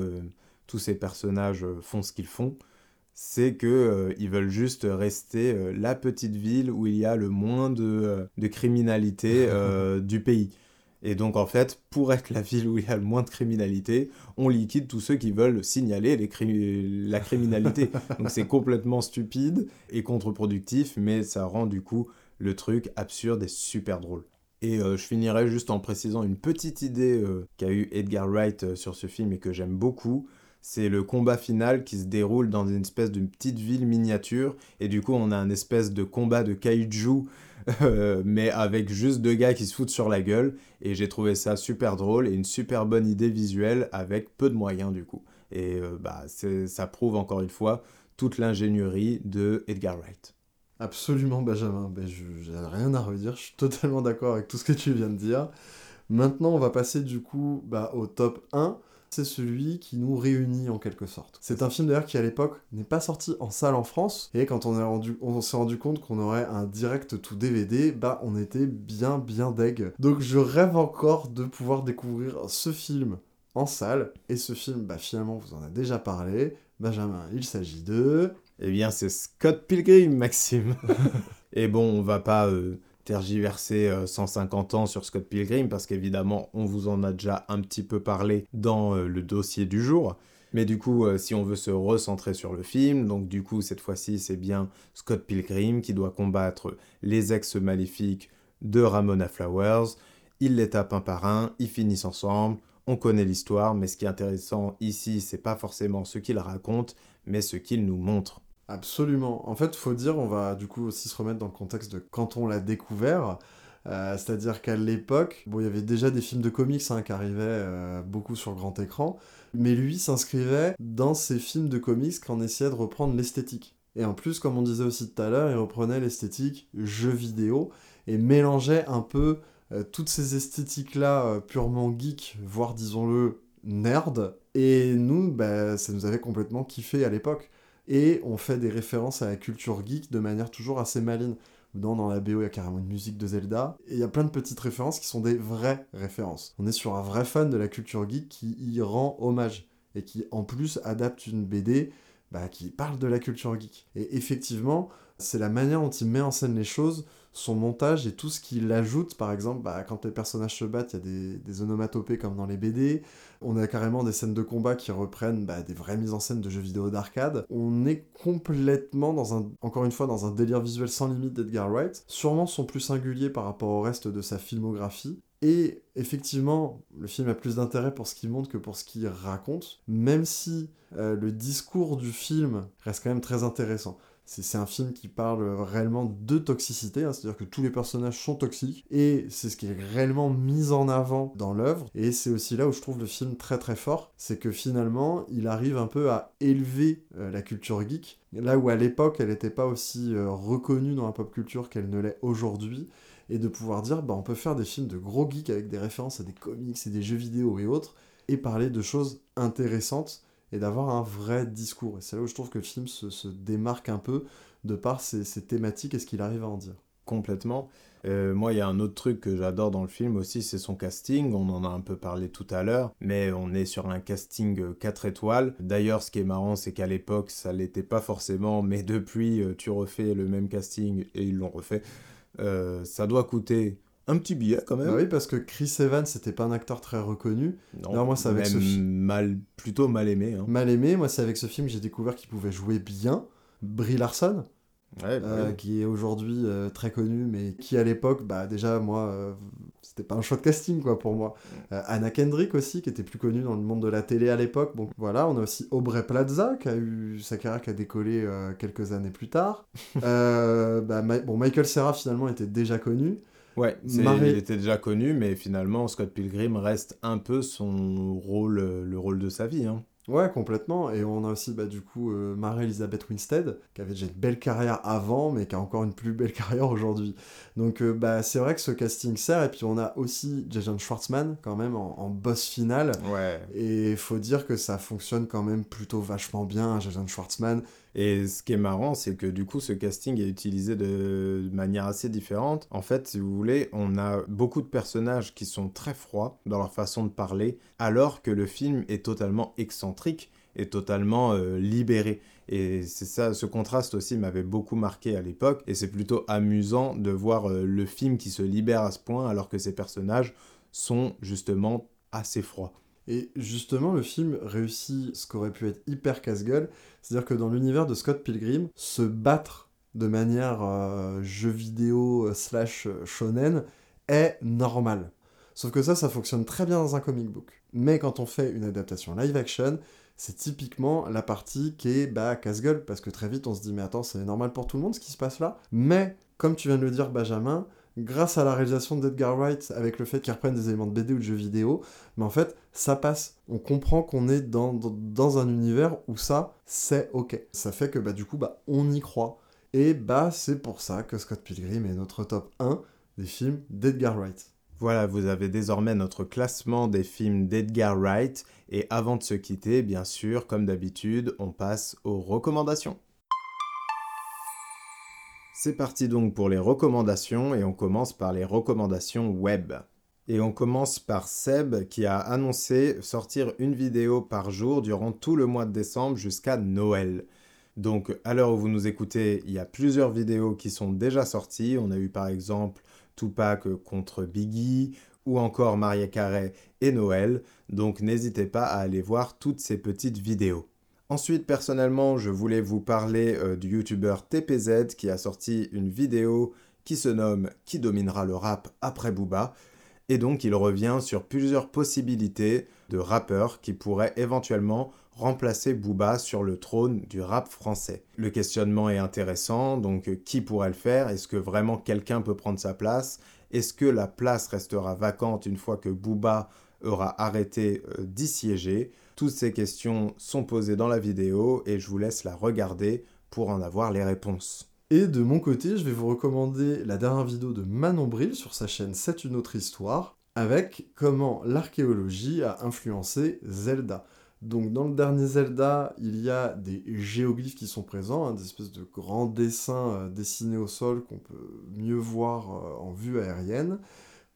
tous ces personnages font ce qu'ils font c'est que euh, ils veulent juste rester euh, la petite ville où il y a le moins de, euh, de criminalité du pays. Et donc en fait, pour être la ville où il y a le moins de criminalité, on liquide tous ceux qui veulent signaler les la criminalité. donc c'est complètement stupide et contre-productif, mais ça rend du coup le truc absurde et super drôle. Et je finirai juste en précisant une petite idée qu'a eu Edgar Wright sur ce film et que j'aime beaucoup c'est le combat final qui se déroule dans une espèce de petite ville miniature. Et du coup, on a un espèce de combat de kaiju, euh, mais avec juste deux gars qui se foutent sur la gueule. Et j'ai trouvé ça super drôle et une super bonne idée visuelle avec peu de moyens du coup. Et euh, bah, ça prouve encore une fois toute l'ingénierie de Edgar Wright. Absolument, Benjamin. Ben, je n'ai rien à redire. Je suis totalement d'accord avec tout ce que tu viens de dire. Maintenant, on va passer du coup bah, au top 1 c'est celui qui nous réunit en quelque sorte. C'est un film d'ailleurs qui à l'époque n'est pas sorti en salle en France, et quand on, rendu, on s'est rendu compte qu'on aurait un direct tout DVD, bah on était bien bien deg. Donc je rêve encore de pouvoir découvrir ce film en salle, et ce film, bah finalement vous en a déjà parlé, Benjamin, il s'agit de... Eh bien c'est Scott Pilgrim, Maxime. et bon, on va pas... Euh, tergiverser 150 euh, ans sur Scott Pilgrim parce qu'évidemment on vous en a déjà un petit peu parlé dans euh, le dossier du jour. Mais du coup, euh, si on veut se recentrer sur le film, donc du coup cette fois-ci c'est bien Scott Pilgrim qui doit combattre les ex maléfiques de Ramona Flowers. Ils les tapent un par un, ils finissent ensemble, on connaît l'histoire, mais ce qui est intéressant ici, c'est pas forcément ce qu'ils racontent, mais ce qu'ils nous montrent. Absolument. En fait, faut dire, on va du coup aussi se remettre dans le contexte de quand on l'a découvert. Euh, c'est-à-dire qu'à l'époque, bon, il y avait déjà des films de comics hein, qui arrivaient euh, beaucoup sur grand écran, mais lui s'inscrivait dans ces films de comics qu'en essayait de reprendre l'esthétique. Et en plus, comme on disait aussi tout à l'heure, il reprenait l'esthétique jeu vidéo et mélangeait un peu euh, toutes ces esthétiques-là purement geek, voire disons-le nerd. Et nous, bah, ça nous avait complètement kiffé à l'époque et on fait des références à la culture geek de manière toujours assez maligne. Dans, la BO, il y a carrément une musique de Zelda, et il y a plein de petites références qui sont des vraies références. On est sur un vrai fan de la culture geek qui y rend hommage, et qui en plus adapte une BD bah, qui parle de la culture geek. Et effectivement, c'est la manière dont il met en scène les choses, son montage et tout ce qu'il ajoute. Par exemple, bah, quand les personnages se battent, il y a des, onomatopées comme dans les BD. On a carrément des scènes de combat qui reprennent bah, des vraies mises en scène de jeux vidéo d'arcade. On est complètement, dans un, encore une fois, dans un délire visuel sans limite d'Edgar Wright. Sûrement son plus singulier par rapport au reste de sa filmographie. Et effectivement, le film a plus d'intérêt pour ce qu'il montre que pour ce qu'il raconte, même si euh, le discours du film reste quand même très intéressant. C'est un film qui parle réellement de toxicité, hein, c'est-à-dire que tous les personnages sont toxiques, et c'est ce qui est réellement mis en avant dans l'œuvre, et c'est aussi là où je trouve le film très très fort, c'est que finalement, il arrive un peu à élever euh, la culture geek, là où à l'époque, elle n'était pas aussi euh, reconnue dans la pop culture qu'elle ne l'est aujourd'hui, et de pouvoir dire, bah, on peut faire des films de gros geeks avec des références à des comics et des jeux vidéo et autres, et parler de choses intéressantes, et d'avoir un vrai discours. Et c'est là où je trouve que le film se, démarque un peu de par ses, thématiques et ce qu'il arrive à en dire. complètement. Euh, moi, il y a un autre truc que j'adore dans le film aussi, c'est son casting. On en a un peu parlé tout à l'heure, mais on est sur un casting 4 étoiles. D'ailleurs, ce qui est marrant, c'est qu'à l'époque, ça l'était pas forcément, mais depuis, tu refais le même casting et ils l'ont refait. ça doit coûter un petit billet quand même. Bah oui, parce que Chris Evans, c'était pas un acteur très reconnu. Non, moi c'est avec ce film. Mal, plutôt mal aimé. Hein. Mal aimé, moi c'est avec ce film que j'ai découvert qu'il pouvait jouer bien. Brie Larson, ouais, bah euh, qui est aujourd'hui euh, très connu, mais qui à l'époque, bah déjà moi, euh, c'était pas un choix de casting quoi pour moi. Anna Kendrick aussi, qui était plus connue dans le monde de la télé à l'époque. Bon voilà, on a aussi Aubrey Plaza, qui a eu sa carrière qui a décollé quelques années plus tard. bah, bon, Michael Cera finalement était déjà connu. Ouais, il était déjà connu, mais finalement, Scott Pilgrim reste un peu son rôle, euh, le rôle de sa vie. Hein. Ouais, complètement. Et on a aussi, bah, du coup, euh, Marie-Elisabeth Winstead, qui avait déjà une belle carrière avant, mais qui a encore une plus belle carrière aujourd'hui. Donc, euh, bah, c'est vrai que ce casting sert. Et puis, on a aussi Jason Schwartzman, quand même, en, boss final. Ouais. Et il faut dire que ça fonctionne quand même plutôt vachement bien, Jason Schwartzman. Et ce qui est marrant, c'est que du coup, ce casting est utilisé de manière assez différente. En fait, si vous voulez, on a beaucoup de personnages qui sont très froids dans leur façon de parler, alors que le film est totalement excentrique et totalement euh, libéré. Et c'est ça, ce contraste aussi m'avait beaucoup marqué à l'époque, et c'est plutôt amusant de voir euh, le film qui se libère à ce point, alors que ces personnages sont justement assez froids. Et justement, le film réussit ce qu'aurait pu être hyper casse-gueule, c'est-à-dire que dans l'univers de Scott Pilgrim, se battre de manière euh, jeu vidéo euh, slash euh, shonen est normal. Sauf que ça, ça fonctionne très bien dans un comic book. Mais quand on fait une adaptation live action, c'est typiquement la partie qui est bah, casse-gueule, parce que très vite on se dit mais attends, c'est normal pour tout le monde ce qui se passe là. Mais, comme tu viens de le dire Benjamin, grâce à la réalisation d'Edgar Wright, avec le fait qu'il reprenne des éléments de BD ou de jeux vidéo, mais en fait, ça passe. On comprend qu'on est dans, un univers où ça, c'est ok. Ça fait que bah, du coup, bah, on y croit. Et bah, c'est pour ça que Scott Pilgrim est notre top 1 des films d'Edgar Wright. Voilà, vous avez désormais notre classement des films d'Edgar Wright. Et avant de se quitter, bien sûr, comme d'habitude, on passe aux recommandations. C'est parti donc pour les recommandations et on commence par les recommandations web. Et on commence par Seb qui a annoncé sortir une vidéo par jour durant tout le mois de décembre jusqu'à Noël. Donc à l'heure où vous nous écoutez, il y a plusieurs vidéos qui sont déjà sorties. On a eu par exemple Tupac contre Biggie ou encore Maria Carey et Noël. Donc n'hésitez pas à aller voir toutes ces petites vidéos. Ensuite, personnellement, je voulais vous parler euh, du youtubeur TPZ qui a sorti une vidéo qui se nomme Qui dominera le rap après Booba? Et donc il revient sur plusieurs possibilités de rappeurs qui pourraient éventuellement remplacer Booba sur le trône du rap français. Le questionnement est intéressant, donc qui pourrait le faire? Est-ce que vraiment quelqu'un peut prendre sa place? Est-ce que la place restera vacante une fois que Booba aura arrêté euh, d'y siéger? Toutes ces questions sont posées dans la vidéo et je vous laisse la regarder pour en avoir les réponses. Et de mon côté, je vais vous recommander la dernière vidéo de Manon Bril sur sa chaîne C'est une autre histoire, avec comment l'archéologie a influencé Zelda. Donc dans le dernier Zelda, il y a des géoglyphes qui sont présents, hein, des espèces de grands dessins euh, dessinés au sol qu'on peut mieux voir euh, en vue aérienne,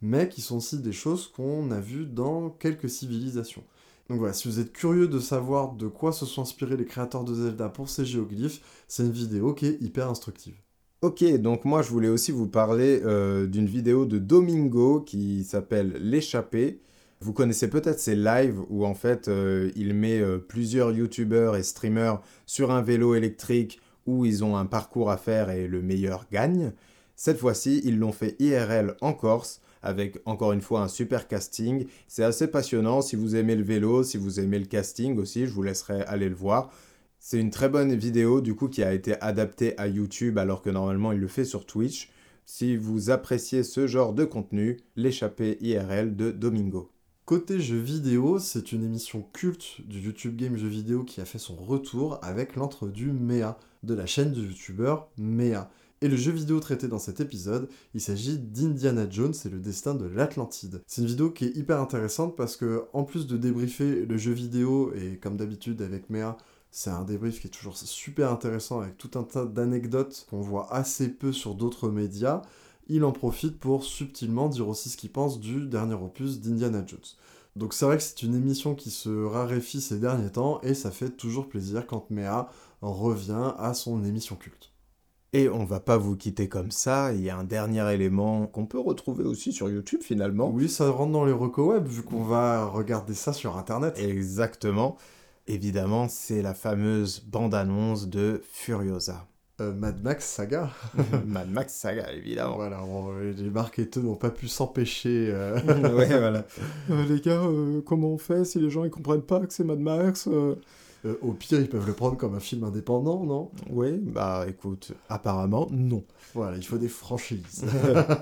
mais qui sont aussi des choses qu'on a vues dans quelques civilisations. Donc voilà, si vous êtes curieux de savoir de quoi se sont inspirés les créateurs de Zelda pour ces géoglyphes, c'est une vidéo qui est hyper instructive. Ok, donc moi je voulais aussi vous parler euh, d'une vidéo de Domingo qui s'appelle L'échappée. Vous connaissez peut-être ces lives où en fait euh, il met euh, plusieurs youtubeurs et streamers sur un vélo électrique où ils ont un parcours à faire et le meilleur gagne. Cette fois-ci, ils l'ont fait IRL en Corse avec encore une fois un super casting. C'est assez passionnant si vous aimez le vélo, si vous aimez le casting aussi, je vous laisserai aller le voir. C'est une très bonne vidéo du coup qui a été adaptée à YouTube alors que normalement il le fait sur Twitch. Si vous appréciez ce genre de contenu, l'échappée IRL de Domingo. Côté jeux vidéo, c'est une émission culte du YouTube Game Jeux vidéo qui a fait son retour avec l'entre du MEA, de la chaîne du youtubeur MEA. Et le jeu vidéo traité dans cet épisode, il s'agit d'Indiana Jones et le destin de l'Atlantide. C'est une vidéo qui est hyper intéressante parce que, en plus de débriefer le jeu vidéo, et comme d'habitude avec Mea, C'est un débrief qui est toujours super intéressant avec tout un tas d'anecdotes qu'on voit assez peu sur d'autres médias. Il en profite pour subtilement dire aussi ce qu'il pense du dernier opus d'Indiana Jones. Donc c'est vrai que c'est une émission qui se raréfie ces derniers temps et ça fait toujours plaisir quand Méa revient à son émission culte. Et on va pas vous quitter comme ça, il y a un dernier élément qu'on peut retrouver aussi sur YouTube finalement. Oui, ça rentre dans les recos web vu qu'on va regarder ça sur internet. Exactement. Évidemment, c'est la fameuse bande-annonce de Furiosa. Euh, Mad Max Saga. Mad Max Saga, évidemment. Voilà, les marketeurs n'ont pas pu s'empêcher. Euh. ouais, voilà. Euh, les gars, comment on fait si les gens ils comprennent pas que c'est Mad Max Au pire, ils peuvent le prendre comme un film indépendant, non? Oui, bah écoute, apparemment, non. Voilà, il faut des franchises.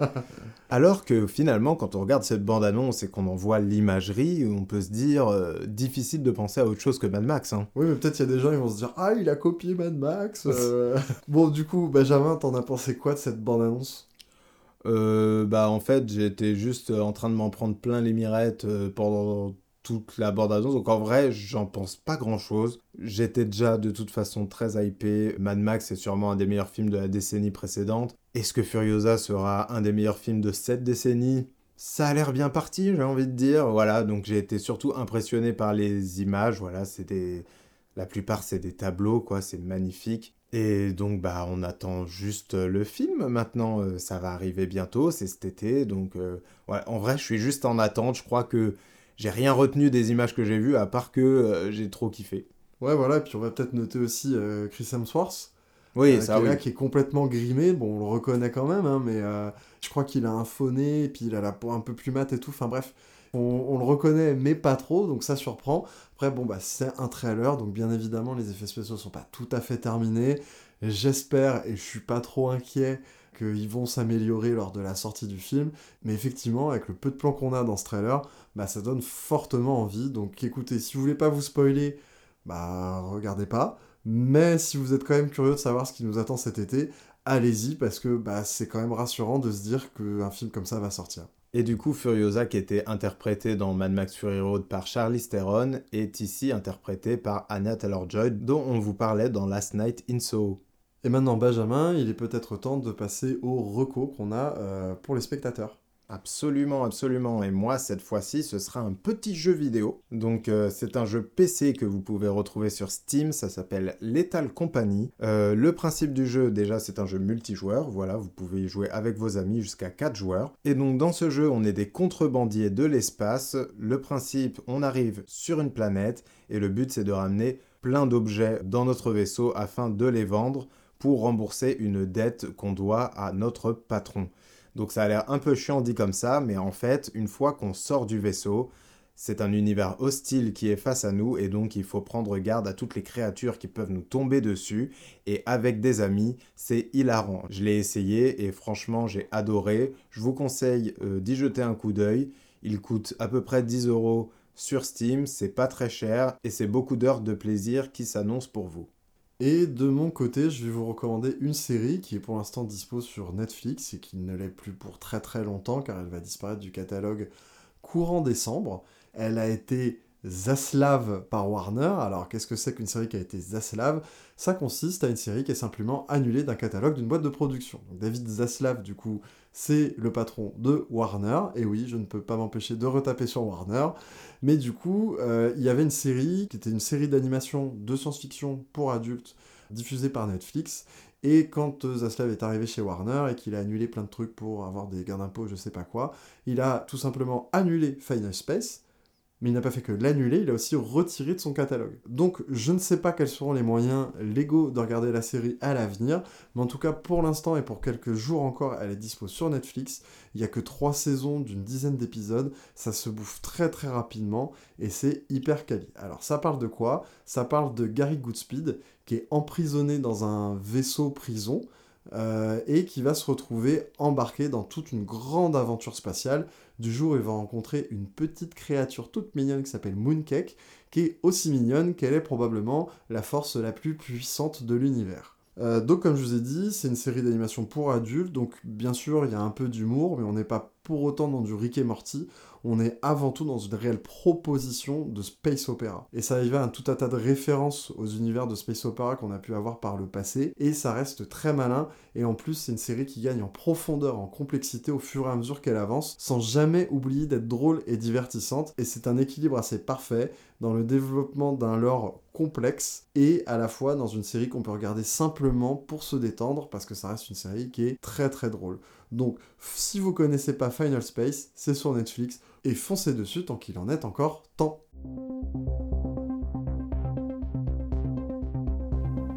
Alors que finalement, quand on regarde cette bande-annonce et qu'on en voit l'imagerie, on peut se dire euh, difficile de penser à autre chose que Mad Max. Hein. Oui, mais peut-être il y a des gens qui vont se dire Ah, il a copié Mad Max euh. Bon, du coup, Benjamin, t'en as pensé quoi de cette bande-annonce? Euh, Bah, en fait, j'étais juste en train de m'en prendre plein les mirettes pendant toute la bande-annonce. Donc en vrai, j'en pense pas grand-chose. J'étais déjà de toute façon très hypé. Mad Max est sûrement un des meilleurs films de la décennie précédente. Est-ce que Furiosa sera un des meilleurs films de cette décennie? Ça a l'air bien parti, j'ai envie de dire. Voilà, donc j'ai été surtout impressionné par les images. Voilà, c'était la plupart c'est des tableaux, quoi. C'est magnifique. Et donc bah on attend juste le film. Maintenant, euh, ça va arriver bientôt, c'est cet été. Donc euh, en vrai, je suis juste en attente. Je crois que j'ai rien retenu des images que j'ai vues à part que euh, j'ai trop kiffé. Ouais, voilà, et puis on va peut-être noter aussi euh, Chris Hemsworth. Oui, euh, ça, qui est qui est complètement grimé. Bon, on le reconnaît quand même, hein, mais je crois qu'il a un faux nez, et puis il a la peau un peu plus mate et tout. Enfin bref, on, le reconnaît, mais pas trop, donc ça surprend. Après, bon, bah, c'est un trailer, donc bien évidemment, les effets spéciaux sont pas tout à fait terminés. J'espère, et je suis pas trop inquiet, qu'ils vont s'améliorer lors de la sortie du film. Mais effectivement, avec le peu de plans qu'on a dans ce trailer, bah, ça donne fortement envie. Donc écoutez, si vous voulez pas vous spoiler, bah regardez pas. Mais si vous êtes quand même curieux de savoir ce qui nous attend cet été, allez-y parce que bah, c'est quand même rassurant de se dire qu'un film comme ça va sortir. Et du coup, Furiosa, qui était interprété dans Mad Max Fury Road par Charlie Theron, est ici interprété par Anna Taylor-Joy, dont on vous parlait dans Last Night in Soho. Et maintenant, Benjamin, il est peut-être temps de passer au recours qu'on a euh, pour les spectateurs. Absolument, absolument. Et moi, cette fois-ci, ce sera un petit jeu vidéo. Donc, euh, c'est un jeu PC que vous pouvez retrouver sur Steam. Ça s'appelle Lethal Company. Euh, le principe du jeu, déjà, c'est un jeu multijoueur. Voilà, vous pouvez y jouer avec vos amis jusqu'à 4 joueurs. Et donc, dans ce jeu, on est des contrebandiers de l'espace. Le principe, on arrive sur une planète et le but, c'est de ramener plein d'objets dans notre vaisseau afin de les vendre pour rembourser une dette qu'on doit à notre patron. Donc ça a l'air un peu chiant dit comme ça, mais en fait, une fois qu'on sort du vaisseau, c'est un univers hostile qui est face à nous et donc il faut prendre garde à toutes les créatures qui peuvent nous tomber dessus. Et avec des amis, c'est hilarant. Je l'ai essayé et franchement, j'ai adoré. Je vous conseille euh, d'y jeter un coup d'œil. Il coûte à peu près 10 euros sur Steam, c'est pas très cher et c'est beaucoup d'heures de plaisir qui s'annoncent pour vous. Et de mon côté, je vais vous recommander une série qui est pour l'instant dispo sur Netflix et qui ne l'est plus pour très très longtemps car elle va disparaître du catalogue courant décembre. Elle a été Zaslav par Warner. Alors qu'est-ce que c'est qu'une série qui a été Zaslav? Ça consiste à une série qui est simplement annulée d'un catalogue d'une boîte de production. David Zaslav, du coup, c'est le patron de Warner. Et oui, je ne peux pas m'empêcher de retaper sur Warner. Mais du coup, euh, il y avait une série qui était une série d'animation de science-fiction pour adultes diffusée par Netflix. Et quand euh, Zaslav est arrivé chez Warner et qu'il a annulé plein de trucs pour avoir des gains d'impôts, je sais pas quoi, il a tout simplement annulé Final Space mais il n'a pas fait que l'annuler, il a aussi retiré de son catalogue. Donc je ne sais pas quels seront les moyens légaux de regarder la série à l'avenir, mais en tout cas pour l'instant et pour quelques jours encore, elle est dispo sur Netflix. Il n'y a que trois saisons d'une dizaine d'épisodes, ça se bouffe très très rapidement et c'est hyper quali. Alors ça parle de quoi? Ça parle de Gary Goodspeed qui est emprisonné dans un vaisseau prison. Euh, et qui va se retrouver embarqué dans toute une grande aventure spatiale. Du jour où il va rencontrer une petite créature toute mignonne qui s'appelle Mooncake, qui est aussi mignonne qu'elle est probablement la force la plus puissante de l'univers. Euh, donc comme je vous ai dit, c'est une série d'animation pour adultes, donc bien sûr il y a un peu d'humour, mais on n'est pas pour autant dans du Rick et Morty, on est avant tout dans une réelle proposition de space opéra. Et ça y va un tout un tas de références aux univers de space opéra qu'on a pu avoir par le passé, et ça reste très malin, et en plus c'est une série qui gagne en profondeur, en complexité au fur et à mesure qu'elle avance, sans jamais oublier d'être drôle et divertissante, et c'est un équilibre assez parfait dans le développement d'un lore complexe et à la fois dans une série qu'on peut regarder simplement pour se détendre parce que ça reste une série qui est très très drôle. Donc si vous connaissez pas Final Space, c'est sur Netflix et foncez dessus tant qu'il en est encore temps.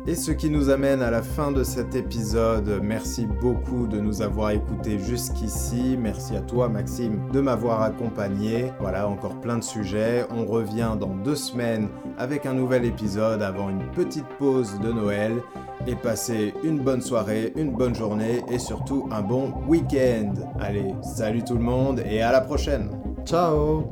Et ce qui nous amène à la fin de cet épisode. Merci beaucoup de nous avoir écoutés jusqu'ici. Merci à toi Maxime de m'avoir accompagné. Voilà, encore plein de sujets. On revient dans deux semaines avec un nouvel épisode avant une petite pause de Noël. Et passez une bonne soirée, une bonne journée et surtout un bon week-end. Allez, salut tout le monde et à la prochaine. Ciao